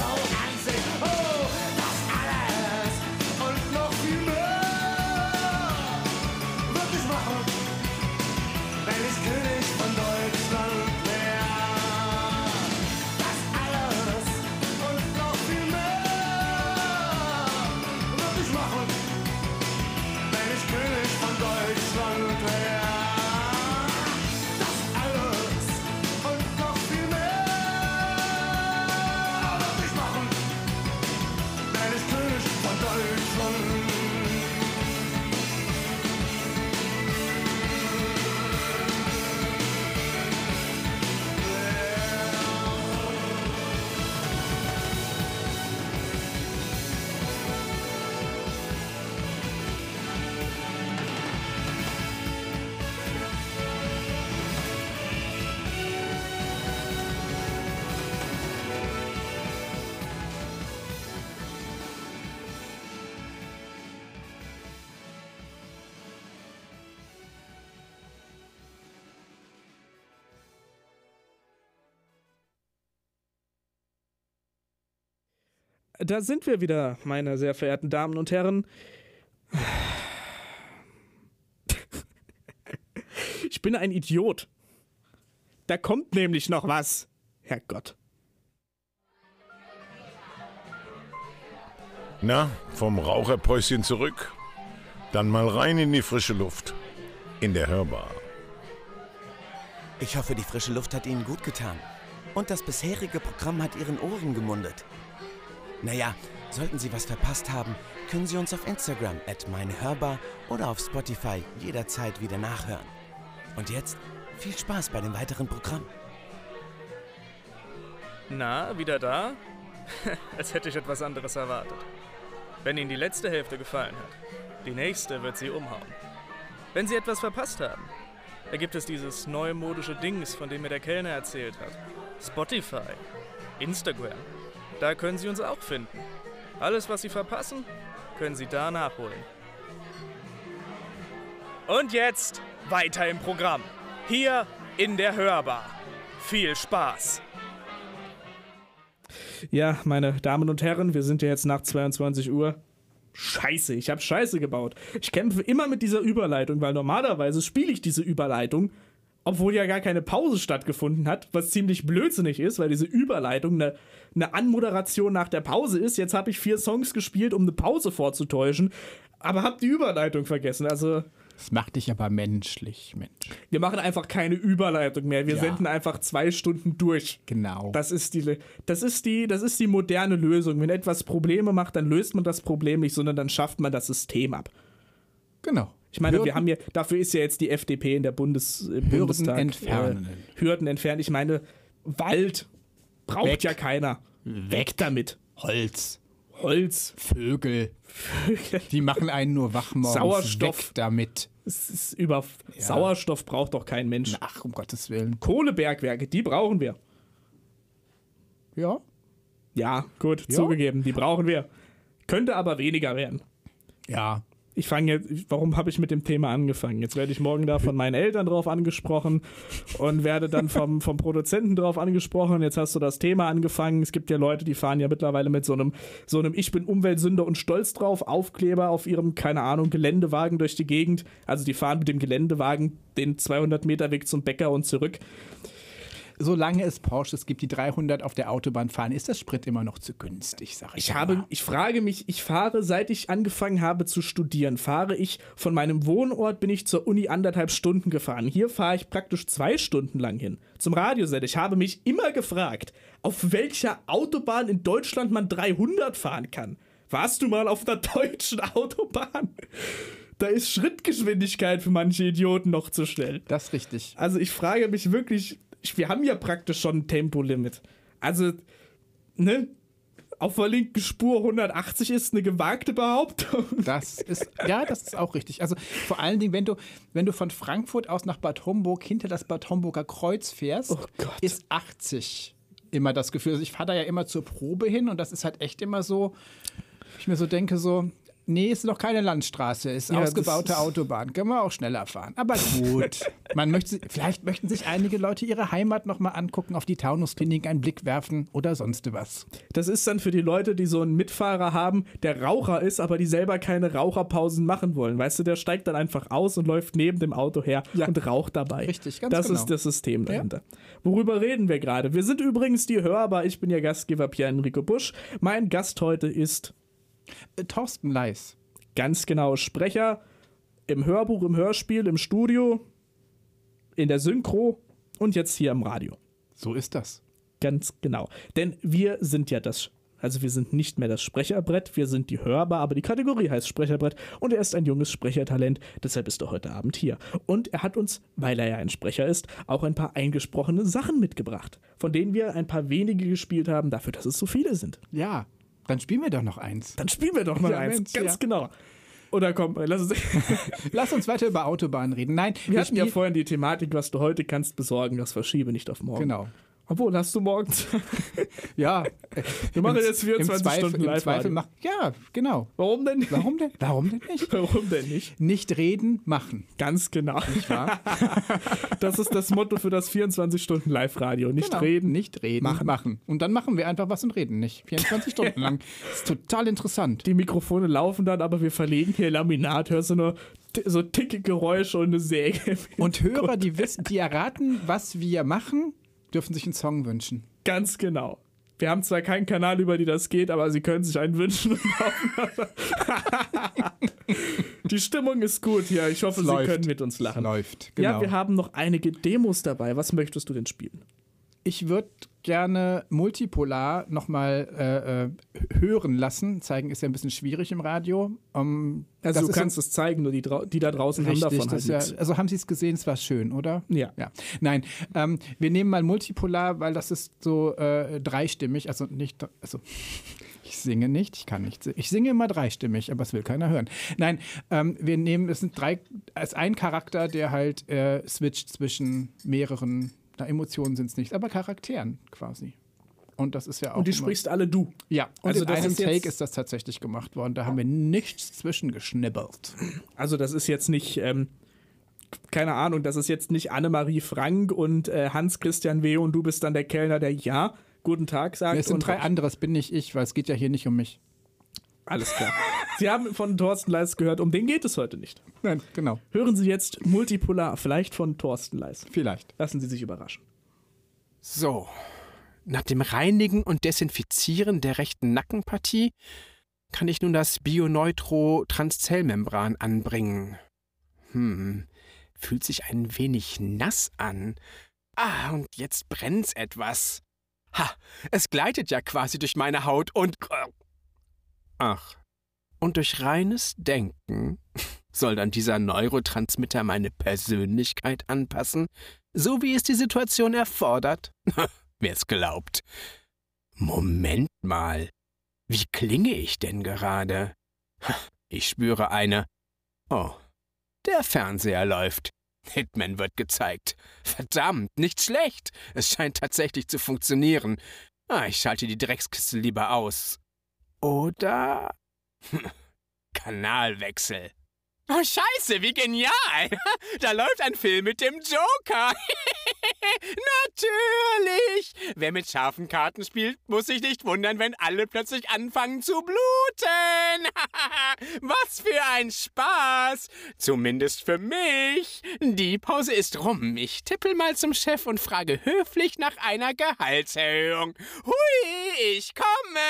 Stunden ihre Da sind wir wieder, meine sehr verehrten Damen und Herren. Ich bin ein Idiot. Da kommt nämlich noch was. Herrgott. Na, vom Raucherpäuschen zurück. Dann mal rein in die frische Luft. In der Hörbar. Ich hoffe, die frische Luft hat Ihnen gut getan. Und das bisherige Programm hat Ihren Ohren gemundet. Naja, sollten Sie was verpasst haben, können Sie uns auf Instagram at meinehörbar oder auf Spotify jederzeit wieder nachhören. Und jetzt viel Spaß bei dem weiteren Programm. Na, wieder da? Als hätte ich etwas anderes erwartet. Wenn Ihnen die letzte Hälfte gefallen hat, die nächste wird Sie umhauen. Wenn Sie etwas verpasst haben, da gibt es dieses neumodische Dings, von dem mir der Kellner erzählt hat. Spotify, Instagram. Da können Sie uns auch finden. Alles, was Sie verpassen, können Sie da nachholen. Und jetzt weiter im Programm. Hier in der Hörbar. Viel Spaß! Ja, meine Damen und Herren, wir sind ja jetzt nach 22 Uhr. Scheiße, ich habe Scheiße gebaut. Ich kämpfe immer mit dieser Überleitung, weil normalerweise spiele ich diese Überleitung, obwohl ja gar keine Pause stattgefunden hat, was ziemlich blödsinnig ist, weil diese Überleitung eine, eine Anmoderation nach der Pause ist. Jetzt habe ich vier Songs gespielt, um eine Pause vorzutäuschen, aber habe die Überleitung vergessen. Also Das macht dich aber menschlich, Mensch. wir machen einfach keine Überleitung mehr. Wir Ja. senden einfach zwei Stunden durch. Genau. Das ist die, das ist die, das ist die moderne Lösung. Wenn etwas Probleme macht, dann löst man das Problem nicht, sondern dann schafft man das System ab. Genau. Ich meine, wir Hürden- haben ja, dafür ist ja jetzt die FDP in der Bundes, im Hürden Bundestag. entfernen. Äh, Hürden entfernen. Ich meine, Wald braucht Weg. ja keiner. Weg damit. Holz, Holz, Vögel, die machen einen nur wach morgens. Sauerstoff. Weg damit. es ist über Sauerstoff braucht doch kein Mensch. Ach, um Gottes Willen. Kohlebergwerke, die brauchen wir. Ja. Ja, gut, Ja. zugegeben, die brauchen wir. Könnte aber weniger werden. Ja. Ich fange jetzt, warum habe ich mit dem Thema angefangen? Jetzt werde ich morgen da von meinen Eltern drauf angesprochen und werde dann vom, vom Produzenten drauf angesprochen. Jetzt hast du das Thema angefangen. Es gibt ja Leute, die fahren ja mittlerweile mit so einem, so einem Ich bin Umweltsünder und stolz drauf, Aufkleber auf ihrem, keine Ahnung, Geländewagen durch die Gegend. Also die fahren mit dem Geländewagen den 200 Meter Weg zum Bäcker und zurück. Solange es Porsches gibt, die 300 auf der Autobahn fahren, ist das Sprit immer noch zu günstig, sag ich Ich habe, ich frage mich, ich fahre, seit ich angefangen habe zu studieren, fahre ich von meinem Wohnort, bin ich zur Uni anderthalb Stunden gefahren. Hier fahre ich praktisch zwei Stunden lang hin. Zum Radiosender. Ich habe mich immer gefragt, auf welcher Autobahn in Deutschland man 300 fahren kann. Warst du mal auf einer deutschen Autobahn? Da ist Schrittgeschwindigkeit für manche Idioten noch zu schnell. Das ist richtig. Also ich frage mich wirklich, ich- wir haben ja praktisch schon ein Tempolimit. Also, ne? Auf der linken Spur 180 ist eine gewagte Behauptung. Das ist, ja, das ist auch richtig. Also vor allen Dingen, wenn du, wenn du von Frankfurt aus nach Bad Homburg hinter das Bad Homburger Kreuz fährst, ist 80 immer das Gefühl. Also ich fahre da ja immer zur Probe hin und das ist halt echt immer so, ich mir so denke, so, nee, ist noch keine Landstraße, ist Ja, das ausgebaute Autobahn. Können wir auch schneller fahren. Aber gut. Man möchte, vielleicht möchten sich einige Leute ihre Heimat nochmal angucken, auf die Taunusklinik einen Blick werfen oder sonst was. Das ist dann für die Leute, die so einen Mitfahrer haben, der Raucher ist, aber die selber keine Raucherpausen machen wollen. Weißt du, der steigt dann einfach aus und läuft neben dem Auto her und raucht dabei. Richtig, ganz das genau. ist das System dahinter. Worüber reden wir gerade? Wir sind übrigens die Hörbar. Ich bin Ihr Gastgeber Pierre Enrico Busch. Mein Gast heute ist Thorsten Leis. ganz genau Sprecher im Hörbuch, im Hörspiel, im Studio, in der Synchro und jetzt hier im Radio. So ist das. Ganz genau. Denn wir sind ja das, also wir sind nicht mehr das Sprecherbrett, wir sind die Hörbar, aber die Kategorie heißt Sprecherbrett und er ist ein junges Sprechertalent, deshalb ist er heute Abend hier. Und er hat uns, weil er ja ein Sprecher ist, auch ein paar eingesprochene Sachen mitgebracht, von denen wir ein paar wenige gespielt haben, dafür, dass es so viele sind. Ja, dann spielen wir doch noch eins. Dann spielen wir doch mal Ja, eins, Mensch, ganz ja. genau. Oder komm, lass uns. Lass uns weiter über Autobahnen reden. Nein, Wir hatten ja vorhin die Thematik, was du heute kannst besorgen, das verschiebe nicht auf morgen. Genau. Obwohl, hast du morgen Zeit? Ja. Wir machen jetzt 24 im Zweifel, Stunden live Zweifel mach, Ja, genau. Warum denn? Warum denn? Warum denn nicht? Warum denn nicht? Nicht reden, machen. Ganz genau. Nicht wahr? Das ist das Motto für das 24 Stunden Live-Radio. Nicht Genau. reden. Nicht reden, Machen. machen. Und dann machen wir einfach was und reden nicht. 24 Stunden lang. Das ist total interessant. Die Mikrofone laufen dann, aber wir verlegen hier Laminat. Hörst du nur so ticke Geräusche und eine Säge. Und Hörer, die wissen, die erraten, was wir machen, dürfen sich einen Song wünschen. Ganz genau. Wir haben zwar keinen Kanal, über die das geht, aber sie können sich einen wünschen. Die Stimmung ist gut hier. Ich hoffe, Es Sie läuft. können mit uns lachen. Läuft, Ja, genau. wir haben noch einige Demos dabei. Was möchtest du denn spielen? Ich würde gerne Multipolar nochmal äh, äh, hören lassen. Zeigen ist ja ein bisschen schwierig im Radio. Um, Also das du ist kannst es zeigen, nur die, die da draußen Richtig, haben davon halt ist ja, also haben Sie es gesehen, es war schön, oder? Ja. ja. Nein, ähm, wir nehmen mal Multipolar, weil das ist so äh, dreistimmig, also nicht, also ich singe nicht, ich kann nicht singen. Ich singe immer dreistimmig, aber es will keiner hören. Nein, ähm, wir nehmen, es sind drei, als ein Charakter, der halt äh, switcht zwischen mehreren, na, Emotionen sind es nicht, aber Charakteren quasi. Und das ist ja auch. Und die immer- sprichst alle du. Ja, und Also in einem ist jetzt- Take ist das tatsächlich gemacht worden. Da haben wir nichts zwischengeschnibbelt. Also das ist jetzt nicht, ähm, keine Ahnung, das ist jetzt nicht Annemarie Frank und äh, Hans-Christian W. und du bist dann der Kellner, der ja, guten Tag sagt. Es sind drei andere, das bin nicht ich, weil es geht ja hier nicht um mich. Alles klar. Sie haben von Thorsten Leis gehört, um den geht es heute nicht. Nein, genau. Hören Sie jetzt Multipolar, vielleicht von Thorsten Leis. Vielleicht. Lassen Sie sich überraschen. So. Nach dem Reinigen und Desinfizieren der rechten Nackenpartie kann ich nun das Bioneutro-Transzellmembran anbringen. Hm, fühlt sich ein wenig nass an. Ah, und jetzt brennt's etwas. Ha, es gleitet ja quasi durch meine Haut und. Ach. Und durch reines Denken soll dann dieser Neurotransmitter meine Persönlichkeit anpassen, so wie es die Situation erfordert? Wer's glaubt. Moment mal. Wie klinge ich denn gerade? Ich spüre eine. Oh, der Fernseher läuft. Hitman wird gezeigt. Verdammt, nicht schlecht. Es scheint tatsächlich zu funktionieren. Ah, ich schalte die Dreckskiste lieber aus. Oder Kanalwechsel. Oh, scheiße, wie genial. Da läuft ein Film mit dem Joker. Natürlich. Wer mit scharfen Karten spielt, muss sich nicht wundern, wenn alle plötzlich anfangen zu bluten. Was für ein Spaß. Zumindest für mich. Die Pause ist rum. Ich tippel mal zum Chef und frage höflich nach einer Gehaltserhöhung. Hui, ich komme.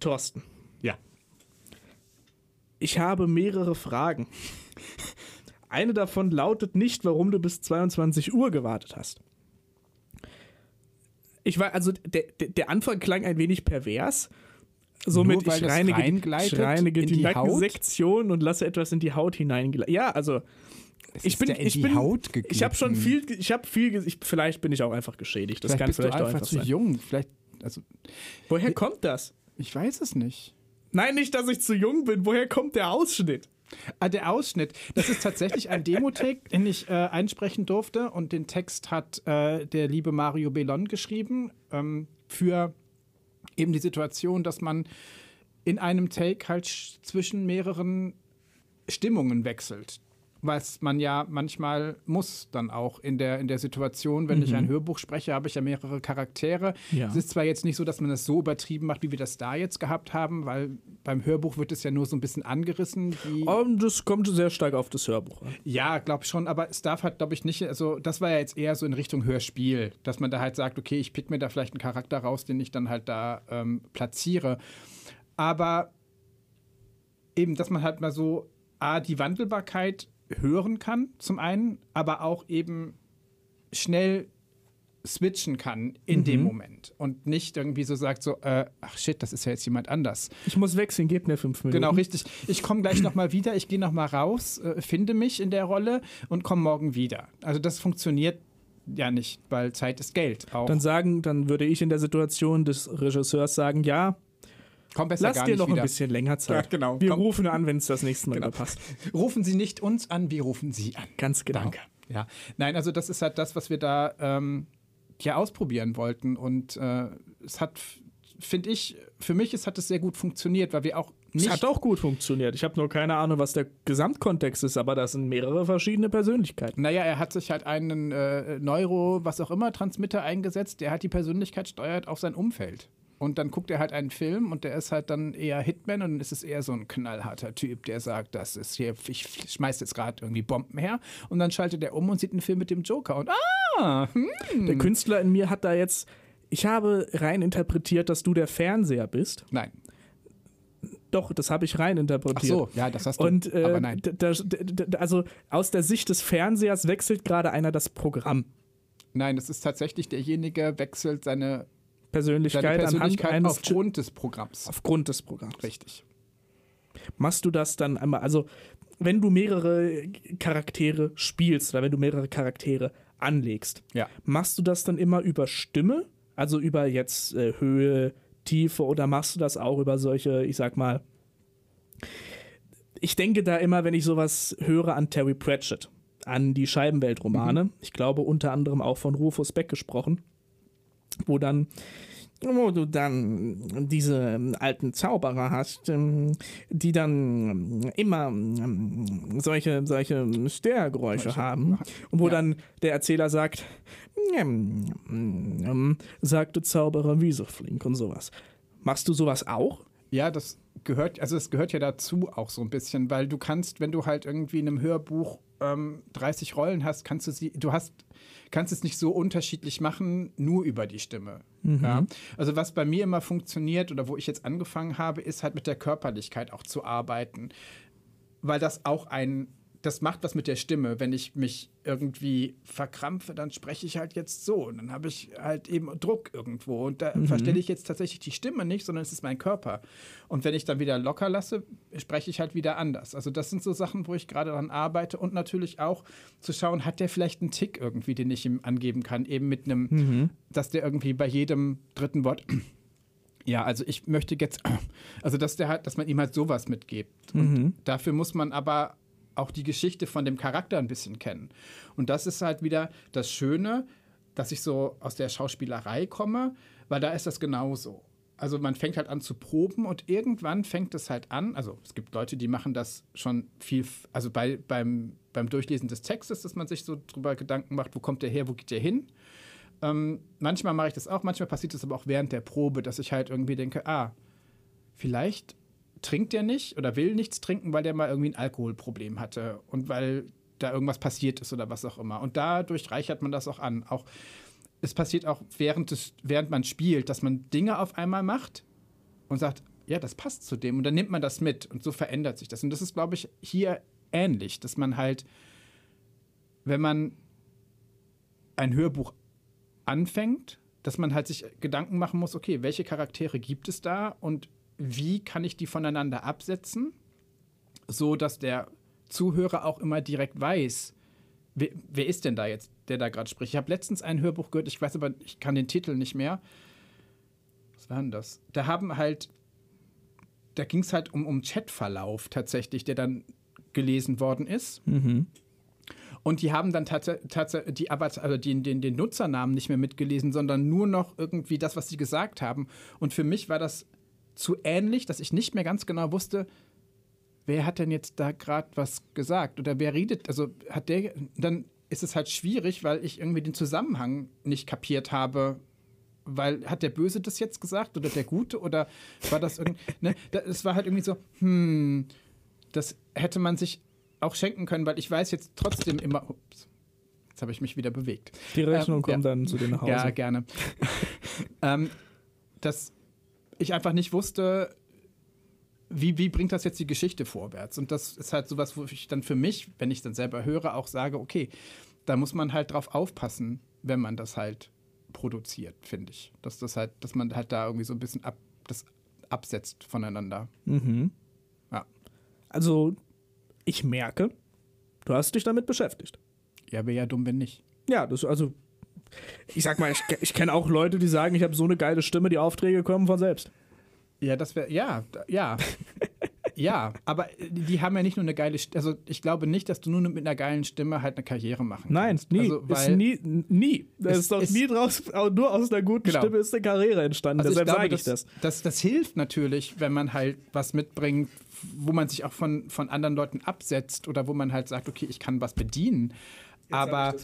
Thorsten. Ja. Ich habe mehrere Fragen. Eine davon lautet nicht, warum du bis 22 Uhr gewartet hast. Ich war, also der, der, Anfang klang ein wenig pervers. Somit Nur ich reinige, ich reinige in die, die? Nackensektion und lasse etwas in die Haut hineingleiten. Ja, also ich ist bin, ich die bin, Haut ich habe schon geglitten? viel, ich habe viel, ich, vielleicht bin ich auch einfach geschädigt. Das vielleicht kann vielleicht du auch einfach einfach zu sein. jung. Vielleicht, also, Woher kommt das? Ich weiß es nicht. Nein, nicht, dass ich zu jung bin. Woher kommt der Ausschnitt? Ah, der Ausschnitt. Das ist tatsächlich ein Demo-Take, den ich äh, einsprechen durfte. Und den Text hat äh, der liebe Mario Bellon geschrieben ähm, für eben die Situation, dass man in einem Take halt sch- zwischen mehreren Stimmungen wechselt. Was man ja manchmal muss dann auch in der, in der Situation. Wenn ich ein Hörbuch spreche, habe ich ja mehrere Charaktere. Ja. Es ist zwar jetzt nicht so, dass man das so übertrieben macht, wie wir das da jetzt gehabt haben, weil beim Hörbuch wird es ja nur so ein bisschen angerissen. Und das kommt sehr stark auf das Hörbuch an. ja, glaube schon, aber es darf halt, glaube ich, nicht, also das war ja jetzt eher so in Richtung Hörspiel, dass man da halt sagt, okay, ich pick mir da vielleicht einen Charakter raus, den ich dann halt da ähm, platziere. Aber eben, dass man halt mal so, A, die Wandelbarkeit hören kann, zum einen, aber auch eben schnell switchen kann in dem Moment und nicht irgendwie so sagt so, äh, ach shit, das ist ja jetzt jemand anders. Ich muss wechseln, gebt mir fünf Minuten. Genau, richtig. Ich komme gleich nochmal wieder, ich gehe nochmal raus, äh, finde mich in der Rolle und komme morgen wieder. Also das funktioniert ja nicht, weil Zeit ist Geld auch. Dann sagen, dann würde ich in der Situation des Regisseurs sagen, ja, komm besser lass gar dir nicht noch wieder. ein bisschen länger Zeit. Ja, genau. Wir Komm. rufen an, wenn es das nächste Mal Genau. passt. Rufen Sie nicht uns an, wir rufen Sie an. Ganz genau. Danke. Ja. Nein, also das ist halt das, was wir da ähm, ja ausprobieren wollten. Und äh, es hat, finde ich, für mich es hat es sehr gut funktioniert, weil wir auch nicht. Es hat auch gut funktioniert. Ich habe nur keine Ahnung, was der Gesamtkontext ist, aber das sind mehrere verschiedene Persönlichkeiten. Naja, er hat sich halt einen äh, Neuro, was auch immer, Transmitter eingesetzt, der hat die Persönlichkeit steuert auf sein Umfeld. Und dann guckt er halt einen Film und der ist halt dann eher Hitman und dann ist es eher so ein knallharter Typ, der sagt, das ist hier, ich schmeiß jetzt gerade irgendwie Bomben her. Und dann schaltet er um und sieht einen Film mit dem Joker und ah, hm. Der Künstler in mir hat da jetzt, ich habe rein interpretiert, dass du der Fernseher bist. Nein. Doch, das habe ich rein Ach interpretiert. so, ja, das hast du. Und äh, aber nein. also aus der Sicht des Fernsehers wechselt gerade einer das Programm. Nein, das ist tatsächlich derjenige, wechselt seine, Persönlichkeit, seine Persönlichkeit anhand eines aufgrund des Programms. aufgrund des Programms. Richtig. Machst du das dann einmal, also wenn du mehrere Charaktere spielst oder wenn du mehrere Charaktere anlegst, Ja. machst du das dann immer über Stimme, also über jetzt äh, Höhe, Tiefe oder machst du das auch über solche, ich sag mal, ich denke da immer, wenn ich sowas höre, an Terry Pratchett, an die Scheibenweltromane. Ich glaube unter anderem auch von Rufus Beck gesprochen, wo dann wo du dann diese ähm, alten Zauberer hast, ähm, die dann ähm, immer solche, solche Störgeräusche haben. Und wo dann der Erzähler sagt, sagte Zauberer Wieseflink und sowas. Machst du sowas auch? Ja, das gehört, also es gehört ja dazu auch so ein bisschen, weil du kannst, wenn du halt irgendwie in einem Hörbuch ähm, 30 Rollen hast, kannst du sie, du hast, kannst es nicht so unterschiedlich machen, nur über die Stimme. Ja? Also was bei mir immer funktioniert oder wo ich jetzt angefangen habe, ist halt mit der Körperlichkeit auch zu arbeiten, weil das auch ein das macht was mit der Stimme. Wenn ich mich irgendwie verkrampfe, dann spreche ich halt jetzt so. Und dann habe ich halt eben Druck irgendwo. Und da verstelle ich jetzt tatsächlich die Stimme nicht, sondern es ist mein Körper. Und wenn ich dann wieder locker lasse, spreche ich halt wieder anders. Also das sind so Sachen, wo ich gerade dran arbeite. Und natürlich auch zu schauen, hat der vielleicht einen Tick irgendwie, den ich ihm angeben kann. Eben mit einem, dass der irgendwie bei jedem dritten Wort ja, also ich möchte jetzt, also dass der halt, dass man ihm halt sowas mitgibt. Und dafür muss man aber auch die Geschichte von dem Charakter ein bisschen kennen. Und das ist halt wieder das Schöne, dass ich so aus der Schauspielerei komme, weil da ist das genauso. also man fängt halt an zu proben und irgendwann fängt es halt an. Also es gibt Leute, die machen das schon viel, also bei, beim, beim Durchlesen des Textes, dass man sich so drüber Gedanken macht, wo kommt der her, wo geht der hin. Ähm, manchmal mache ich das auch, manchmal passiert es aber auch während der Probe, dass ich halt irgendwie denke, ah, vielleicht trinkt der nicht oder will nichts trinken, weil der mal irgendwie ein Alkoholproblem hatte und weil da irgendwas passiert ist oder was auch immer. Und dadurch reichert man das auch an. Auch es passiert auch während, des, während man spielt, dass man Dinge auf einmal macht und sagt, ja, das passt zu dem. Und dann nimmt man das mit und so verändert sich das. Und das ist, glaube ich, hier ähnlich, dass man halt, wenn man ein Hörbuch anfängt, dass man halt sich Gedanken machen muss, okay, welche Charaktere gibt es da und wie kann ich die voneinander absetzen, so dass der Zuhörer auch immer direkt weiß, wer, wer ist denn da jetzt, der da gerade spricht. Ich habe letztens ein Hörbuch gehört, ich weiß aber, ich kann den Titel nicht mehr. Was war denn das? Da haben halt, da ging es halt um, um Chatverlauf tatsächlich, der dann gelesen worden ist. Und die haben dann tatsächlich die Avatar, also den, den, den Nutzernamen nicht mehr mitgelesen, sondern nur noch irgendwie das, was sie gesagt haben. Und für mich war das zu ähnlich, dass ich nicht mehr ganz genau wusste, wer hat denn jetzt da gerade was gesagt oder wer redet, also hat der, dann ist es halt schwierig, weil ich irgendwie den Zusammenhang nicht kapiert habe. Weil hat der Böse das jetzt gesagt oder der Gute oder war das irgendwie, ne? Da- Es war halt irgendwie so, hm, das hätte man sich auch schenken können, weil ich weiß jetzt trotzdem immer, ups, jetzt habe ich mich wieder bewegt. Die Rechnung Ähm, kommt ja. dann zu dir nach Hause. Ja, gerne. ähm, dass ich einfach nicht wusste, wie, wie bringt das jetzt die Geschichte vorwärts? Und das ist halt sowas, wo ich dann für mich, wenn ich dann selber höre, auch sage, okay, da muss man halt drauf aufpassen, wenn man das halt produziert, finde ich. Dass das halt, dass man halt da irgendwie so ein bisschen ab, das absetzt voneinander. Mhm. Ja. Also, ich merke, du hast dich damit beschäftigt. Ja, wäre ja dumm, wenn nicht. Ja, das also. Ich sag mal, ich, ich kenne auch Leute, die sagen, ich habe so eine geile Stimme, die Aufträge kommen von selbst. Ja, das wäre, ja, ja. ja, aber die die haben ja nicht nur eine geile Stimme, also ich glaube nicht, dass du nur mit einer geilen Stimme halt eine Karriere machen Nein, kannst. nie. Also, ist nie. Nie. Da Es ist doch ist- nie draus, nur aus einer guten Genau. Stimme ist eine Karriere entstanden. also ich Deshalb sage ich das, das. das. Das hilft natürlich, wenn man halt was mitbringt, wo man sich auch von, von anderen Leuten absetzt oder wo man halt sagt, okay, ich kann was bedienen. aber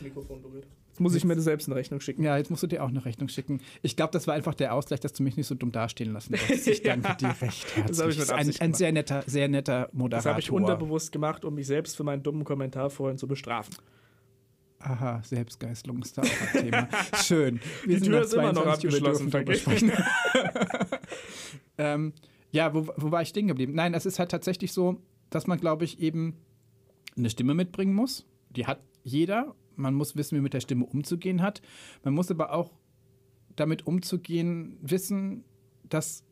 Jetzt muss ich mir selbst eine Rechnung schicken. ja, jetzt musst du dir auch eine Rechnung schicken. Ich glaube, das war einfach der Ausgleich, dass du mich nicht so dumm dastehen lassen wolltest. Ich danke dir recht herzlich. Das habe ich mit ein, Absicht ein gemacht. sehr netter, sehr netter Das Moderator. habe ich unterbewusst gemacht, um mich selbst für meinen dummen Kommentar vorhin zu bestrafen. Aha, Selbstgeißelung ist da auch ein Thema. Schön. Wir Die Tür ist immer noch 22, wir abgeschlossen, ähm, ja, wo, wo war ich stehen geblieben? Nein, es ist halt tatsächlich so, dass man, glaube ich, eben eine Stimme mitbringen muss. Die hat jeder. Man muss wissen, wie mit der Stimme umzugehen hat. Man muss aber auch damit umzugehen wissen, dass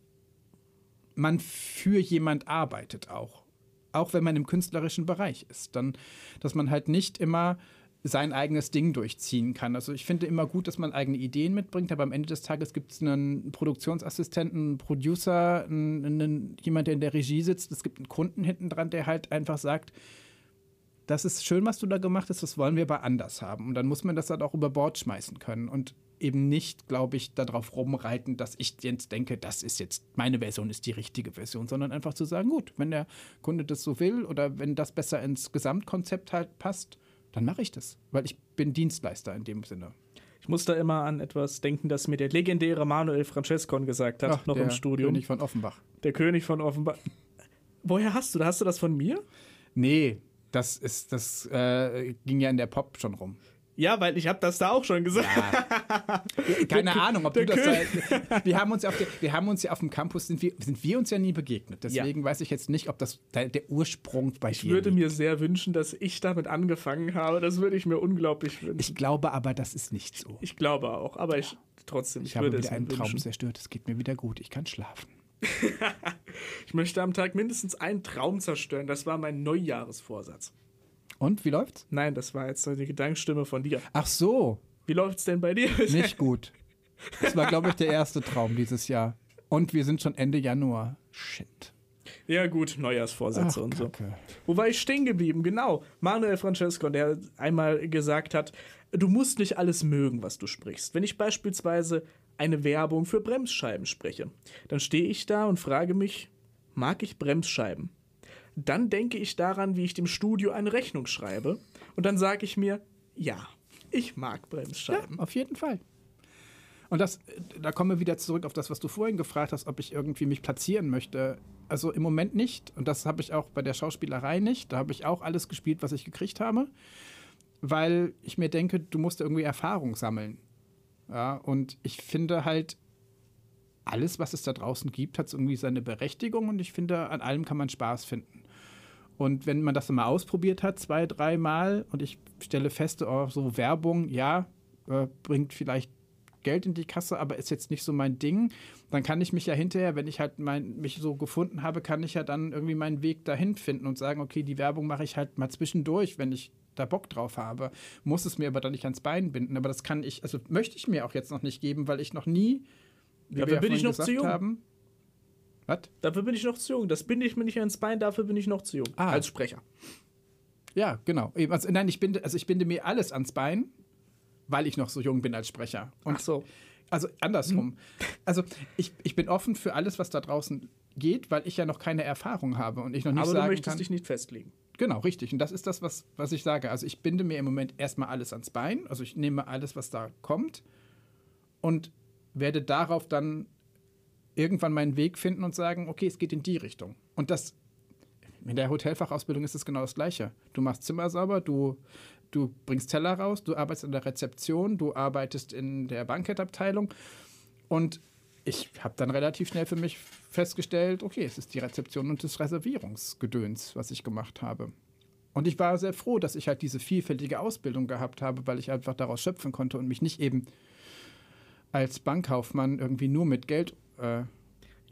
man für jemand arbeitet auch. Auch wenn man im künstlerischen Bereich ist. Dann, dass man halt nicht immer sein eigenes Ding durchziehen kann. Also ich finde immer gut, dass man eigene Ideen mitbringt, aber am Ende des Tages gibt es einen Produktionsassistenten, einen Producer, einen, einen, jemand, der in der Regie sitzt. Es gibt einen Kunden hinten dran, der halt einfach sagt, das ist schön, was du da gemacht hast, das wollen wir aber anders haben. Und dann muss man das halt auch über Bord schmeißen können und eben nicht, glaube ich, darauf rumreiten, dass ich jetzt denke, das ist jetzt, meine Version ist die richtige Version, sondern einfach zu sagen, gut, wenn der Kunde das so will oder wenn das besser ins Gesamtkonzept halt passt, dann mache ich das, weil ich bin Dienstleister in dem Sinne. Ich muss da immer an etwas denken, das mir der legendäre Manuel Francescon gesagt hat, Ach, noch der im Studium. König von Offenbach. Der König von Offenbach. Woher hast du? Hast du das von mir? Nee, das ist, das äh, ging ja in der Pop schon rum. Ja, weil ich habe das da auch schon gesagt. Keine Ahnung, ob du das. Da, wir, haben uns ja auf der, wir haben uns ja auf dem Campus, sind wir, sind wir uns ja nie begegnet. Deswegen weiß ich jetzt nicht, ob das der, der Ursprung bei Ich dir würde liegt. mir sehr wünschen, dass ich damit angefangen habe. Das würde ich mir unglaublich wünschen. Ich glaube aber, das ist nicht so. Ich glaube auch, aber ich trotzdem, ich, Ich habe würde es wieder mir einen Traum wünschen. zerstört. Es geht mir wieder gut. Ich kann schlafen. Ich möchte am Tag mindestens einen Traum zerstören. Das war mein Neujahresvorsatz. Und wie läuft's? Nein, das war jetzt die Gedankenstimme von dir. Ach so, Wie läuft's denn bei dir? nicht gut. Das war, glaube ich, der erste Traum dieses Jahr. Und wir sind schon Ende Januar. Shit. Ja, gut, Neujahrsvorsätze Ach, und so. Kacke. Wo war ich stehen geblieben? Genau. Manuel Francesco, der einmal gesagt hat, du musst nicht alles mögen, was du sprichst. Wenn ich beispielsweise eine Werbung für Bremsscheiben spreche. Dann stehe ich da und frage mich, mag ich Bremsscheiben? Dann denke ich daran, wie ich dem Studio eine Rechnung schreibe und dann sage ich mir, ja, ich mag Bremsscheiben. Auf jeden Fall. Und das, da kommen wir wieder zurück auf das, was du vorhin gefragt hast, ob ich irgendwie mich platzieren möchte. Also im Moment nicht. Und das habe ich auch bei der Schauspielerei nicht. Da habe ich auch alles gespielt, was ich gekriegt habe. Weil ich mir denke, du musst irgendwie Erfahrung sammeln. Ja, und ich finde halt, alles, was es da draußen gibt, hat irgendwie seine Berechtigung und ich finde, an allem kann man Spaß finden. Und wenn man das mal ausprobiert hat, zwei, dreimal, und ich stelle fest, oh, so Werbung, ja, äh, bringt vielleicht Geld in die Kasse, aber ist jetzt nicht so mein Ding, dann kann ich mich ja hinterher, wenn ich halt mein, mich so gefunden habe, kann ich ja dann irgendwie meinen Weg dahin finden und sagen, okay, die Werbung mache ich halt mal zwischendurch, wenn ich da Bock drauf habe, muss es mir aber dann nicht ans Bein binden. Aber das kann ich, also möchte ich mir auch jetzt noch nicht geben, weil ich noch nie, wie Dafür wir ja bin ich noch zu jung. haben, was? Dafür bin ich noch zu jung. Das binde ich mir nicht ans Bein, dafür bin ich noch zu jung. Ah. Als Sprecher. Ja, genau. Also, nein, ich binde, also ich binde mir alles ans Bein, weil ich noch so jung bin als Sprecher. Und Ach so. Also andersrum. Also ich, ich bin offen für alles, was da draußen geht, weil ich ja noch keine Erfahrung habe und ich noch nicht Aber du sagen möchtest kann. dich nicht festlegen. Genau, richtig. Und das ist das, was, was ich sage. Also ich binde mir im Moment erstmal alles ans Bein. Also ich nehme alles, was da kommt und werde darauf dann irgendwann meinen Weg finden und sagen, okay, es geht in die Richtung. Und das in der Hotelfachausbildung ist es genau das Gleiche. Du machst Zimmer sauber, du, du bringst Teller raus, du arbeitest in der Rezeption, du arbeitest in der Bankettabteilung und ich habe dann relativ schnell für mich festgestellt, okay, es ist die Rezeption und das Reservierungsgedöns, was ich gemacht habe. Und ich war sehr froh, dass ich halt diese vielfältige Ausbildung gehabt habe, weil ich einfach daraus schöpfen konnte und mich nicht eben als Bankkaufmann irgendwie nur mit Geld äh,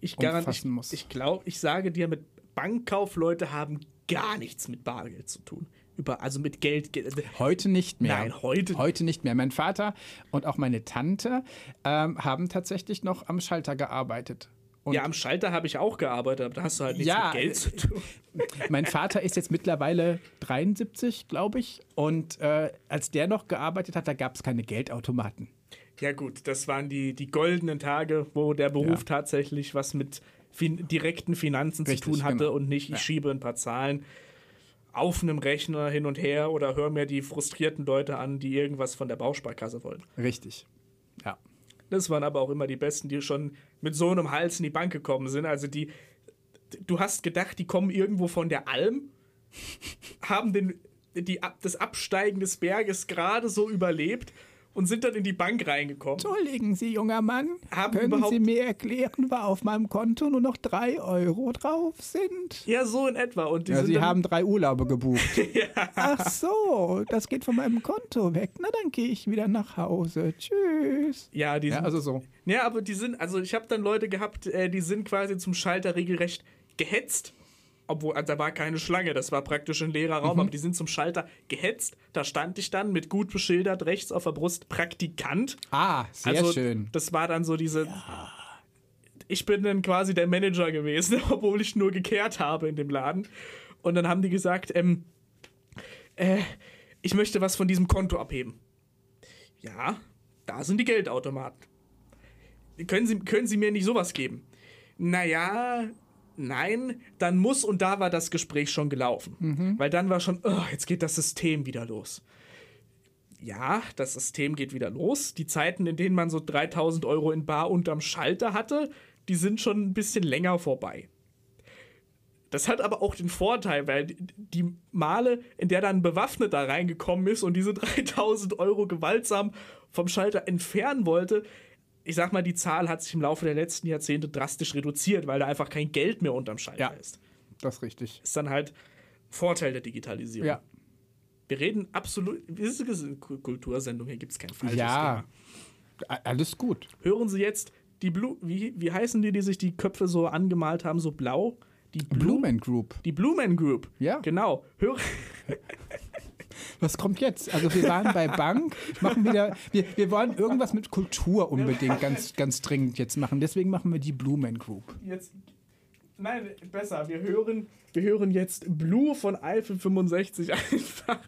Ich umfassen ich, muss. ich glaube, ich sage dir, mit Bankkaufleute haben gar nichts mit Bargeld zu tun. Über, also mit Geld. Ge- Heute nicht mehr. Nein, heute- Heute nicht mehr. Mein Vater und auch meine Tante ähm, haben tatsächlich noch am Schalter gearbeitet. Und ja, am Schalter habe ich auch gearbeitet, aber da hast du halt nichts Ja, mit Geld zu tun. mein Vater ist jetzt mittlerweile 73, glaube ich. Und äh, als der noch gearbeitet hat, da gab es keine Geldautomaten. Ja, gut, das waren die, die goldenen Tage, wo der Beruf Ja. tatsächlich was mit fin direkten Finanzen Richtig, zu tun hatte genau. und nicht, ich Ja. schiebe ein paar Zahlen auf einem Rechner hin und her oder höre mir die frustrierten Leute an, die irgendwas von der Bausparkasse wollen. Richtig. Ja. Das waren aber auch immer die Besten, die schon mit so einem Hals in die Bank gekommen sind. Also die, du hast gedacht, die kommen irgendwo von der Alm, haben den, die, das Absteigen des Berges gerade so überlebt und sind dann in die Bank reingekommen. Entschuldigen Sie, junger Mann. Haben können überhaupt- Sie mir erklären, war auf meinem Konto nur noch drei Euro drauf sind? Ja, so in etwa. Und die Ja, Sie haben drei Urlaube gebucht. Ach so, das geht von meinem Konto weg. Na, dann gehe ich wieder nach Hause. Tschüss. Ja, die Ja, sind, also so. Ja, aber die sind, also ich habe dann Leute gehabt, äh, die sind quasi zum Schalter regelrecht gehetzt. Obwohl, also da war keine Schlange, das war praktisch ein leerer Raum, Mhm. aber die sind zum Schalter gehetzt. Da stand ich dann mit gut beschildert rechts auf der Brust Praktikant. Ah, sehr also, schön. Das war dann so diese. Ich bin dann quasi der Manager gewesen, obwohl ich nur gekehrt habe in dem Laden. Und dann haben die gesagt, ähm, äh, ich möchte was von diesem Konto abheben. Ja, da sind die Geldautomaten. Können Sie, können Sie mir nicht sowas geben? Naja, nein, dann muss, und da war das Gespräch schon gelaufen. Weil dann war schon, oh, jetzt geht das System wieder los. Ja, das System geht wieder los. Die Zeiten, in denen man so 3000 Euro in Bar unterm Schalter hatte, die sind schon ein bisschen länger vorbei. Das hat aber auch den Vorteil, weil die Male, in der dann ein Bewaffneter reingekommen ist und diese 3000 Euro gewaltsam vom Schalter entfernen wollte, ich sag mal, die Zahl hat sich im Laufe der letzten Jahrzehnte drastisch reduziert, weil da einfach kein Geld mehr unterm Schalter Ja. ist. Das ist richtig. Ist dann halt Vorteil der Digitalisierung. Ja. Wir reden absolut, das ist eine Kultursendung, hier gibt es kein falsches Ja, Thema. alles gut. Hören Sie jetzt die Blue, wie, wie heißen die, die sich die Köpfe so angemalt haben, so blau? Die Blue, Blumen Group. Die Blumen Group. Ja. Genau. Hör, Was kommt jetzt? Also wir waren bei Bank, machen wieder, wir, wir wollen irgendwas mit Kultur unbedingt ganz, ganz dringend jetzt machen. Deswegen machen wir die Blue Man Group. Jetzt, nein, besser, wir hören, wir hören jetzt Blue von Eiffel 65 einfach.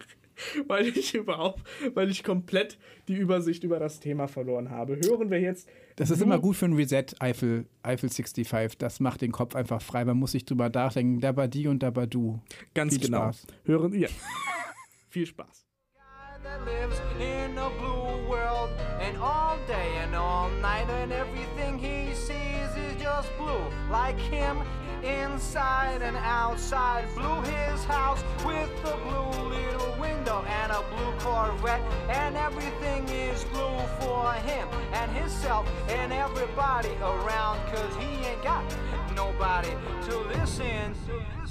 Weil ich überhaupt, weil ich komplett die Übersicht über das Thema verloren habe. Hören wir jetzt. Das Blue. ist immer gut für ein Reset, Eiffel, Eiffel 65. Das macht den Kopf einfach frei. Man muss sich drüber nachdenken. Da war die und da war du. Ganz Viel genau. Spaß. Hören wir. Ja. Viel Spaß! that lives in a blue world and all day and all night and everything he sees is just blue like him inside and outside his house with a blue little window and a blue corvette and everything is blue for him and himself and everybody around cause he ain't got nobody to listen to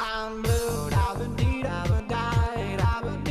I'm blue, I've been deed, I've been died, I've been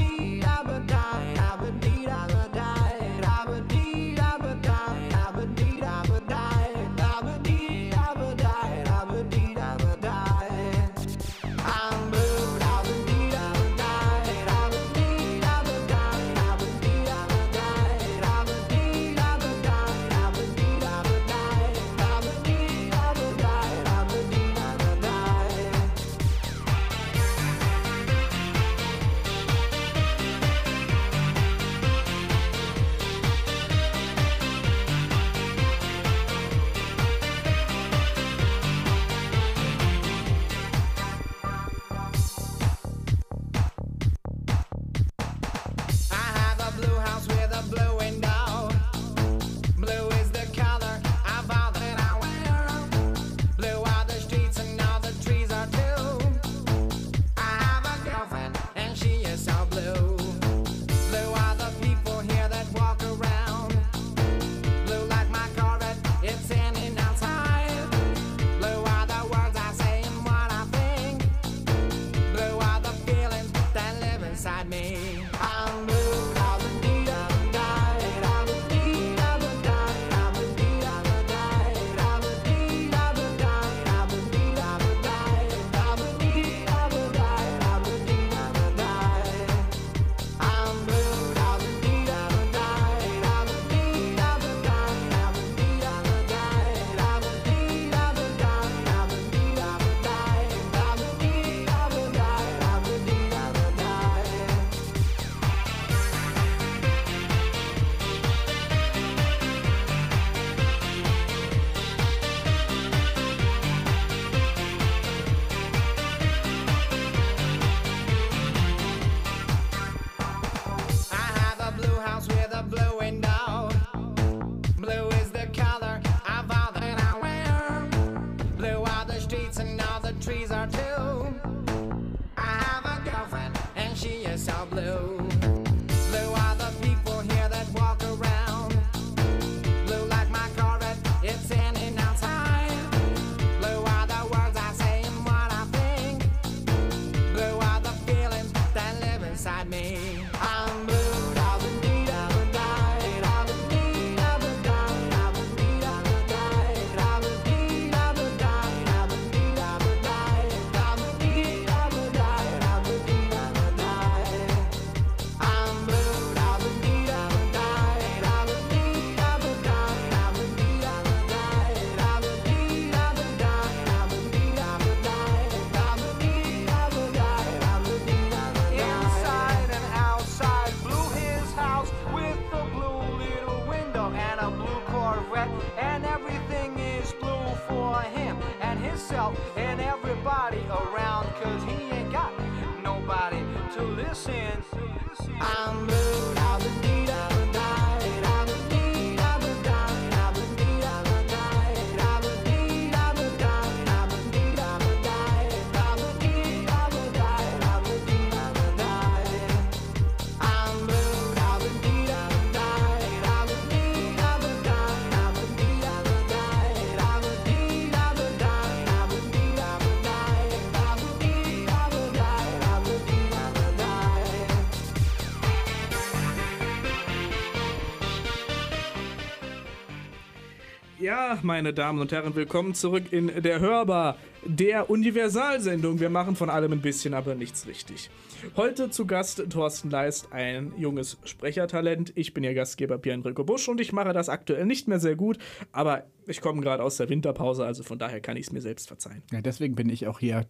meine Damen und Herren. Willkommen zurück in der Hörbar, der Universalsendung. Wir machen von allem ein bisschen, aber nichts richtig. Heute zu Gast Thorsten Leist, ein junges Sprechertalent. Ich bin Ihr Gastgeber Pierre-Enrico Busch und ich mache das aktuell nicht mehr sehr gut, aber ich komme gerade aus der Winterpause, also von daher kann ich es mir selbst verzeihen. Ja, deswegen bin ich auch hier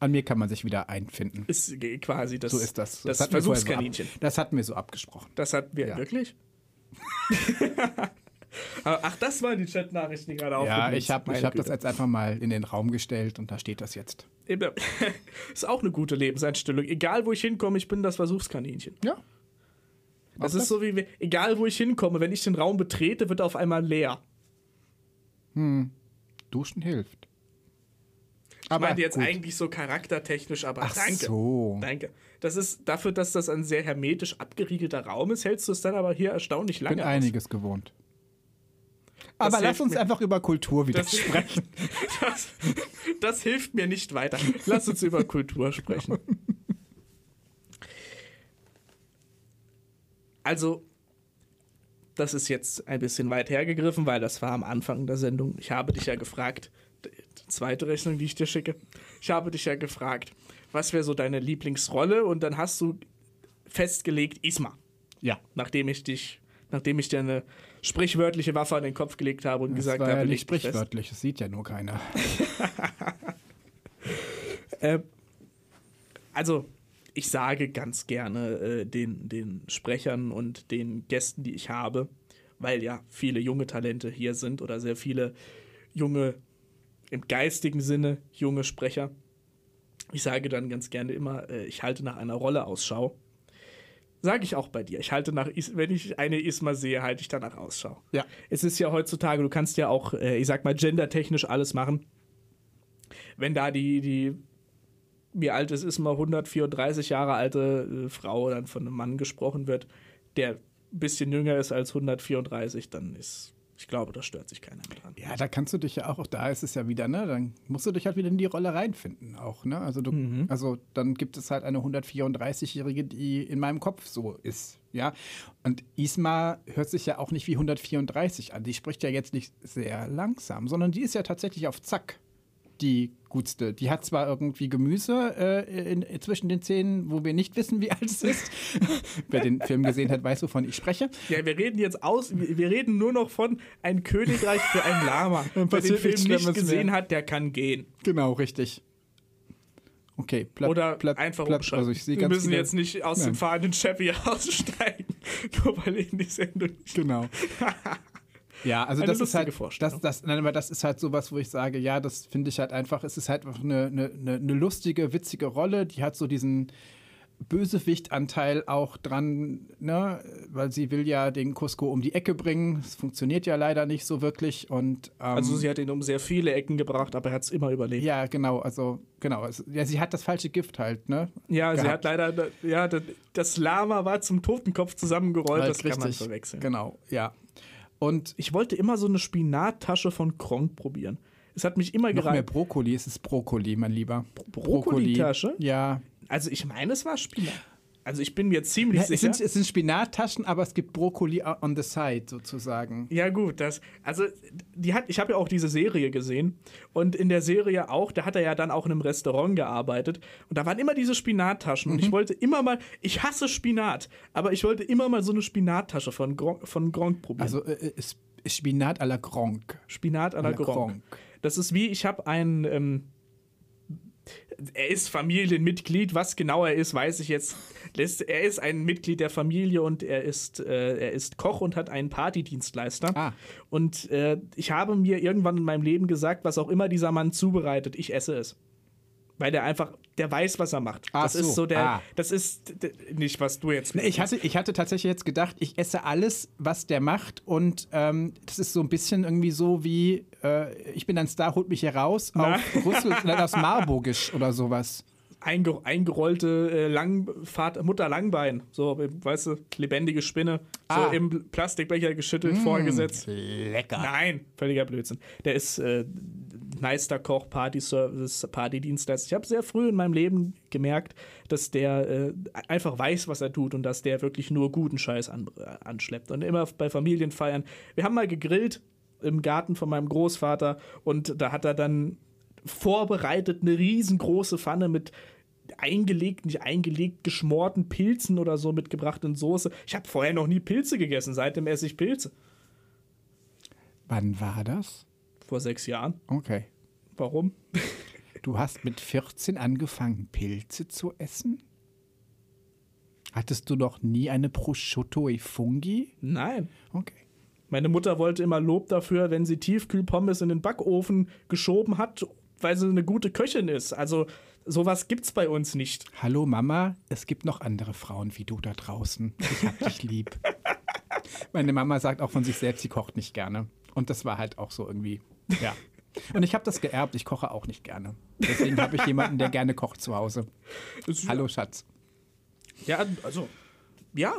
an mir kann man sich wieder einfinden. Ist quasi das, so ist das. das, das Versuchskaninchen. So ab, das hatten wir so abgesprochen. Das hatten wir ja. wirklich? Ach, das waren die Chatnachrichten, die gerade Ja, aufgeblitzt ich habe ich hab das jetzt einfach mal in den Raum gestellt und da steht das jetzt. Eben, Ist auch eine gute Lebenseinstellung. Egal, wo ich hinkomme, ich bin das Versuchskaninchen. Ja. Das ist so wie, egal, wo ich hinkomme, wenn ich den Raum betrete, wird er auf einmal leer. Hm. Duschen hilft. Ich Aber meinte jetzt gut. eigentlich so charaktertechnisch, aber Ach danke. so. Danke. Das ist dafür, dass das ein sehr hermetisch abgeriegelter Raum ist, hältst du es dann aber hier erstaunlich Ich lange bin aus. einiges gewohnt. Aber lass uns mir- einfach über Kultur wieder Das- sprechen. Das, das hilft mir nicht weiter. Lass uns über Kultur sprechen. Also, das ist jetzt ein bisschen weit hergegriffen, weil das war am Anfang der Sendung. Ich habe dich ja gefragt, die zweite Rechnung, die ich dir schicke, ich habe dich ja gefragt, was wäre so deine Lieblingsrolle? Und dann hast du festgelegt, Isma. Ja. Nachdem ich dich, nachdem ich dir eine sprichwörtliche Waffe an den Kopf gelegt habe und Das gesagt war habe, ja nicht sprichwörtlich, das sieht ja nur keiner. Äh, also, ich sage ganz gerne äh, den, den Sprechern und den Gästen, die ich habe, weil ja viele junge Talente hier sind oder sehr viele junge, im geistigen Sinne junge Sprecher. Ich sage dann ganz gerne immer, äh, ich halte nach einer Rolle Ausschau. Sage ich auch bei dir. Ich halte nach, wenn ich eine Isma sehe, halte ich danach Ausschau. Ja. Es ist ja heutzutage, du kannst ja auch, äh, ich sag mal, gendertechnisch alles machen. Wenn da die, die wie alt es ist, mal 134 Jahre alte äh, Frau dann von einem Mann gesprochen wird, der ein bisschen jünger ist als 134, dann ist, ich glaube, da stört sich keiner mehr dran. Ja, da kannst du dich ja auch, auch da ist es ja wieder, ne? Dann musst du dich halt wieder in die Rolle reinfinden auch, ne? Also du, Mhm. also dann gibt es halt eine 134-Jährige, die in meinem Kopf so ist, ja. Und Isma hört sich ja auch nicht wie 134 an. Die spricht ja jetzt nicht sehr langsam, sondern die ist ja tatsächlich auf Zack. Die gutste. Die hat zwar irgendwie Gemüse äh, in, zwischen den Zähnen, wo wir nicht wissen, wie alt es ist. Wer den Film gesehen hat, weiß, wovon ich spreche. Ja, wir reden jetzt aus, wir reden nur noch von ein Königreich für ein Lama. Wer den Film nicht gesehen mehr. hat, der kann gehen. Genau, richtig. Okay, platt, Oder platt, einfach platt. Also ich wir müssen viele- jetzt nicht aus Nein. dem fahrenden Chevy aussteigen, nur weil in die Sendung nicht. Genau. Ja, also Eine das ist halt, das, das, nein, aber das ist halt sowas, wo ich sage, ja, das finde ich halt einfach, es ist halt einfach eine, eine, eine, lustige, witzige Rolle, die hat so diesen Bösewicht-Anteil auch dran, ne, weil sie will ja den Cusco um die Ecke bringen, das funktioniert ja leider nicht so wirklich und ähm, Also sie hat ihn um sehr viele Ecken gebracht, aber er hat es immer überlebt. ja, genau, also genau, ja, sie hat das falsche Gift halt, ne? Ja, sie gehabt. hat leider, ja, das- Lama war zum Totenkopf zusammengerollt, Halt das kann man richtig. verwechseln. Genau, ja. Und ich wollte immer so eine Spinattasche von Kronk probieren. Es hat mich immer Noch mehr gereizt. Brokkoli, es ist Brokkoli, mein Lieber. Brokkoli-Tasche? Ja. Also ich meine, es war Spinat. Also ich bin mir ziemlich Ja, es, sicher. sind, es sind Spinattaschen, aber es gibt Brokkoli on the side sozusagen. Ja, gut, das. Also, die hat, ich habe ja auch diese Serie gesehen. Und in der Serie auch, da hat er ja dann auch in einem Restaurant gearbeitet. Und da waren immer diese Spinattaschen. Und ich wollte immer mal, ich hasse Spinat, aber ich wollte immer mal so eine Spinattasche von Gronk, von Gronk probieren. Also äh, es- Spinat à la Gronk. Spinat à la à la Gronk. Gronk. Das ist wie, ich habe einen. Ähm, er ist Familienmitglied, was genau er ist, weiß ich jetzt. Er ist ein Mitglied der Familie und er ist, äh, er ist Koch und hat einen Partydienstleister. Ah. Und äh, ich habe mir irgendwann in meinem Leben gesagt, was auch immer dieser Mann zubereitet, ich esse es. Weil der einfach, der weiß, was er macht. Ach das so, ist so der, ah. das ist nicht, was du jetzt Nee, Ich hatte, ich hatte tatsächlich jetzt gedacht, ich esse alles, was der macht. Und ähm, das ist so ein bisschen irgendwie so wie, äh, ich bin ein Star, holt mich hier raus, auf Russel, nein, aus Marburgisch oder sowas. Einge eingerollte äh, Lang Vater, Mutter Langbein, so, weißt du, lebendige Spinne, Ah. so im Plastikbecher geschüttelt, Mm, vorgesetzt. Lecker. Nein, völliger Blödsinn. Der ist äh, Meisterkoch, Partyservice, Partydienstleister. Ich habe sehr früh in meinem Leben gemerkt, dass der äh, einfach weiß, was er tut und dass der wirklich nur guten Scheiß an, äh, anschleppt. Und immer bei Familienfeiern. Wir haben mal gegrillt im Garten von meinem Großvater und da hat er dann vorbereitet eine riesengroße Pfanne mit eingelegt, nicht eingelegt, geschmorten Pilzen oder so mitgebracht in Soße. Ich habe vorher noch nie Pilze gegessen, seitdem esse ich Pilze. Wann war das? Vor sechs Jahren. Okay. Warum? Du hast mit 14 angefangen, Pilze zu essen? Hattest du noch nie eine Prosciutto e Fungi? Nein. Okay. Meine Mutter wollte immer Lob dafür, wenn sie Tiefkühlpommes in den Backofen geschoben hat, weil sie eine gute Köchin ist. Also sowas gibt's bei uns nicht. Hallo Mama, es gibt noch andere Frauen wie du da draußen. Ich hab dich lieb. Meine Mama sagt auch von sich selbst, sie kocht nicht gerne. Und das war halt auch so irgendwie, ja. Und ich habe das geerbt, ich koche auch nicht gerne. Deswegen habe ich jemanden, der gerne kocht zu Hause. Hallo Schatz. Ja, also, ja.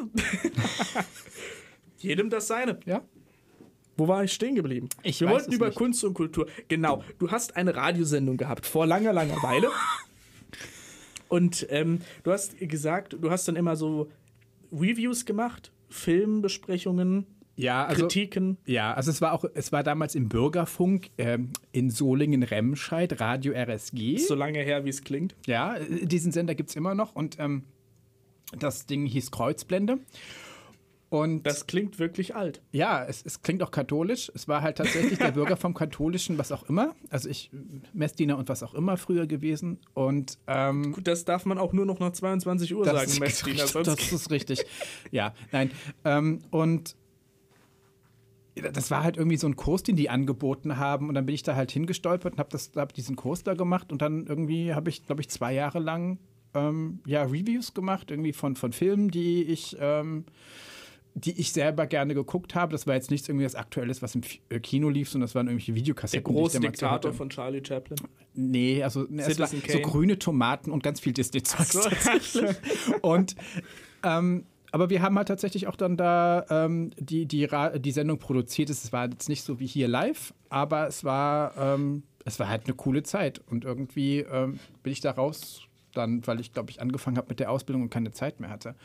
Jedem das seine. Ja. Wo war ich stehen geblieben? Ich Wir wollten über nicht. Kunst und Kultur. Genau. Du hast eine Radiosendung gehabt vor langer, langer Weile. Und ähm, du hast gesagt, du hast dann immer so Reviews gemacht, Filmbesprechungen, Ja, also, Kritiken. Ja, also es war auch, es war damals im Bürgerfunk ähm, in Solingen-Remscheid, Radio RSG. So lange her, wie es klingt. Ja, diesen Sender gibt es immer noch und ähm, das Ding hieß Kreuzblende. Und Das klingt wirklich alt. ja, es, es klingt auch katholisch. Es war halt tatsächlich der Bürger vom Katholischen, was auch immer. Also ich, Messdiener und was auch immer früher gewesen. Und ähm, Gut, das darf man auch nur noch nach 22 Uhr sagen, ist Messdiener. das ist richtig. Ja, nein. Ähm, und das war halt irgendwie so ein Kurs, den die angeboten haben. Und dann bin ich da halt hingestolpert und habe hab diesen Kurs da gemacht. Und dann irgendwie habe ich, glaube ich, zwei Jahre lang ähm, ja, Reviews gemacht, irgendwie von, von Filmen, die ich, ähm, die ich selber gerne geguckt habe. Das war jetzt nichts irgendwie was Aktuelles, was im äh, Kino lief, sondern das waren irgendwelche der Videokassetten. ich große Diktator von Charlie Chaplin. Nee, also ne, es war so grüne Tomaten und ganz viel Disney-Zeugs So. Und ähm, aber wir haben halt tatsächlich auch dann da ähm, die, die, die Sendung produziert. Es war jetzt nicht so wie hier live, aber es war, ähm, es war halt eine coole Zeit. Und irgendwie ähm, bin ich da raus, dann, weil ich, glaube ich, angefangen habe mit der Ausbildung und keine Zeit mehr hatte.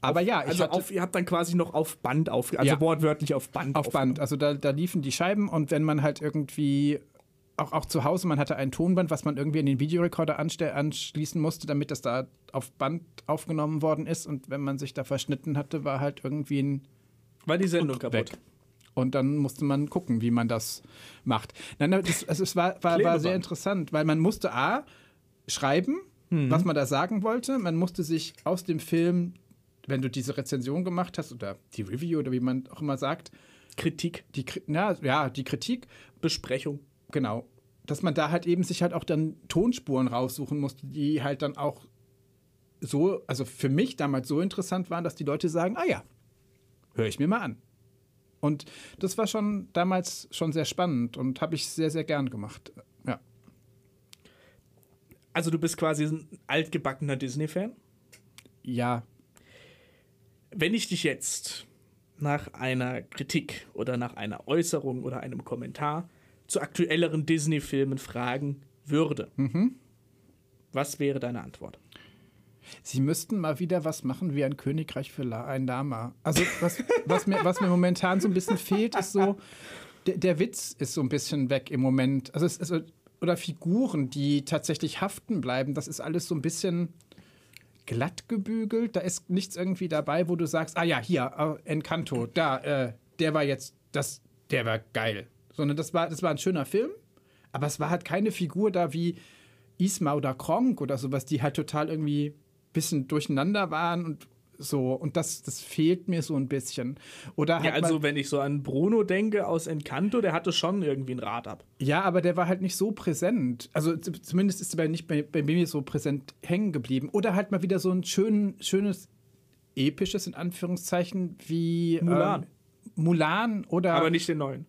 Aber ja, ich Also hatte, auf, ihr habt dann quasi noch auf Band auf, also Ja. wortwörtlich auf Band. auf Band. Also da, da liefen die Scheiben und wenn man halt irgendwie auch, auch zu Hause, man hatte ein Tonband, was man irgendwie an den Videorekorder anschließen musste, damit das da auf Band aufgenommen worden ist. Und wenn man sich da verschnitten hatte, war halt irgendwie ein War die Sendung kaputt. weg. Und dann musste man gucken, wie man das macht. Nein, das, also es war, war, war sehr interessant, weil man musste A, schreiben, was man da sagen wollte. Man musste sich aus dem Film, wenn du diese Rezension gemacht hast, oder die Review oder wie man auch immer sagt, Kritik, die, na, ja, die Kritik, Besprechung. genau, dass man da halt eben sich halt auch dann Tonspuren raussuchen musste, die halt dann auch so, also für mich damals so interessant waren, dass die Leute sagen, ah ja, höre ich mir mal an. Und das war schon damals schon sehr spannend und habe ich sehr, sehr gern gemacht. Ja. Also du bist quasi ein altgebackener Disney-Fan. Ja, Wenn ich dich jetzt nach einer Kritik oder nach einer Äußerung oder einem Kommentar zu aktuelleren Disney-Filmen fragen würde, was wäre deine Antwort? Sie müssten mal wieder was machen wie ein Königreich für La ein Lama. Also was, was, mir, was mir momentan so ein bisschen fehlt, ist so, der, der Witz ist so ein bisschen weg im Moment. Also es ist, oder Figuren, die tatsächlich haften bleiben, das ist alles so ein bisschen glatt gebügelt. Da ist nichts irgendwie dabei, wo du sagst, ah ja, hier, äh, Encanto, da, äh, der war jetzt, das, der war geil. Sondern das war, das war ein schöner Film, aber es war halt keine Figur da wie Isma oder Kronk oder sowas, die halt total irgendwie ein bisschen durcheinander waren und so. Und das, das fehlt mir so ein bisschen. Oder Ja, also wenn ich so an Bruno denke aus Encanto, der hatte schon irgendwie ein Rad ab. ja, aber der war halt nicht so präsent. Also zumindest ist er bei- nicht bei, bei mir so präsent hängen geblieben. Oder halt mal wieder so ein schön, schönes, episches, in Anführungszeichen, wie Mulan. Ähm, Mulan oder. Aber nicht den neuen.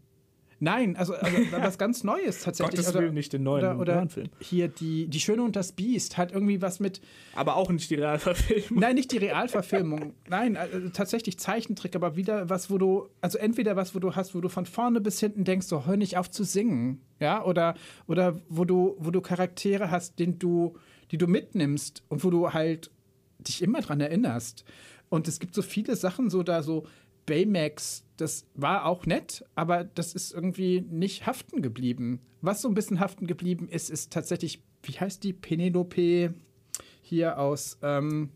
Nein, also, also was ganz Neues tatsächlich. Gottes Willen, nicht den neuen Oder, oder Mulan-Film. hier die, die Schöne und das Biest hat irgendwie was mit. Aber auch nicht die Realverfilmung. Nein, nicht die Realverfilmung. Nein, also tatsächlich Zeichentrick, aber wieder was, wo du, also entweder was, wo du hast, wo du von vorne bis hinten denkst, so hör nicht auf zu singen, ja, oder, oder wo du, wo du Charaktere hast, den du, die du mitnimmst und wo du halt dich immer dran erinnerst. Und es gibt so viele Sachen, so da so Baymax, das war auch nett, aber das ist irgendwie nicht haften geblieben. Was so ein bisschen haften geblieben ist, ist tatsächlich, wie heißt die Penelope hier aus, ähm,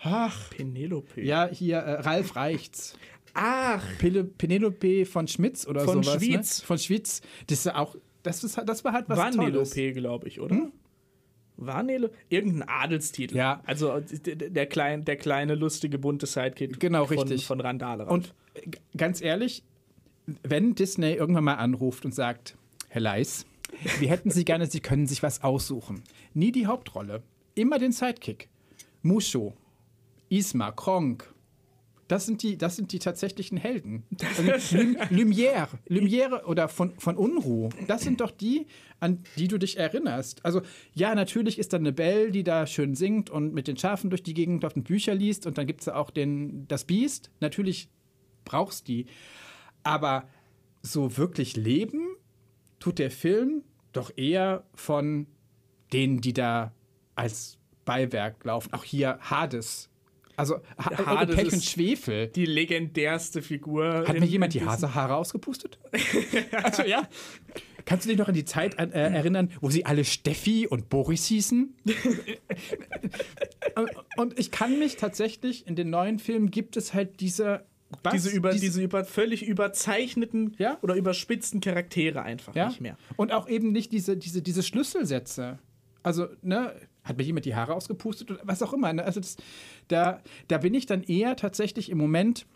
ach, Penelope. ja, hier äh, Ralf Reichts. Ach, Penelope von Schmitz oder Von sowas. Schwyz. Ne? Von Schwyz. Das ist auch, das, ist, das war halt was Vanellope, glaube ich, oder? Vanellope? Irgendein Adelstitel. Ja. Also der, klein, der kleine, lustige, bunte Sidekick Genau, von, richtig. von Randale. Und äh, ganz ehrlich, wenn Disney irgendwann mal anruft und sagt, Herr Leis, wir hätten Sie gerne, Sie können sich was aussuchen. Nie die Hauptrolle, immer den Sidekick. Musho, Isma, Kronk. Das sind die, das sind die tatsächlichen Helden. Lum- Lumière, Lumière oder von, von Unruh. Das sind doch die, an die du dich erinnerst. Also ja, natürlich ist da eine Belle, die da schön singt und mit den Schafen durch die Gegend auf den Bücher liest. Und dann gibt es ja auch den, das Biest. Natürlich brauchst die. Aber so wirklich leben tut der Film doch eher von denen, die da als Beiwerk laufen. Auch hier Hades. Also ha Hades Pech und Schwefel. Die legendärste Figur. Hat mir jemand die diesem- Hase Haare ausgepustet? also ja. Kannst du dich noch an die Zeit an, äh, erinnern, wo sie alle Steffi und Boris hießen? und, und ich kann mich tatsächlich, in den neuen Filmen gibt es halt diese... was? diese, über, Diese- diese über, völlig überzeichneten Ja? oder überspitzten Charaktere einfach ja? nicht mehr. Und auch eben nicht diese, diese, diese Schlüsselsätze. Also, ne, hat mir jemand die Haare ausgepustet oder was auch immer. Ne? Also, das, da, da bin ich dann eher tatsächlich im Moment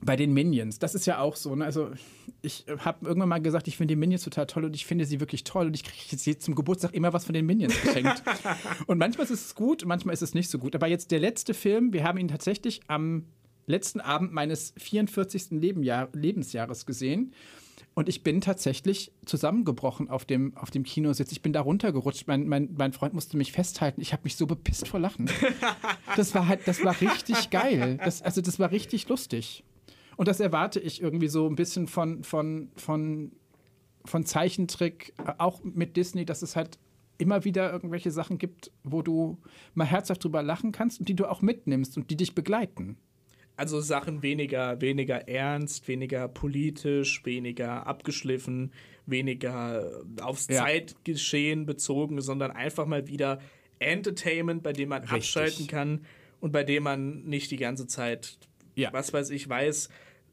bei den Minions. Das ist ja auch so. Ne? Also, ich habe irgendwann mal gesagt, ich finde die Minions total toll und ich finde sie wirklich toll und ich kriege jetzt zum Geburtstag immer was von den Minions geschenkt. und manchmal ist es gut, manchmal ist es nicht so gut. Aber jetzt der letzte Film, wir haben ihn tatsächlich am letzten Abend meines 44. Lebenjahr, Lebensjahres gesehen. Und ich bin tatsächlich zusammengebrochen auf dem, auf dem Kinositz. Ich bin da runtergerutscht. Mein, mein, mein Freund musste mich festhalten. Ich habe mich so bepisst vor Lachen. Das war halt, das war richtig geil. Das, also das war richtig lustig. Und das erwarte ich irgendwie so ein bisschen von, von, von, von Zeichentrick, äh, auch mit Disney, dass es halt immer wieder irgendwelche Sachen gibt, wo du mal herzhaft drüber lachen kannst und die du auch mitnimmst und die dich begleiten. Also Sachen weniger, weniger ernst, weniger politisch, weniger abgeschliffen, weniger aufs Ja. Zeitgeschehen bezogen, sondern einfach mal wieder Entertainment, bei dem man Richtig. abschalten kann und bei dem man nicht die ganze Zeit, was weiß ich, weiß.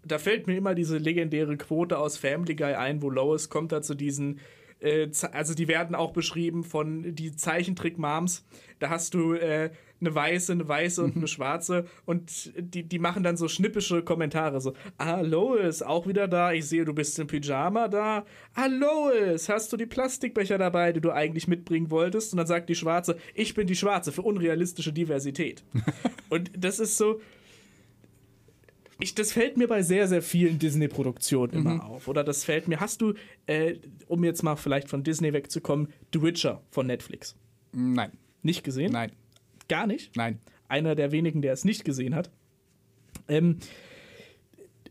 Da fällt mir immer diese legendäre Quote aus Family Guy ein, wo Lois kommt da zu diesen äh, also die werden auch beschrieben von die Zeichentrick-Moms. Da hast du äh, eine weiße, eine weiße und eine schwarze und die, die machen dann so schnippische Kommentare. So, ah, Lois, auch wieder da. Ich sehe, du bist im Pyjama da. Ah, Lois, hast du die Plastikbecher dabei, die du eigentlich mitbringen wolltest? Und dann sagt die Schwarze, ich bin die Schwarze für unrealistische Diversität. und das ist so, ich, das fällt mir bei sehr, sehr vielen Disney-Produktionen immer Mhm. auf. Oder das fällt mir. Hast du, äh, um jetzt mal vielleicht von Disney wegzukommen, The Witcher von Netflix? Nein. Nicht gesehen? Nein. Gar nicht? Nein. Einer der wenigen, der es nicht gesehen hat. Ähm,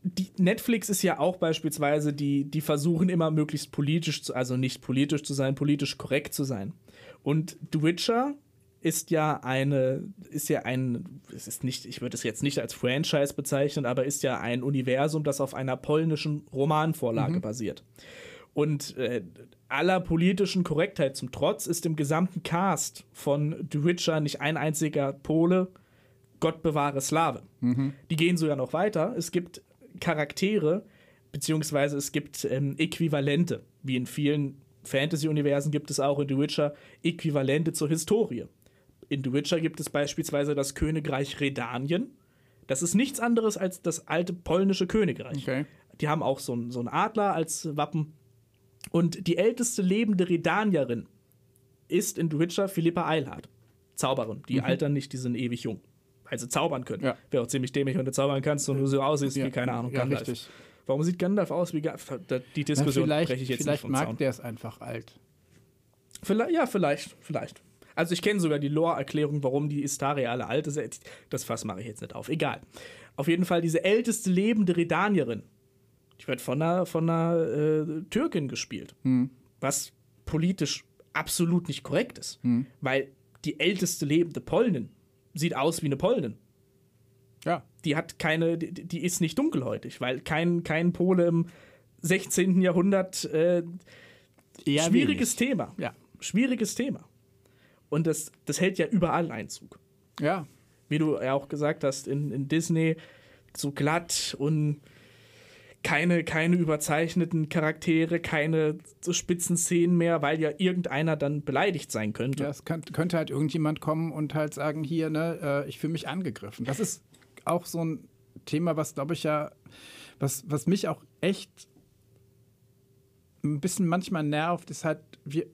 die Netflix ist ja auch beispielsweise, die, die versuchen immer möglichst politisch zu, also nicht politisch zu sein, politisch korrekt zu sein. Und The Witcher ist ja eine, ist ja ein, es ist nicht, ich würde es jetzt nicht als Franchise bezeichnen, aber ist ja ein Universum, das auf einer polnischen Romanvorlage Mhm. basiert. Und äh, aller politischen Korrektheit zum Trotz ist im gesamten Cast von The Witcher nicht ein einziger Pole, Gott bewahre Slave. Mhm. Die gehen sogar noch weiter. Es gibt Charaktere, beziehungsweise es gibt ähm, Äquivalente, wie in vielen Fantasy-Universen gibt es auch in The Witcher Äquivalente zur Historie. In The Witcher gibt es beispielsweise das Königreich Redanien. Das ist nichts anderes als das alte polnische Königreich. Okay. Die haben auch so einen so einen Adler als Wappen. Und die älteste lebende Redanierin ist in The Witcher Philippa Eilhard. Zauberin. Die Mhm. altern nicht, die sind ewig jung. Weil sie zaubern können. Ja. Wäre auch ziemlich dämlich, wenn du zaubern kannst und du so aussiehst Ja. wie, keine Ahnung, Ja, Gandalf. richtig. Warum sieht Gandalf aus wie Gandalf? Die Diskussion Na, breche ich jetzt vielleicht nicht vom mag der es einfach alt. Vielleicht, ja, vielleicht, vielleicht. Also ich kenne sogar die Lore-Erklärung, warum die Istaria alle alt ist. Das Fass mache ich jetzt nicht auf. Egal. Auf jeden Fall diese älteste lebende Redanierin. Die wird von einer, von einer äh, Türkin gespielt. Hm. Was politisch absolut nicht korrekt ist. Hm. Weil die älteste lebende Polnin sieht aus wie eine Polnin. Ja. Die hat keine, die, die ist nicht dunkelhäutig, weil kein, kein Pole im 16. Jahrhundert äh, Eher schwieriges wenig. Thema. Ja. Schwieriges Thema. Und das, das hält ja überall Einzug. Ja. Wie du ja auch gesagt hast, in, in Disney so glatt und keine, keine überzeichneten Charaktere, keine so spitzen Szenen mehr, weil ja irgendeiner dann beleidigt sein könnte. Ja, es könnt, könnte halt irgendjemand kommen und halt sagen, hier, ne, äh, ich fühle mich angegriffen. Das ist auch so ein Thema, was glaube ich ja, was, was mich auch echt ein bisschen manchmal nervt, ist halt, wir,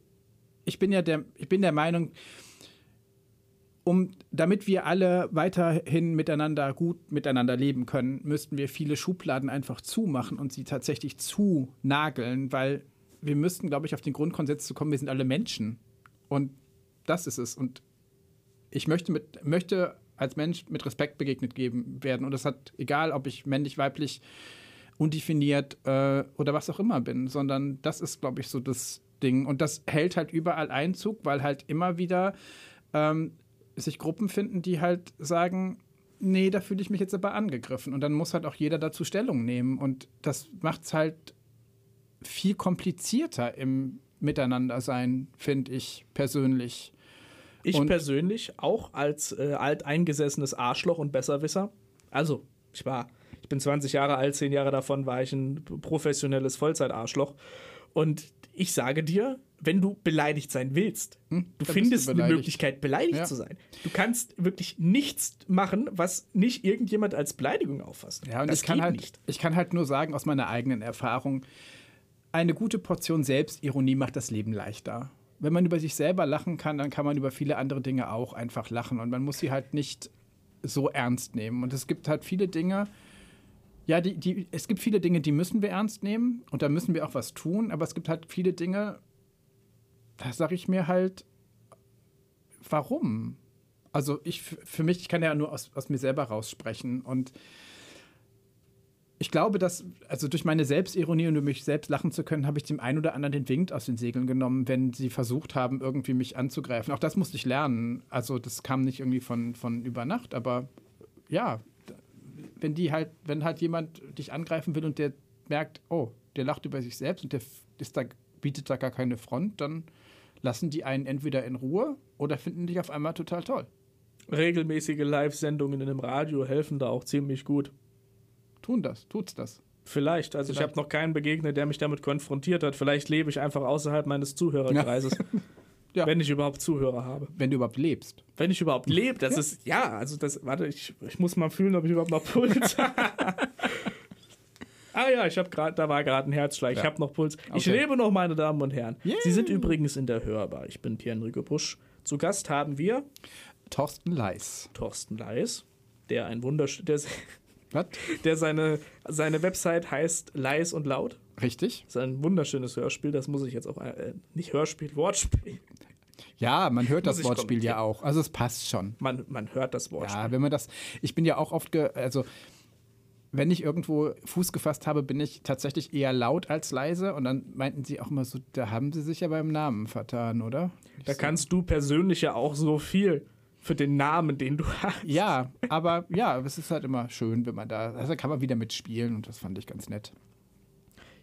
ich bin ja der, ich bin der Meinung, um, damit wir alle weiterhin miteinander gut miteinander leben können, müssten wir viele Schubladen einfach zumachen und sie tatsächlich zunageln, weil wir müssten, glaube ich, auf den Grundkonsens zu kommen, wir sind alle Menschen. Und das ist es. Und ich möchte, mit, möchte als Mensch mit Respekt begegnet geben werden. Und das hat, egal ob ich männlich, weiblich, undefiniert äh, oder was auch immer bin, sondern das ist, glaube ich, so das Ding. Und das hält halt überall Einzug, weil halt immer wieder ähm, sich Gruppen finden, die halt sagen, nee, da fühle ich mich jetzt aber angegriffen. Und dann muss halt auch jeder dazu Stellung nehmen. Und das macht es halt viel komplizierter im Miteinandersein, finde ich persönlich. Ich Und- persönlich auch als äh, alteingesessenes Arschloch und Besserwisser. Also, ich war, ich bin 20 Jahre alt, 10 Jahre davon war ich ein professionelles Vollzeitarschloch. Und ich sage dir, wenn du beleidigt sein willst, du Hm, du findest eine beleidigt. Möglichkeit, beleidigt Ja. zu sein. Du kannst wirklich nichts machen, was nicht irgendjemand als Beleidigung auffasst. Ja, und das ich kann geht halt, nicht. ich kann halt nur sagen aus meiner eigenen Erfahrung, eine gute Portion Selbstironie macht das Leben leichter. Wenn man über sich selber lachen kann, dann kann man über viele andere Dinge auch einfach lachen und man muss sie halt nicht so ernst nehmen. Und es gibt halt viele Dinge, ja, die, die, es gibt viele Dinge, die müssen wir ernst nehmen und da müssen wir auch was tun, aber es gibt halt viele Dinge, da sage ich mir halt, warum? Also ich für mich, ich kann ja nur aus, aus mir selber raussprechen und ich glaube, dass, also durch meine Selbstironie und durch mich selbst lachen zu können, habe ich dem einen oder anderen den Wind aus den Segeln genommen, wenn sie versucht haben, irgendwie mich anzugreifen. Auch das musste ich lernen. Also das kam nicht irgendwie von, von über Nacht, aber ja, wenn die halt, wenn halt jemand dich angreifen will und der merkt, oh, der lacht über sich selbst und der ist da, bietet da gar keine Front, dann lassen die einen entweder in Ruhe oder finden dich auf einmal total toll. Regelmäßige Live-Sendungen in einem Radio helfen da auch ziemlich gut. Tun das, tut's das. Vielleicht. Also ich Vielleicht. habe noch keinen begegnet, der mich damit konfrontiert hat. Vielleicht lebe ich einfach außerhalb meines Zuhörerkreises. Ja. Wenn ich überhaupt Zuhörer habe. Wenn du überhaupt lebst. Wenn ich überhaupt lebe, das ist, ja, also das, warte, ich, ich muss mal fühlen, ob ich überhaupt noch Puls habe. Ah ja, ich habe gerade, da war gerade ein Herzschlag. Ich Ja. habe noch Puls. Ich Okay. lebe noch, meine Damen und Herren. Yeah. Sie sind übrigens in der Hörbar. Ich bin Pierre-Enrico Busch. Zu Gast haben wir Thorsten Leis. Thorsten Leis, der ein wundersch der, der seine, seine Website heißt Leis und Laut. Richtig? Das ist ein wunderschönes Hörspiel, das muss ich jetzt auch, äh, nicht Hörspiel, Wortspiel. Ja, man hört das ich Wortspiel ja auch. Also es passt schon. Man, man hört das Wortspiel. Ja, wenn man das. Ich bin ja auch oft, ge, also wenn ich irgendwo Fuß gefasst habe, bin ich tatsächlich eher laut als leise. Und dann meinten sie auch immer so, da haben sie sich ja beim Namen vertan, oder? Da kannst du persönlich ja auch so viel für den Namen, den du hast. Ja, aber ja, es ist halt immer schön, wenn man da. Also kann man wieder mitspielen und das fand ich ganz nett.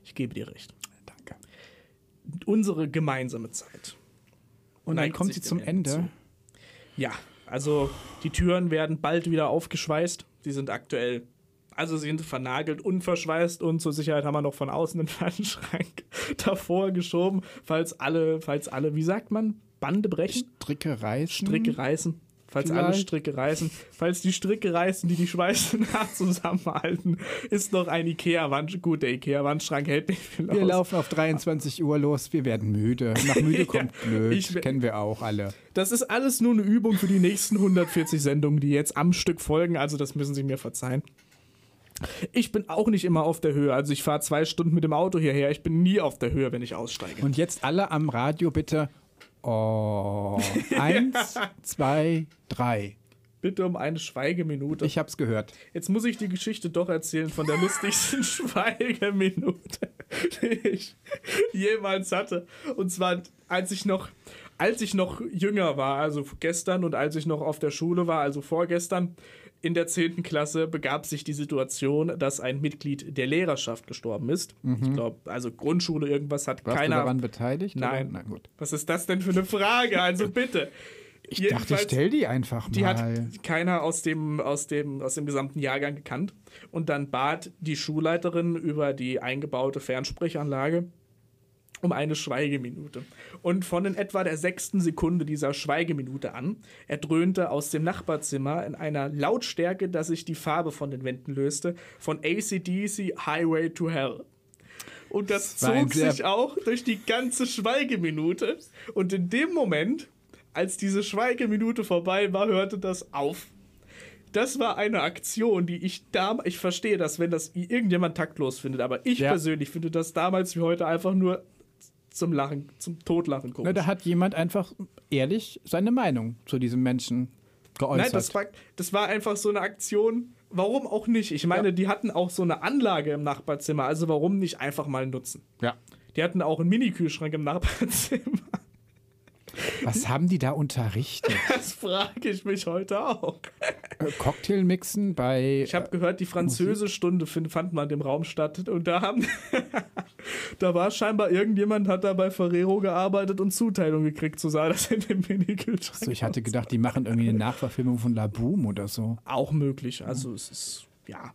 Ich gebe dir recht. Danke. Unsere gemeinsame Zeit. Und dann kommt sie zum Ende. zu. Ja, also die Türen werden bald wieder aufgeschweißt. Die sind aktuell, also sie sind vernagelt, unverschweißt und zur Sicherheit haben wir noch von außen den Fernschrank davor geschoben, falls alle, falls alle, wie sagt man, Bande brechen? Stricke reißen. Stricke reißen. Falls alle Vielleicht. Stricke reißen. Falls die Stricke reißen, die die Schweiße nach zusammenhalten, ist noch ein Ikea-Wand. Gut, der Ikea-Wandschrank hält nicht viel Wir aus. laufen auf 23 Uhr los, wir werden müde. Nach müde kommt blöd. ich Kennen wir auch alle. Das ist alles nur eine Übung für die nächsten 140 Sendungen, die jetzt am Stück folgen. Also das müssen Sie mir verzeihen. Ich bin auch nicht immer auf der Höhe. Also ich fahre zwei Stunden mit dem Auto hierher. Ich bin nie auf der Höhe, wenn ich aussteige. Und jetzt alle am Radio bitte. Oh. Eins, zwei, drei. Bitte um eine Schweigeminute. Ich hab's gehört. Jetzt muss ich die Geschichte doch erzählen von der lustigsten Schweigeminute, die ich jemals hatte. Und zwar, als ich noch, als ich noch jünger war, also gestern und als ich noch auf der Schule war, also vorgestern, in der 10. Klasse begab sich die Situation, dass ein Mitglied der Lehrerschaft gestorben ist. Ich glaube, also Grundschule irgendwas hat Mhm. Warst keiner. du daran beteiligt? Nein. Oder? Nein, gut. Was ist das denn für eine Frage? Also bitte. Ich dachte, ich stell die einfach Die mal. hat keiner aus dem, aus, dem, aus dem gesamten Jahrgang gekannt. Und dann bat die Schulleiterin über die eingebaute Fernsprechanlage um eine Schweigeminute. Und von in etwa der sechsten Sekunde dieser Schweigeminute an erdröhnte aus dem Nachbarzimmer in einer Lautstärke, dass sich die Farbe von den Wänden löste, von ACDC Highway to Hell. Und das Das zog sich auch durch die ganze Schweigeminute. Und in dem Moment, als diese Schweigeminute vorbei war, hörte das auf. Das war eine Aktion, die ich damals, ich verstehe das, wenn das irgendjemand taktlos findet, aber ich Ja. persönlich finde das damals wie heute einfach nur zum Lachen, zum Totlachen Na, komisch. da hat jemand einfach ehrlich seine Meinung zu diesem Menschen geäußert. Nein, das war, das war einfach so eine Aktion. Warum auch nicht? Ich meine, die hatten auch so eine Anlage im Nachbarzimmer, also warum nicht einfach mal nutzen? Ja. Die hatten auch einen Mini-Kühlschrank im Nachbarzimmer. Was haben die da unterrichtet? Das frage ich mich heute auch. Äh, Cocktail mixen bei. Ich habe gehört, die Französischstunde fand mal in dem Raum statt und da haben da war scheinbar irgendjemand hat da bei Ferrero gearbeitet und Zuteilung gekriegt, so sah das in dem Mini-Kühlschrank. So, ich hatte gedacht, die machen irgendwie eine Nachverfilmung von La Boom oder so. Auch möglich. Also es ist, ja.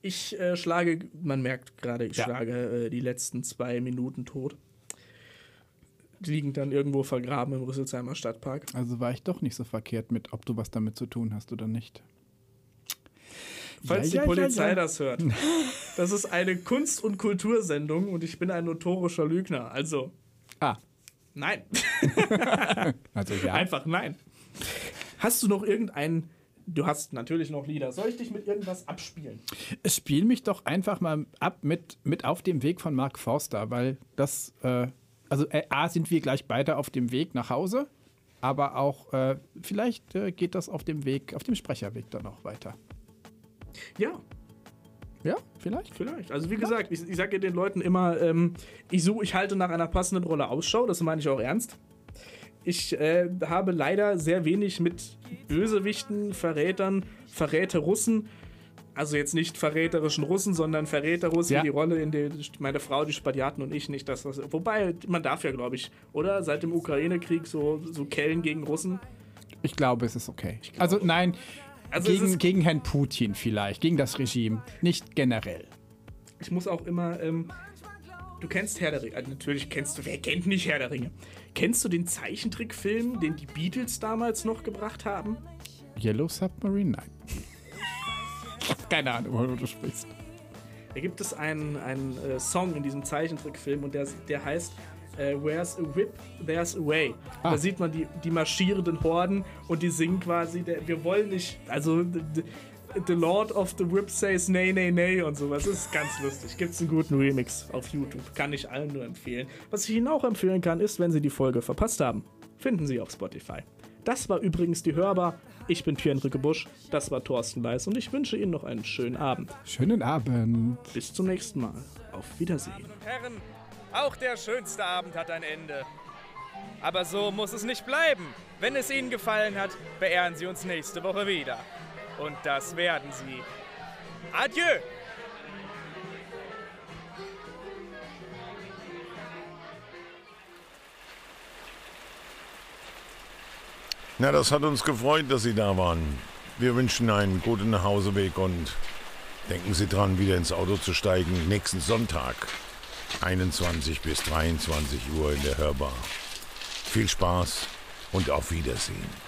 Ich äh, schlage, man merkt gerade, ich Ja. schlage äh, die letzten zwei Minuten tot. Liegen dann irgendwo vergraben im Rüsselsheimer Stadtpark. Also war ich doch nicht so verkehrt mit, ob du was damit zu tun hast oder nicht. Falls Ja, die Polizei ja, ja. das hört. Das ist eine Kunst- und Kultursendung und ich bin ein notorischer Lügner. Also. Ah. Nein. Also ja. Einfach nein. Hast du noch irgendeinen. Du hast natürlich noch Lieder. Soll ich dich mit irgendwas abspielen? Spiel mich doch einfach mal ab mit, mit auf dem Weg von Mark Forster, weil das, äh, also äh, A, sind wir gleich beide auf dem Weg nach Hause, aber auch äh, vielleicht äh, geht das auf dem Weg, auf dem Sprecherweg dann noch weiter. Ja. Ja, vielleicht? Vielleicht. Also wie gesagt, ich, ich sage den Leuten immer, ähm, ich suche, ich halte nach einer passenden Rolle Ausschau, das meine ich auch ernst. Ich äh, habe leider sehr wenig mit Bösewichten, Verrätern, Verräter Russen, also jetzt nicht verräterischen Russen, sondern Verräter Russen, Ja. die Rolle, in der meine Frau, die Spadiaten und ich nicht, dass das, wobei man darf ja, glaube ich, oder seit dem Ukraine-Krieg so, so Kellen gegen Russen. Ich glaube, es ist okay. Also nein, Also gegen, gegen Herrn Putin vielleicht, gegen das Regime, nicht generell. Ich muss auch immer, ähm, du kennst Herr der Ringe, also natürlich kennst du, wer kennt nicht Herr der Ringe? Kennst du den Zeichentrickfilm, den die Beatles damals noch gebracht haben? Yellow Submarine? Nein. Keine Ahnung, worüber du sprichst. Da gibt es einen, einen äh, Song in diesem Zeichentrickfilm und der, der heißt äh, Where's a Whip, There's a Way. Ah. Da sieht man die, die marschierenden Horden und die singen quasi, der, wir wollen nicht, also the Lord of the Whip says nay, nay, nay und sowas. Das ist ganz lustig. Gibt es einen guten Remix auf YouTube. Kann ich allen nur empfehlen. Was ich Ihnen auch empfehlen kann, ist, wenn Sie die Folge verpasst haben, finden Sie auf Spotify. Das war übrigens die Hörbar. Ich bin Pierre-Enrique Busch, das war Thorsten Leis und ich wünsche Ihnen noch einen schönen Abend. Schönen Abend. Bis zum nächsten Mal. Auf Wiedersehen. Herren, auch der schönste Abend hat ein Ende. Aber so muss es nicht bleiben. Wenn es Ihnen gefallen hat, beehren Sie uns nächste Woche wieder. Und das werden Sie. Adieu! Na, das hat uns gefreut, dass Sie da waren. Wir wünschen einen guten Nachhauseweg und denken Sie dran, wieder ins Auto zu steigen. Nächsten Sonntag, 21 bis 23 Uhr in der Hörbar. Viel Spaß und auf Wiedersehen.